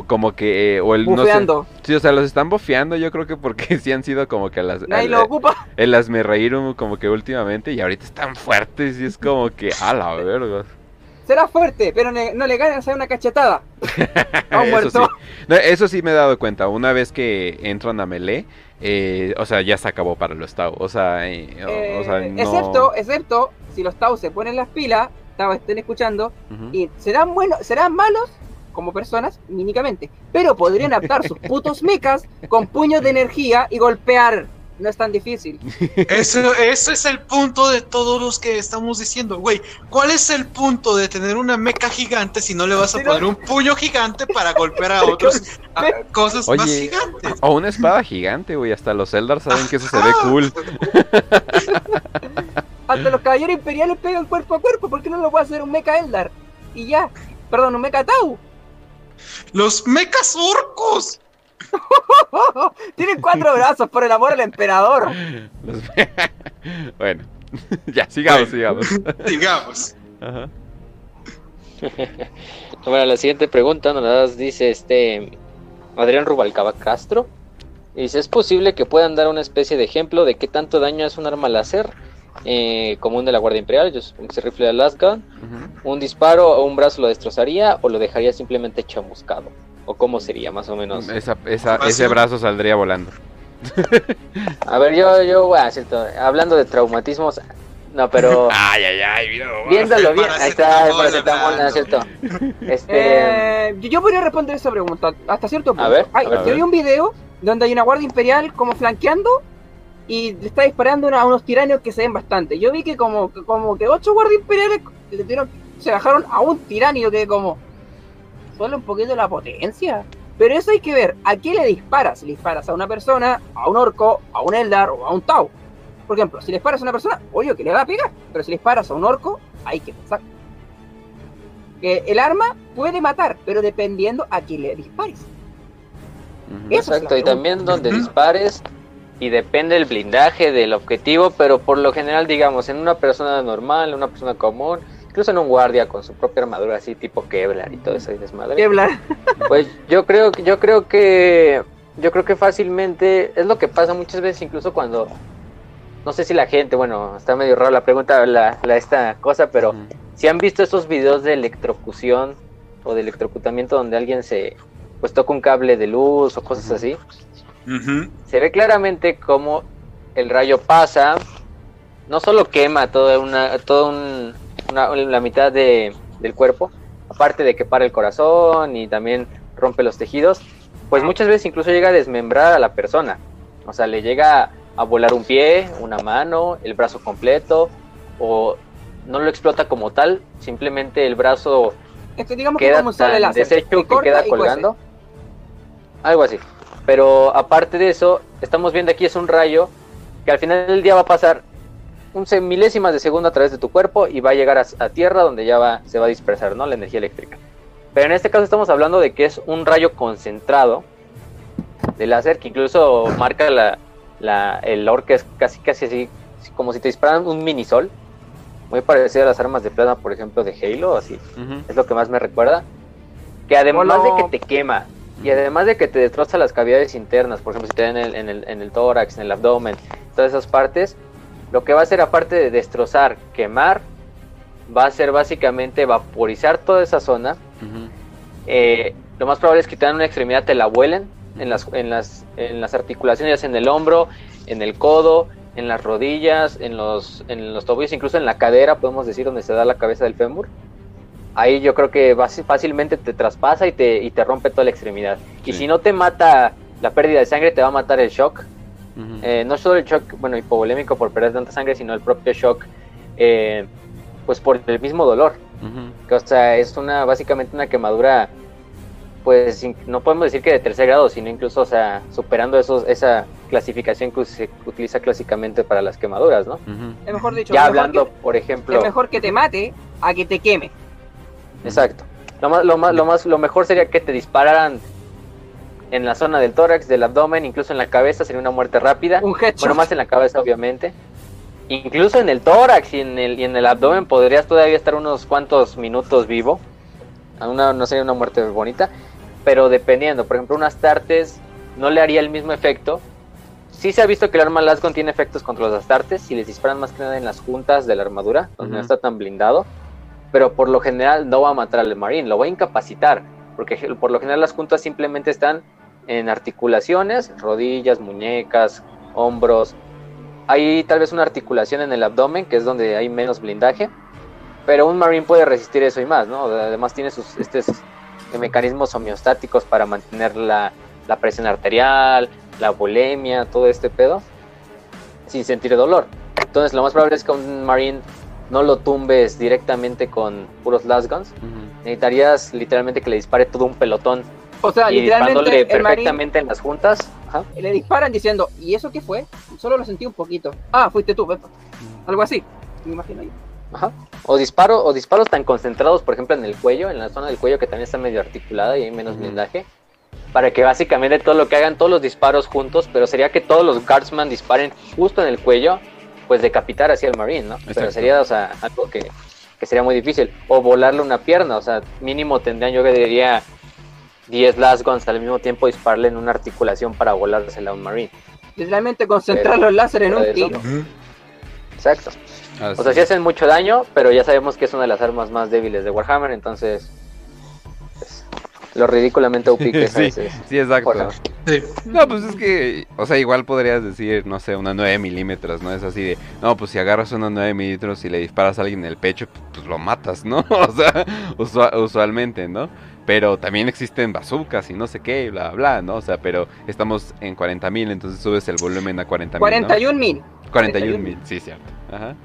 como que eh, o el no sé, sí o sea los están bofeando yo creo que porque sí han sido como que las Nadie lo ocupa. el las me reíron como que últimamente y ahorita están fuertes y es como que a la verga será fuerte, pero no le ganas a una cachetada. eso, sí. eso sí me he dado cuenta. Una vez que entran a melee, eh, o sea, ya se acabó para los Tau. O sea, eh, eh, excepto, excepto si los Tau se ponen las pilas, estaba estén escuchando, y serán buenos, serán malos como personas, mínicamente. Pero podrían adaptar sus putos mechas con puños de energía y golpear no es tan difícil. Eso, eso es el punto de todos los que estamos diciendo, güey. ¿Cuál es el punto de tener una meca gigante si no le vas a poner un puño gigante para golpear a otros cosas más gigantes? O una espada gigante, güey. Hasta los Eldar saben que eso se ve cool. Hasta los caballeros imperiales pegan cuerpo a cuerpo. ¿Por qué no lo puede hacer un mecha Eldar? Y ya. Perdón, un mecha Tau. Los mechas orcos. Tienen cuatro brazos, por el amor al emperador. bueno, ya, sigamos, sigamos. Sigamos. bueno, la siguiente pregunta nos dice este Adrián Rubalcaba Castro. Dice, ¿es posible que puedan dar una especie de ejemplo de qué tanto daño es un arma láser eh, común de la Guardia Imperial? Yo rifle de Alaska. ¿Un disparo o un brazo lo destrozaría o lo dejaría simplemente chamuscado? ¿O cómo sería más o menos? ese brazo saldría volando. A ver, yo, yo, bueno, cierto, hablando de traumatismos, no, pero. Ay, ay, ay, Viéndolo bien. Ahí está, el paracetamol, ¿no es cierto? Este... Eh, yo podría responder esa pregunta hasta cierto punto. A ver. yo vi un video donde hay una guardia imperial como flanqueando y le está disparando a unos tiranios que se ven bastante. Yo vi que como, como que ocho guardias imperiales se bajaron a un tiranio que como solo un poquito la potencia. Pero eso hay que ver, ¿a qué le disparas? Si le disparas a una persona, a un orco, a un eldar o a un tau. Por ejemplo, si le disparas a una persona, obvio que le va a pegar. Pero si le disparas a un orco, hay que pensar. Que el arma puede matar, pero dependiendo a quién le dispares. Exacto, y también donde dispares y depende el blindaje del objetivo, pero por lo general, digamos, en una persona normal, una persona común, incluso en un guardia con su propia armadura así tipo Kevlar y todo eso y desmadre. Kevlar. Pues yo creo que yo creo que yo creo que fácilmente es lo que pasa muchas veces incluso cuando no sé si la gente, bueno, está medio rara la pregunta la, esta cosa, pero si han visto esos videos de electrocución o de electrocutamiento donde alguien se pues toca un cable de luz o cosas así. Se ve claramente cómo el rayo pasa, no solo quema toda una, todo un, la mitad de, del cuerpo, aparte de que para el corazón y también rompe los tejidos, pues muchas veces incluso llega a desmembrar a la persona. O sea, le llega a volar un pie, una mano, el brazo completo, o no lo explota como tal, simplemente el brazo queda tan deshecho que queda colgando. Algo así. Pero aparte de eso, estamos viendo aquí es un rayo que al final del día va a pasar un milésimas de segundo a través de tu cuerpo y va a llegar a, tierra donde ya va, se va a dispersar ¿no? la energía eléctrica. Pero en este caso estamos hablando de que es un rayo concentrado de láser que incluso marca la, la, el orque es casi casi así como si te dispararan un mini sol. Muy parecido a las armas de plasma por ejemplo de Halo así. Es lo que más me recuerda. Que además de que te quema y además de que te destroza las cavidades internas por ejemplo si te da en el, en el, en el tórax en el abdomen todas esas partes lo que va a hacer, aparte de destrozar, quemar, va a ser básicamente vaporizar toda esa zona. Eh, lo más probable es que te dan una extremidad, te la vuelen en las, en las, en las articulaciones, en el hombro, en el codo, en las rodillas, en los, en los tobillos, incluso en la cadera, podemos decir, donde se da la cabeza del fémur. Ahí yo creo que fácilmente te traspasa y te, y te rompe toda la extremidad. Y si no te mata la pérdida de sangre, te va a matar el shock, eh, no solo el shock, bueno, hipovolémico por perder tanta sangre, sino el propio shock, eh, pues por el mismo dolor. que, o sea, es una, básicamente una quemadura, pues no podemos decir que de tercer grado, sino incluso, o sea, superando esos, esa clasificación que se utiliza clásicamente para las quemaduras, ¿no? Es mejor dicho, ya hablando, por ejemplo... Es mejor que te mate a que te queme. Exacto. Lo más, lo más, lo más, lo mejor sería que te dispararan en la zona del tórax, del abdomen, incluso en la cabeza sería una muerte rápida. Un bueno, más en la cabeza, obviamente. Incluso en el tórax y en el, y en el abdomen podrías todavía estar unos cuantos minutos vivo. Una, no sería una muerte bonita, pero dependiendo. Por ejemplo, unas tartes no le haría el mismo efecto. Sí se ha visto que el arma Lasgon tiene efectos contra los astartes si les disparan más que nada en las juntas de la armadura, donde no está tan blindado. Pero por lo general no va a matar al marine, lo va a incapacitar. Porque por lo general las juntas simplemente están en articulaciones, rodillas, muñecas, hombros. Hay tal vez una articulación en el abdomen, que es donde hay menos blindaje, pero un Marine puede resistir eso y más, ¿no? Además tiene sus, este, mecanismos homeostáticos para mantener la, la presión arterial, la bulimia, todo este pedo, sin sentir dolor. Entonces lo más probable es que un Marine no lo tumbes directamente con puros last guns. Necesitarías literalmente que le dispare todo un pelotón. O sea, y literalmente perfectamente en las juntas. Le disparan diciendo, ¿y eso qué fue? Solo lo sentí un poquito. Ah, fuiste tú, Algo así, me imagino yo. Ajá. O disparo, o disparos tan concentrados, por ejemplo, en el cuello, en la zona del cuello que también está medio articulada y hay menos blindaje. Para que básicamente todo lo que hagan, todos los disparos juntos, pero sería que todos los guardsmen disparen justo en el cuello pues decapitar así al Marine, ¿no? Pero sería, o sea, algo que, sería muy difícil. O volarle una pierna, o sea, mínimo tendrían, yo que diría, 10 last guns al mismo tiempo dispararle en una articulación para volársela a un Marine. Literalmente concentrar los láseres en un tiro. Exacto. o sea, sí hacen mucho daño, pero ya sabemos que es una de las armas más débiles de Warhammer, entonces lo ridículamente OP que sí, sí, exacto. No, pues es que, o sea, igual podrías decir, no sé, una 9 milímetros, ¿no? Es así de, no, pues si agarras una 9 milímetros y le disparas a alguien en el pecho, pues, lo matas, ¿no? O sea, usualmente, ¿no? Pero también existen bazookas y no sé qué, bla, bla, ¿no? O sea, pero estamos en 40 mil, entonces subes el volumen a 40 mil. 41 mil. 41 mil, sí, cierto. Ajá.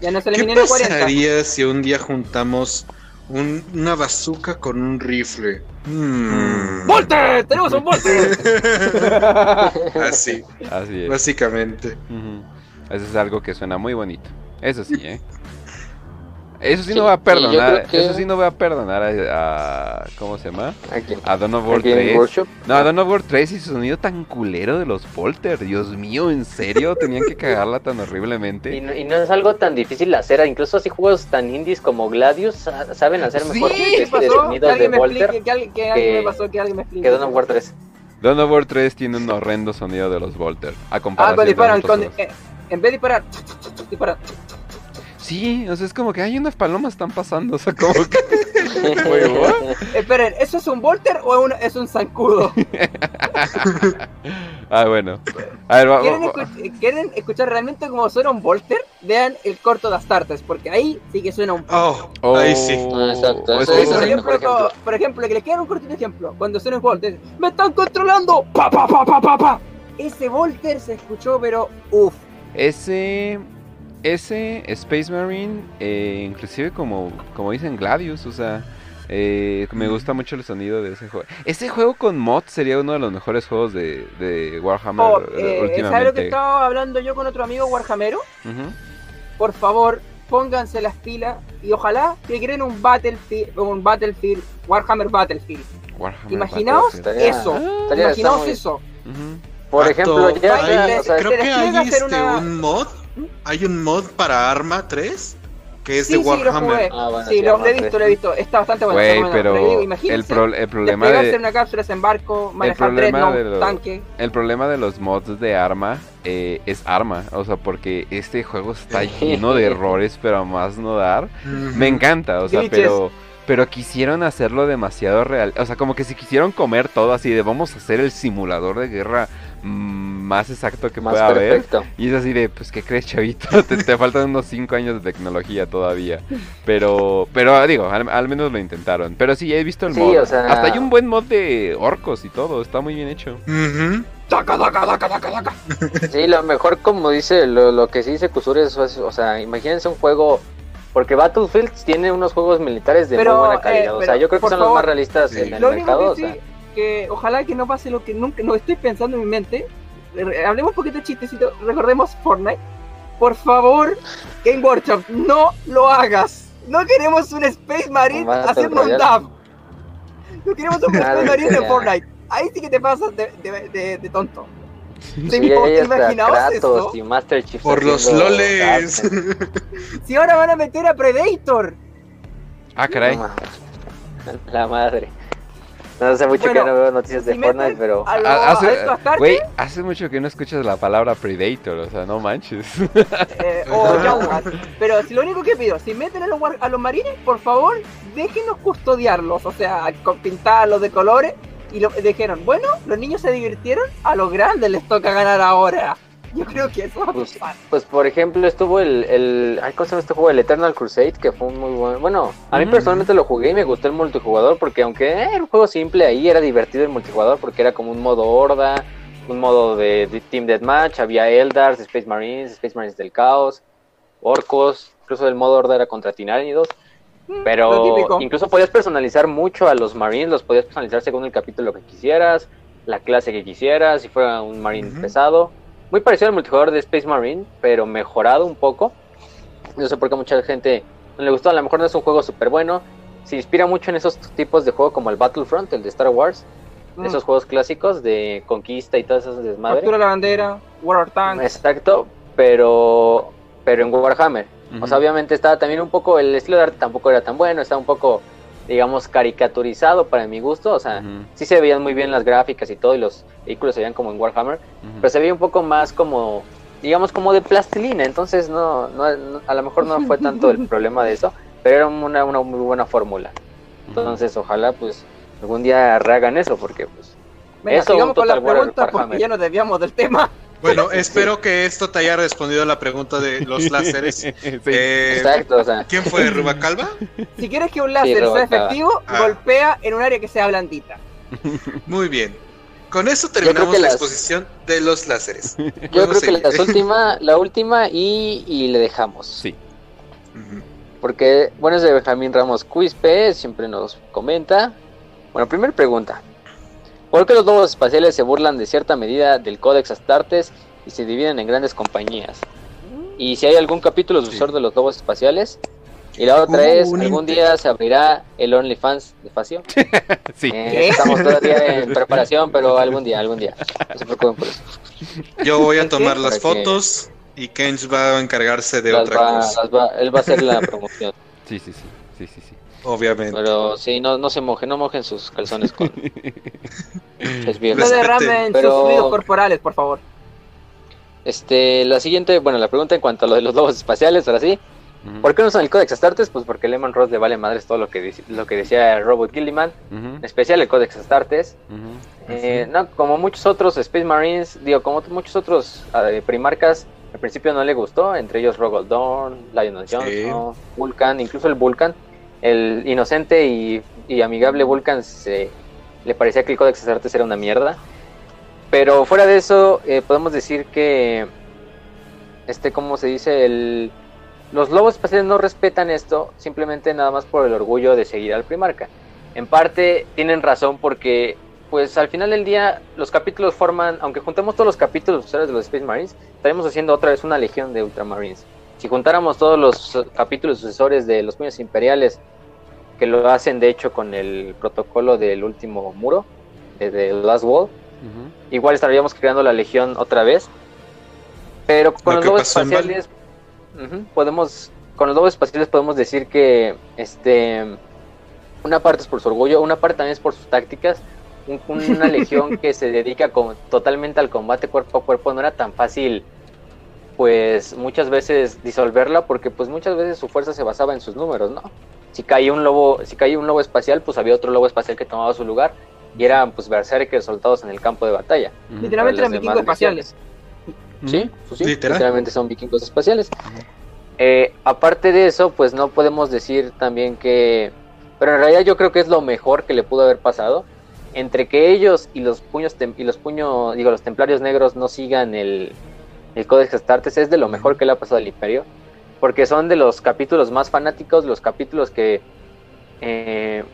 Ya no se ¿Qué pasaría si un día juntamos una bazooka con un rifle. Mm. ¡Volte! ¡Tenemos un volte! Así. Así es. Básicamente. Eso es algo que suena muy bonito. Eso sí, ¿eh? Eso sí, no va a perdonar. Eso sí no va a perdonar a, ¿cómo se llama? ¿A, Don of War 3. No, a Don of War 3 y su sonido tan culero de los Polter. Dios mío, ¿en serio? Tenían que cagarla tan horriblemente. Y no, es algo tan difícil de hacer. Incluso así juegos tan indies como Gladius saben hacer mejor sí, sonidos de Volter. Que, alguien, me pasó, que alguien me explique. Que Don of War 3. Dawn of War 3 tiene un horrendo sonido de los Volter. A comparación ah, disparan, con, eh, en vez de disparar, disparan. Sí, o sea, es como que hay unas palomas están pasando, o sea, como que... Esperen, ¿eso es un Volter o es un zancudo? ah, bueno. A ver, ¿Quieren, ¿Quieren, escuchar realmente cómo suena un Volter? Vean el corto de Astartes, porque ahí sí que suena un... Oh, oh ahí sí. Ah, exacto. por, ejemplo, por, ejemplo, que les quiero un cortito ejemplo. Cuando suena un Volter, ¡me están controlando! ¡Pa, pa, pa, pa, pa, pa! Ese Volter se escuchó, pero uff. Ese ese Space Marine, eh, inclusive como, como dicen Gladius, o sea, eh, me gusta mucho el sonido de ese juego. Ese juego con mods sería uno de los mejores juegos de, Warhammer oh, últimamente. ¿Sabes lo que estaba hablando yo con otro amigo Warhamero? Por favor, pónganse las pilas y ojalá que creen un Battlefield, un Battlefield, Warhammer Battlefield. Imaginaos eso, ah, imaginaos eso. Por ejemplo, ya, creo que hay este, un mod hay un mod para Arma 3 que es de Warhammer. Sí, lo, he visto, lo he visto. Está bastante bueno. Güey, pero el, el, problema de hacer una cápsula en barco, manejar el problema, de tanque. el problema de los mods de Arma eh, es Arma, o sea, porque este juego está lleno de errores, pero a más no dar. Me encanta, o sea, pero pero quisieron hacerlo demasiado real. O sea, como que si quisieron comer todo así de vamos a hacer el simulador de guerra más exacto que pueda haber. Y es así de, pues, ¿qué crees, chavito? te, faltan unos 5 años de tecnología todavía. Pero, pero digo, al, menos lo intentaron. Pero sí, he visto el mod. Hasta hay un buen mod de orcos y todo, está muy bien hecho. sí, lo mejor, como dice, lo, que sí dice Kusuri es, o sea, imagínense un juego porque Battlefield tiene unos juegos militares de muy buena calidad. Eh, o sea, yo creo que son los más realistas en el mercado. Que, ojalá que no pase lo que nunca no estoy pensando en mi mente. Hablemos un poquito de chistecito. Recordemos Fortnite. Por favor, Game Workshop, no lo hagas. No queremos un Space Marine haciendo un dab. No queremos un Space Marine de Fortnite. Ahí sí que te pasas de, de, de tonto. Sí, ¿Te imaginabas eso? Master Chief Por los loles. si ahora van a meter a Predator. Ah, caray. La madre. No hace mucho que no veo noticias de Fortnite, pero. hace, güey, hace mucho que no escuchas la palabra Predator, o sea, no manches. Eh, o Pero si lo único que pido, si meten a los, a los marines, por favor, déjenos custodiarlos, o sea, pintarlos de colores y lo, dijeron, bueno, los niños se divirtieron, a los grandes les toca ganar ahora. Yo creo que eso pues, pues, por ejemplo estuvo el, el ay, ¿cómo se llama este juego? El Eternal Crusade, que fue muy bueno. Bueno, a mí personalmente lo jugué y me gustó el multijugador porque aunque era un juego simple ahí, era divertido el multijugador porque era como un modo horda, un modo de, de Team Deathmatch, había Eldars, Space Marines, Space Marines del Caos, Orcos, incluso el modo horda era contra Tiránidos. Mm, Pero incluso podías personalizar mucho a los Marines, los podías personalizar según el capítulo que quisieras, la clase que quisieras, si fuera un Marine pesado muy parecido al multijugador de Space Marine, pero mejorado un poco. No sé por qué mucha gente no le gustó. A lo mejor no es un juego súper bueno. Se inspira mucho en esos tipos de juego como el Battlefront, el de Star Wars. Mm. Esos juegos clásicos de conquista y todas esas desmadres. Captura la bandera, War of Tanks. Exacto, pero, pero en Warhammer. O sea, obviamente estaba también un poco, el estilo de arte tampoco era tan bueno, estaba un poco digamos, caricaturizado para mi gusto. O sea, sí se veían muy bien las gráficas y todo, y los vehículos se veían como en Warhammer, pero se veía un poco más como, digamos, como de plastilina. Entonces, no, no, a lo mejor no fue tanto el problema de eso, pero era una, una muy buena fórmula. Entonces, ojalá, pues, algún día hagan eso, porque, pues, eso, sigamos con la pregunta, porque ya nos desviamos del tema. Bueno, espero que esto te haya respondido a la pregunta de los láseres. Eh, Exacto, o sea. ¿Quién fue? ¿Rubacalva? Si quieres que un láser sea efectivo, ah. golpea en un área que sea blandita. Muy bien. Con eso terminamos la exposición de los láseres. Yo creo que la última, la última y, y le dejamos. Sí. Porque, bueno, es de Benjamín Ramos Quispe, siempre nos comenta. Bueno, primera pregunta. ¿Por qué los lobos espaciales se burlan de cierta medida del Codex Astartes y se dividen en grandes compañías? Y si hay algún capítulo sucesor de los lobos espaciales. Y la otra es, algún día se abrirá el OnlyFans de Facio. sí. Eh, estamos todavía en preparación, pero algún día, algún día. No se preocupen por eso. Yo voy a tomar las fotos y Kench va a encargarse de otra cosa. él va a hacer la promoción. Sí, sí, sí. sí, sí, sí. Obviamente. Pero sí, no, no se mojen, no mojen sus calzones con... es bien. No derramen sus fluidos corporales, por favor. Este, la siguiente, bueno, la pregunta en cuanto a lo de los lobos espaciales, ahora sí. ¿Por qué no usan el Codex Astartes? Pues porque Lemon Ross le vale madres todo lo que, lo que decía Robot Gilliman, en especial el Codex Astartes. Eh, no, como muchos otros Space Marines, digo, como muchos otros uh, primarcas, al principio no le gustó, entre ellos Rogol Dawn, Lionel Johnson, Vulcan, incluso el Vulcan el inocente y, amigable Vulcan se, le parecía que el Codex Astartes era una mierda. Pero fuera de eso, eh, podemos decir que, este, ¿cómo se dice? El, los lobos espaciales no respetan esto simplemente nada más por el orgullo de seguir al primarca. En parte tienen razón porque, pues al final del día, los capítulos forman, aunque juntemos todos los capítulos de los Space Marines, estaremos haciendo otra vez una legión de Ultramarines. Si juntáramos todos los capítulos sucesores de los puños imperiales, que lo hacen de hecho con el protocolo del último muro, de The Last Wall, igual estaríamos creando la legión otra vez. Pero con los lobos espaciales podemos, con los lobos espaciales podemos decir que este una parte es por su orgullo, una parte también es por sus tácticas. una legión que se dedica totalmente al combate cuerpo a cuerpo no era tan fácil pues muchas veces disolverla porque pues muchas veces su fuerza se basaba en sus números, ¿no? Si caía un lobo, si caía un lobo espacial, pues había otro lobo espacial que tomaba su lugar y eran pues berserkers soltados en el campo de batalla. Literalmente eran vikingos espaciales. Sí, pues sí, literalmente son vikingos espaciales. Eh, aparte de eso, pues no podemos decir también que, pero en realidad yo creo que es lo mejor que le pudo haber pasado entre que ellos y los puños y los puños, digo, los templarios negros no sigan el, el Codex Astartes es de lo mejor que le ha pasado al Imperio, porque son de los capítulos más fanáticos, los capítulos que eh,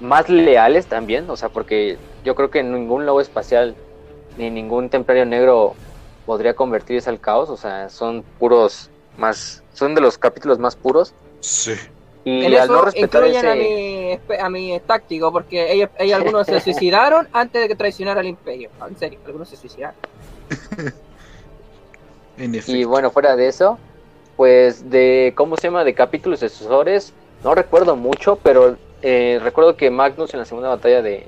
más leales también, o sea, porque yo creo que ningún lobo espacial ni ningún templario negro podría convertirse al caos, o sea, son puros más, son de los capítulos más puros. Sí. Y en al no respetar ese... a, mi, a mi táctico, porque ellos, ellos algunos se suicidaron antes de que traicionara al imperio. En serio, algunos se suicidaron. y bueno, fuera de eso, pues de, ¿cómo se llama? De capítulos sucesores, no recuerdo mucho, pero eh, recuerdo que Magnus en la segunda batalla de,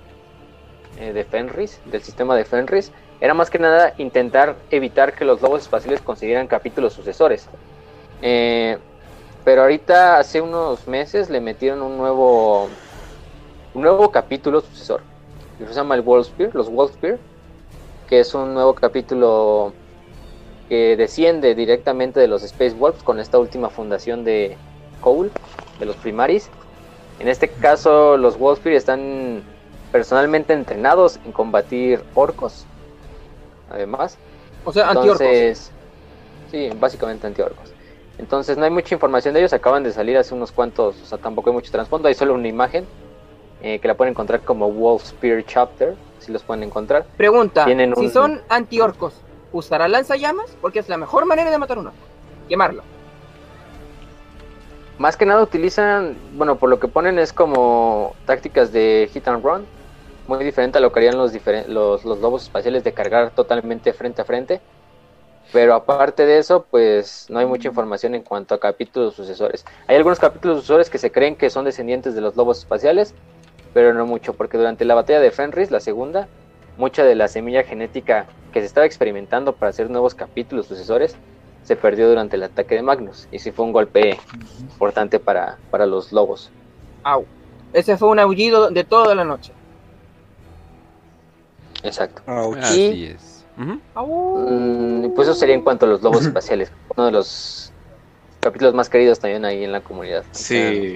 eh, de Fenris, del sistema de Fenris, era más que nada intentar evitar que los lobos espaciales consiguieran capítulos sucesores. Eh, pero ahorita, hace unos meses, le metieron un nuevo, un nuevo capítulo sucesor, que se llama el Spear, los Spear, que es un nuevo capítulo que desciende directamente de los Space Wolves con esta última fundación de Cole, de los Primaris. En este caso, los Wolfspear están personalmente entrenados en combatir orcos. Además. O sea, antiorcos. Sí, básicamente antiorcos. Entonces no hay mucha información de ellos, acaban de salir hace unos cuantos, o sea, tampoco hay mucho trasfondo, hay solo una imagen eh, que la pueden encontrar como Wolf Spear Chapter, si los pueden encontrar. Pregunta, si son antiorcos, ¿usará lanzallamas? Porque es la mejor manera de matar un orco, quemarlo. Más que nada utilizan, bueno, por lo que ponen es como tácticas de hit and run, muy diferente a lo que harían los, los, los lobos espaciales de cargar totalmente frente a frente. Pero aparte de eso, pues no hay mucha información en cuanto a capítulos sucesores. Hay algunos capítulos sucesores que se creen que son descendientes de los lobos espaciales, pero no mucho, porque durante la batalla de Fenris, la segunda, mucha de la semilla genética que se estaba experimentando para hacer nuevos capítulos sucesores se perdió durante el ataque de Magnus. Y sí fue un golpe importante para, para los lobos. Au. Ese fue un aullido de toda la noche. Exacto. Así es. Mm, pues eso sería en cuanto a los lobos espaciales. Uno de los capítulos más queridos también ahí en la comunidad. Sí.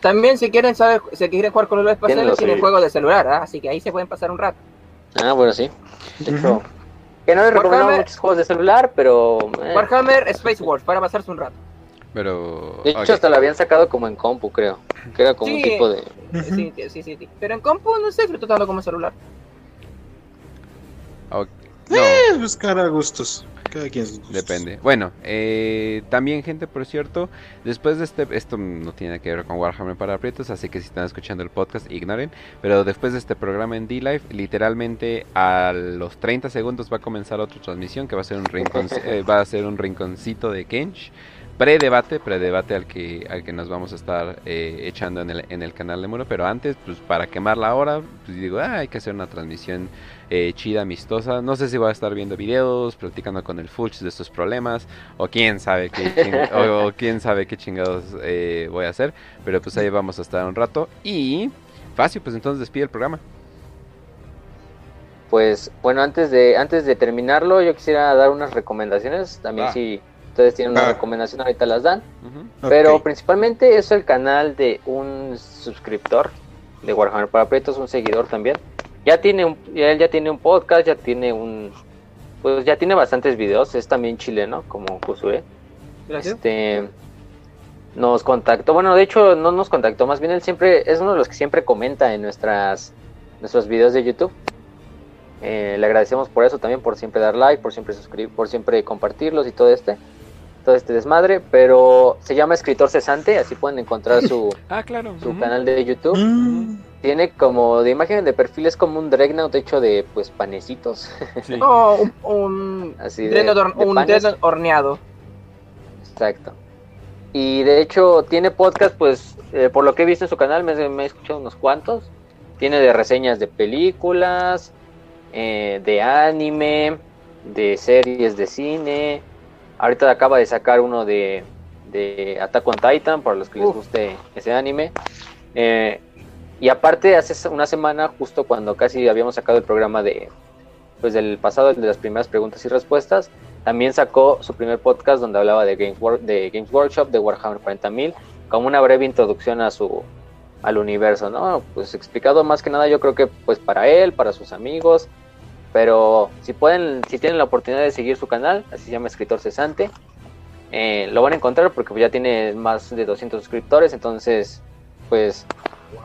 También si quieren saber, si quieren jugar con los lobos espaciales, tienen juegos de celular, ¿ah? así que ahí se pueden pasar un rato. Ah, bueno, sí. que no les recomiendo muchos juegos de celular, pero... Eh. Warhammer Space Wars, para pasarse un rato. Pero... De hecho, hasta lo habían sacado como en compu, creo. Que era como un tipo de... Sí, sí, sí, sí. Pero en compu no sé, disfrutando como celular. No. Eh, buscar a gustos. Cada quien Depende. Bueno, eh, también gente, por cierto, después de este, esto no tiene que ver con Warhammer para aprietos, así que si están escuchando el podcast, ignoren. Pero después de este programa en D-Live, literalmente a los 30 segundos va a comenzar otra transmisión que va a ser un eh, va a ser un rinconcito de Kench pre-debate, pre-debate al que, al que nos vamos a estar eh, echando en el, en el canal de Muro, pero antes, pues para quemar la hora, pues digo, ah, hay que hacer una transmisión eh, chida, amistosa. No sé si voy a estar viendo videos, platicando con el Fuchs de estos problemas, o quién sabe qué, o, quién sabe qué chingados eh, voy a hacer, pero pues ahí vamos a estar un rato. Y, fácil, pues entonces despide el programa. Pues bueno, antes de, antes de terminarlo, yo quisiera dar unas recomendaciones, también si ustedes tienen una ah. recomendación, ahorita las dan. Pero principalmente es el canal de un suscriptor de Warhammer para Pretos, un seguidor también. Ya tiene un, ya, él ya tiene un podcast, ya tiene un, pues ya tiene bastantes videos. Es también chileno, como Kusue. Gracias. Este, nos contactó, bueno, de hecho no nos contactó, más bien él siempre es uno de los que siempre comenta en nuestras nuestros videos de YouTube. Eh, le agradecemos por eso también, por siempre dar like, por siempre suscribir, por siempre compartirlos y todo este todo este desmadre, pero se llama Escritor Cesante, así pueden encontrar su, ah, claro. su canal de YouTube. Mm. Tiene como de imagen de perfil, es como un Dreadnought hecho de pues panecitos. un, un, así un horneado. Exacto. Y de hecho tiene podcast, pues eh, por lo que he visto en su canal, me, me he escuchado unos cuantos. Tiene de reseñas de películas, eh, de anime, de series de cine, Ahorita acaba de sacar uno de, de Attack on Titan, para los que les guste ese anime. Eh, y aparte, hace una semana, justo cuando casi habíamos sacado el programa de pues del pasado, de las primeras preguntas y respuestas, también sacó su primer podcast donde hablaba de Games, de Games Workshop, de Warhammer 40.000, como una breve introducción a su al universo, ¿no? Pues explicado más que nada yo creo que pues para él, para sus amigos, pero si pueden, si tienen la oportunidad de seguir su canal, así se llama Escritor Cesante, eh, lo van a encontrar porque ya tiene más de 200 suscriptores, entonces pues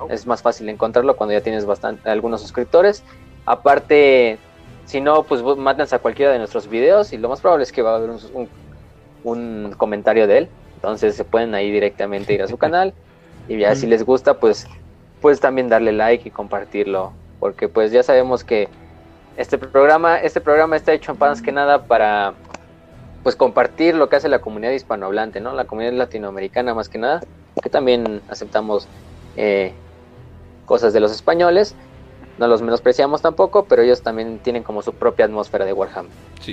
es más fácil encontrarlo cuando ya tienes bastante, algunos suscriptores. Aparte, si no, pues mátense a cualquiera de nuestros videos y lo más probable es que va a haber un, un, comentario de él. Entonces se pueden ahí directamente ir a su canal y ya si les gusta, pues, pues también darle like y compartirlo. Porque pues ya sabemos que este programa, este programa está hecho más que nada para pues compartir lo que hace la comunidad hispanohablante, ¿no? La comunidad latinoamericana más que nada, que también aceptamos eh, cosas de los españoles, no los menospreciamos tampoco, pero ellos también tienen como su propia atmósfera de Warhammer.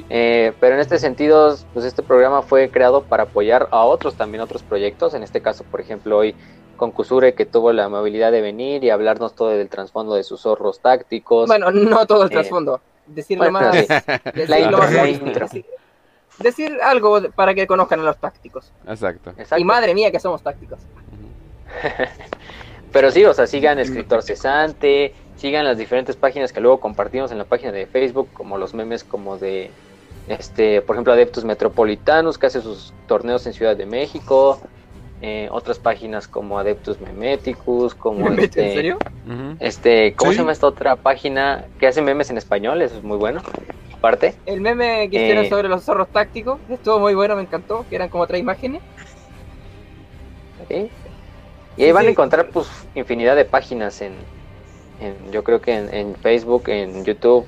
Eh, pero en este sentido, pues este programa fue creado para apoyar a otros también otros proyectos, en este caso, por ejemplo, hoy con Kusure que tuvo la amabilidad de venir y hablarnos todo del trasfondo de sus zorros tácticos. Bueno, no todo el eh, trasfondo, decirlo más. la, intro, decir algo para que conozcan a los tácticos. Exacto. Y madre mía que somos tácticos. Pero sí, o sea, sigan Escritor Cesante, sigan las diferentes páginas que luego compartimos en la página de Facebook, como los memes como de, este, por ejemplo, Adeptus Metropolitanos, que hace sus torneos en Ciudad de México, eh, otras páginas como Adeptus Memeticus, como este, ¿En serio? este, ¿cómo se llama esta otra página que hace memes en español? Eso es muy bueno. Aparte. El meme que hicieron Eh. sobre los zorros tácticos estuvo muy bueno, me encantó, que eran como tres imágenes. ¿sí? Y ahí van a encontrar pues infinidad de páginas en, en- yo creo que en, en Facebook, en YouTube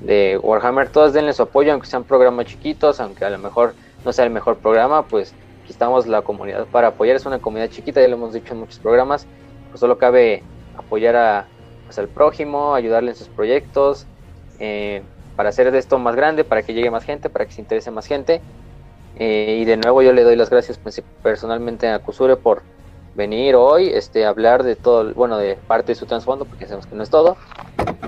de Warhammer, todas denle su apoyo, aunque sean programas chiquitos, aunque a lo mejor no sea el mejor programa, pues aquí estamos la comunidad para apoyar, es una comunidad chiquita, ya lo hemos dicho en muchos programas, pues solo cabe apoyar a, pues, al prójimo, ayudarle en sus proyectos, eh, para hacer de esto más grande, para que llegue más gente, para que se interese más gente. Eh, y de nuevo yo le doy las gracias personalmente a Kusure por venir hoy, este, hablar de todo, bueno, de parte de su trasfondo, porque sabemos que no es todo,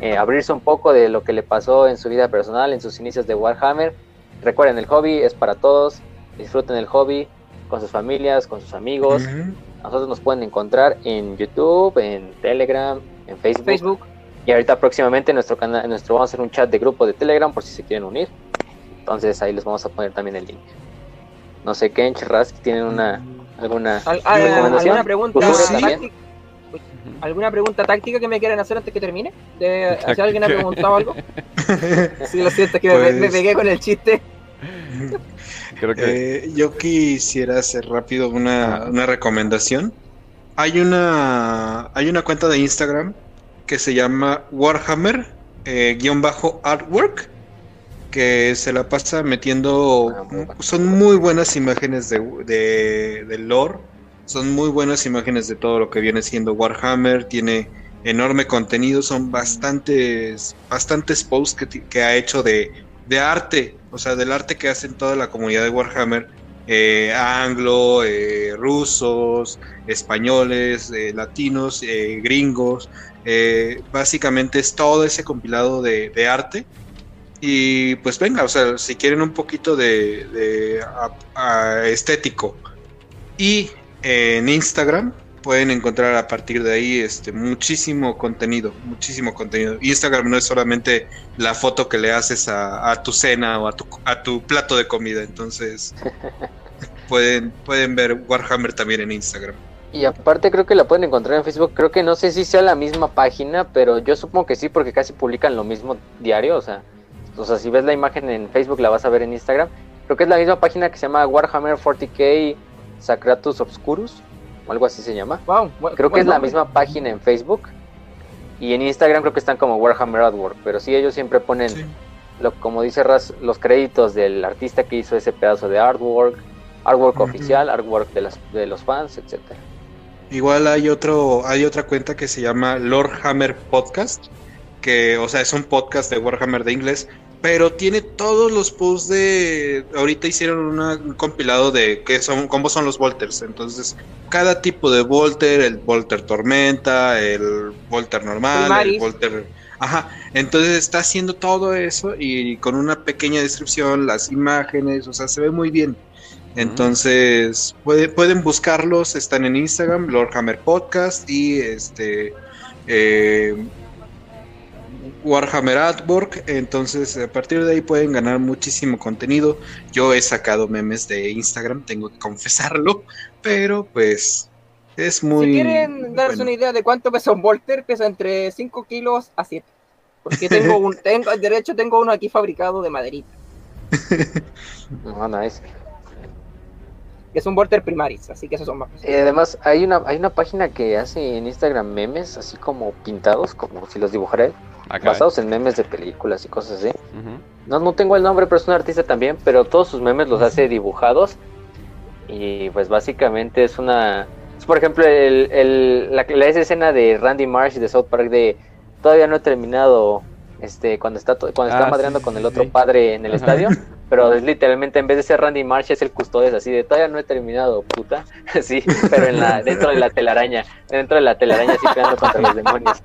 eh, abrirse un poco de lo que le pasó en su vida personal, en sus inicios de Warhammer. Recuerden, el hobby es para todos, disfruten el hobby con sus familias, con sus amigos. Ujú. Nosotros nos pueden encontrar en YouTube, en Telegram, en Facebook. Facebook. Y ahorita próximamente en nuestro canal, nuestro vamos a hacer un chat de grupo de Telegram por si se quieren unir. Entonces ahí les vamos a poner también el link. No sé, Kench, Rask, ¿tienen una alguna Al- recomendación? ¿Alguna pregunta sí. ¿Alguna pregunta táctica que me quieran hacer antes que termine? De, ¿Si alguien ha preguntado algo? Sí, lo siento, que me- me, Pues- pegué con el chiste. Creo que Eh, yo quisiera hacer rápido una, una recomendación. Hay una, hay una cuenta de Instagram que se llama Warhammer eh, guion bajo artwork que se la pasa metiendo Ah, son muy buenas imágenes de, de, de lore son muy buenas imágenes de todo lo que viene siendo Warhammer tiene enorme contenido son bastantes bastantes posts que, que ha hecho de, de arte o sea del arte que hacen toda la comunidad de Warhammer eh, anglo eh, rusos españoles eh, latinos gringos básicamente es todo ese compilado de, arte. Y pues venga, o sea, si quieren un poquito de, estético y en Instagram pueden encontrar a partir de ahí este muchísimo contenido, muchísimo contenido. Instagram no es solamente la foto que le haces a, a tu cena o a tu, a tu plato de comida, entonces pueden, pueden ver Warhammer también en Instagram. Y aparte creo que la pueden encontrar en Facebook. Creo que no sé si sea la misma página, pero yo supongo que sí, porque casi publican lo mismo diario. O sea, o sea, si ves la imagen en Facebook, la vas a ver en Instagram. Creo que es la misma página que se llama Warhammer 40k Sacratus Obscurus, algo así se llama. Wow, Creo que es la misma página en Facebook. Y en Instagram creo que están como Warhammer Artwork. Pero sí, ellos siempre ponen, Sí. lo, como dice Raz, los créditos del artista que hizo ese pedazo de artwork, artwork oficial, artwork de, las, de los fans, etcétera. Igual hay otro, hay otra cuenta que se llama Lord Hammer Podcast, que, o sea, es un podcast de Warhammer de inglés, pero tiene todos los posts de. Ahorita hicieron una- un compilado de qué son, cómo son los Volters. Entonces, cada tipo de Volter, el Volter Tormenta, el Volter normal, el Primaris. Volter. Ajá, entonces está haciendo todo eso y con una pequeña descripción, las imágenes, o sea, se ve muy bien. Entonces, puede- pueden buscarlos, están en Instagram, Lord Hammer Podcast y este eh, Warhammer Artwork. Entonces, a partir de ahí pueden ganar muchísimo contenido. Yo he sacado memes de Instagram, tengo que confesarlo, pero pues es muy. si quieren darse bueno. una idea de cuánto pesa un Volter, pesa entre 5 kilos a 7. Porque tengo un, tengo, de hecho tengo uno aquí fabricado de maderita, No, nice. Que es un Volter Primaris, así que esos son más pesados. Eh, además, hay una, hay una página que hace en Instagram memes, así como pintados, como si los dibujara él, acá. basados en memes de películas y cosas así. No, no tengo el nombre, pero es un artista también, pero todos sus memes los hace dibujados. Y pues básicamente es una... Es por ejemplo el, el- la, la- esa escena de Randy Marsh de South Park de todavía no he terminado este cuando está to- cuando está Ah, madreando sí, con sí, el otro sí. padre en el estadio pero es literalmente en vez de ser Randy Marsh es el custodio así de todavía no he terminado puta sí pero en la dentro de la telaraña dentro de la telaraña así peleando contra los demonios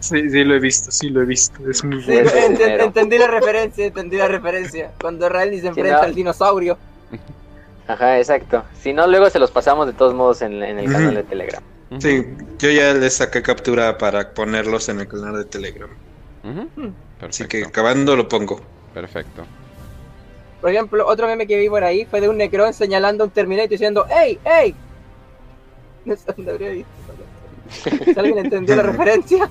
Sí, sí, lo he visto, sí, lo he visto. Es muy bueno. entendí la referencia, entendí la referencia. Cuando Riley se enfrenta al dinosaurio. Ajá, exacto. Si no, luego se los pasamos de todos modos en, el canal de Telegram. Sí, yo ya les saqué captura para ponerlos en el canal de Telegram. Así que acabando lo pongo. Perfecto. Por ejemplo, otro meme que vi por ahí fue de un Necron señalando a un Terminator diciendo ¡Ey! ¡Ey! No sé dónde habría visto. Si alguien entendió la referencia,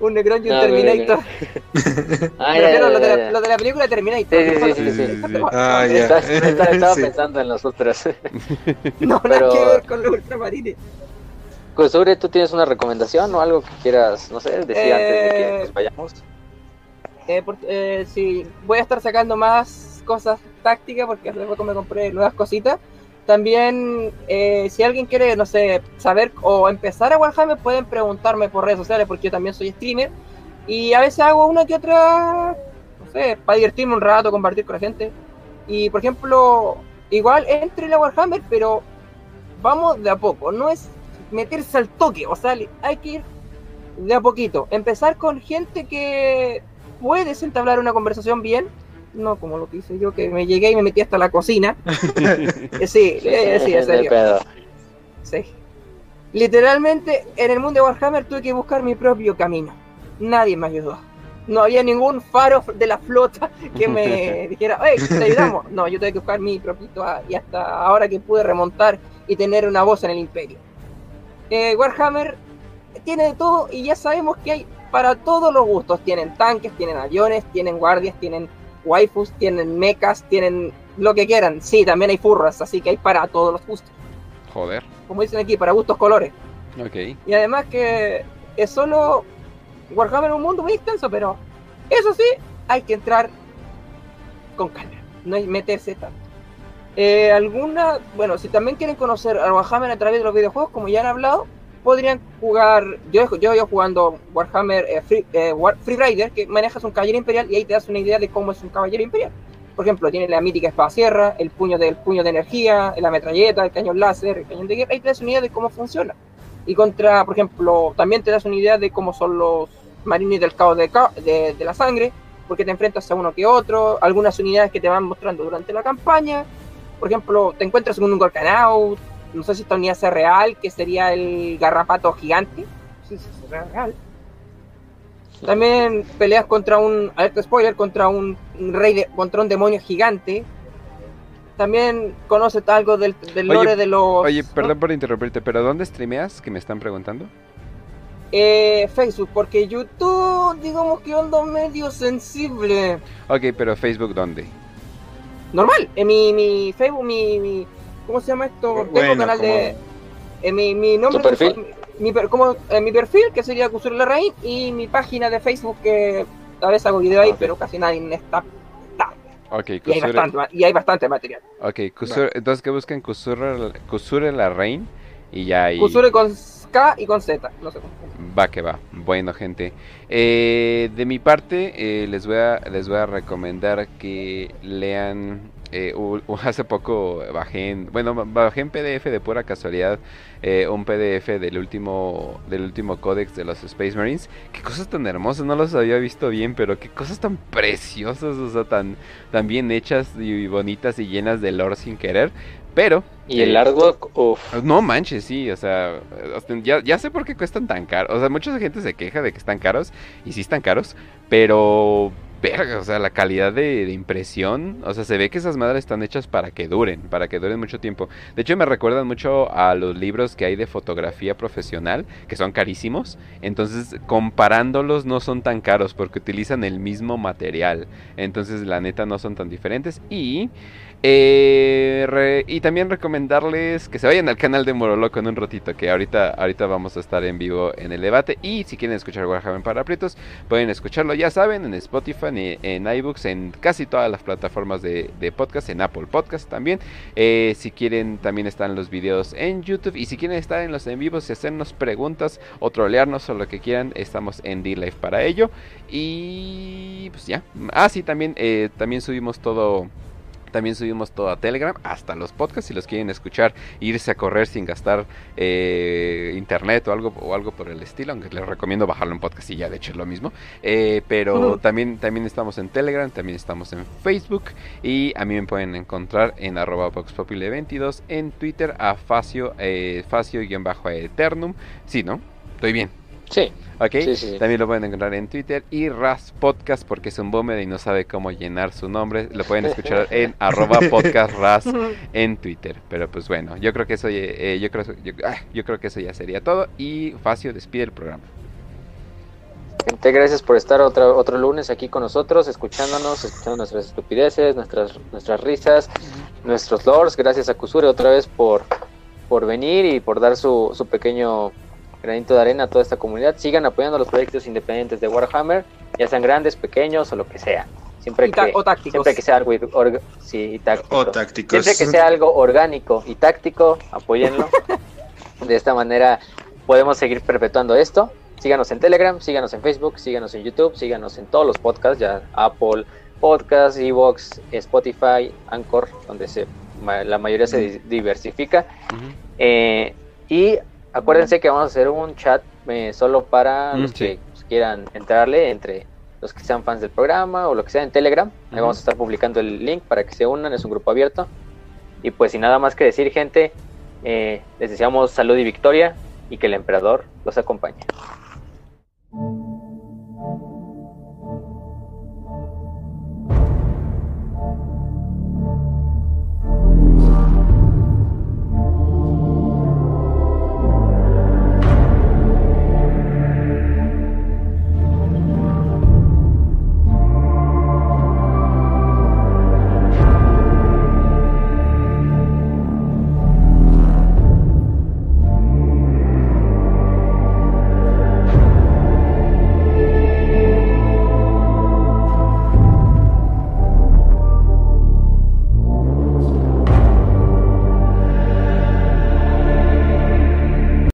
un Necron y un Terminator. Ah, lo, de la, lo, de la, película Terminator. Sí, sí, sí. Ah, ya. Estaba pensando en los otros. No, nada que ver con los ultramarines. Pues sobre ¿tú tienes una recomendación o algo que quieras, no sé, decir antes de que eh, nos vayamos? Eh, eh, sí, voy a estar sacando más cosas tácticas porque hace poco me compré nuevas cositas. También, eh, si alguien quiere, no sé, saber o empezar a Warhammer, pueden preguntarme por redes sociales porque yo también soy streamer. Y a veces hago una que otra, no sé, para divertirme un rato, compartir con la gente. Y por ejemplo, igual entre la Warhammer, pero vamos de a poco. No es meterse al toque, o sea, hay que ir de a poquito. Empezar con gente que puedes entablar una conversación bien, no como lo que hice yo, que me llegué y me metí hasta la cocina. Sí, eh, sí, en serio. Sí. Literalmente, en el mundo de Warhammer tuve que buscar mi propio camino. Nadie me ayudó. No había ningún faro de la flota que me dijera, hey, te ayudamos. No, yo tuve que buscar mi propio ah, y hasta ahora que pude remontar y tener una voz en el imperio. Eh, Warhammer tiene de todo y ya sabemos que hay para todos los gustos. Tienen tanques, tienen aviones, tienen guardias, tienen waifus, tienen mechas, tienen lo que quieran. Sí, también hay furras, así que hay para todos los gustos. Joder. Como dicen aquí, para gustos colores. Ok. Y además que es solo Warhammer un mundo muy extenso, pero eso sí, hay que entrar con calma. No hay meterse tanto. Eh, alguna, bueno, si también quieren conocer a Warhammer a través de los videojuegos, como ya han hablado, podrían jugar. Yo, yo, yo jugando Warhammer eh, Free, eh, Free Rider, que manejas un caballero imperial y ahí te das una idea de cómo es un caballero imperial. Por ejemplo, tiene la mítica espada sierra, el puño, del, puño de energía, la metralleta, el cañón láser, el cañón de guerra. Ahí te das una idea de cómo funciona. Y contra, por ejemplo, también te das una idea de cómo son los marines del caos de, de, de la sangre, porque te enfrentas a uno que otro, algunas unidades que te van mostrando durante la campaña. Por ejemplo, te encuentras con un Gorkanaut, no sé si esta unidad sea real, que sería el garrapato gigante. Sí, sí, es real. También peleas contra un, alerta spoiler, contra un rey, de, contra un demonio gigante. También conoces algo del, lore de los... Oye, perdón por interrumpirte, pero ¿dónde streameas? Que me están preguntando. Eh, Facebook, porque YouTube, digamos que ando medio sensible. Ok, pero Facebook, ¿dónde? Normal, en mi, mi Facebook, mi ¿Cómo se llama esto? Tengo un canal de. Eh, mi, mi nombre. ¿Tu perfil? Mi, como, eh, mi perfil, que sería Cusur la Raíz, y mi página de Facebook, que a veces hago video ahí, pero casi nadie está. Okay, y, hay bastante, y hay bastante material. Ok, entonces que busquen Kusure la Rain y ya ahí. Kusure con K y con Z, no sé. Va que va. Bueno, gente. Eh, de mi parte, les, voy a, les voy a recomendar que lean eh, hace poco bajé en, bueno, bajé en PDF de pura casualidad eh, un PDF del último del último códex de los Space Marines. Qué cosas tan hermosas, no los había visto bien, pero qué cosas tan preciosas, o sea, tan, tan bien hechas y bonitas y llenas de lore sin querer. Pero. Y el eh, largo, No manches, sí, o sea, ya, ya sé por qué cuestan tan caros. O sea, mucha gente se queja de que están caros, y sí están caros, pero verga, o sea, la calidad de, impresión, o sea, se ve que esas madres están hechas para que duren, para que duren mucho tiempo. De hecho, me recuerdan mucho a los libros que hay de fotografía profesional, que son carísimos. Entonces, comparándolos no son tan caros porque utilizan el mismo material. Entonces, la neta no son tan diferentes. Y eh, y también recomendarles que se vayan al canal de Moroloco en un ratito, que ahorita, ahorita vamos a estar en vivo en el debate. Y si quieren escuchar Warhammer para aprietos, pueden escucharlo, ya saben, en Spotify, en, iBooks, en casi todas las plataformas de, podcast, en Apple Podcast también. Eh, si quieren, también están los videos en YouTube. Y si quieren estar en los en vivos y hacernos preguntas o trolearnos o lo que quieran, estamos en D-Live para ello. Y pues ya. Ah, sí, también, eh, también subimos todo También subimos todo a Telegram, hasta los podcasts si los quieren escuchar, irse a correr sin gastar eh, internet o algo o algo por el estilo, aunque les recomiendo bajarlo en podcast y ya de hecho es lo mismo. Eh, pero también, también estamos en Telegram, también estamos en Facebook y a mí me pueden encontrar en arroba voxpopuli22, en Twitter a Facio, eh, Facio-Eternum. Sí, ¿no? Estoy bien. Sí. ¿Ok? También lo pueden encontrar en Twitter y Ras Podcast porque es un boomer y no sabe cómo llenar su nombre. Lo pueden escuchar en arroba podcast Ras en Twitter. Pero pues bueno, yo creo que eso, eh, yo, creo, ah, yo, creo que eso ya sería todo. Y Facio despide el programa. Gente, gracias por estar otro, otro lunes aquí con nosotros, escuchándonos, escuchando nuestras estupideces, nuestras, nuestras risas, nuestros lords. Gracias a Kusure otra vez por, por venir y por dar su, su pequeño granito de arena a toda esta comunidad. Sigan apoyando los proyectos independientes de Warhammer, ya sean grandes, pequeños o lo que sea. Siempre, que, siempre que sea algo sí, táctico. Siempre que sea algo orgánico y táctico, apóyenlo. de esta manera podemos seguir perpetuando esto. Síganos en Telegram, síganos en Facebook, síganos en YouTube, síganos en todos los podcasts, ya Apple Podcasts, Evox, Spotify, Anchor, donde se, la mayoría se diversifica. Eh, y Acuérdense que vamos a hacer un chat eh, solo para mm, los que pues, quieran entrarle, entre los que sean fans del programa o lo que sea en Telegram. Ahí vamos a estar publicando el link para que se unan, es un grupo abierto. Y pues sin nada más que decir, gente, eh, les deseamos salud y victoria y que el emperador los acompañe.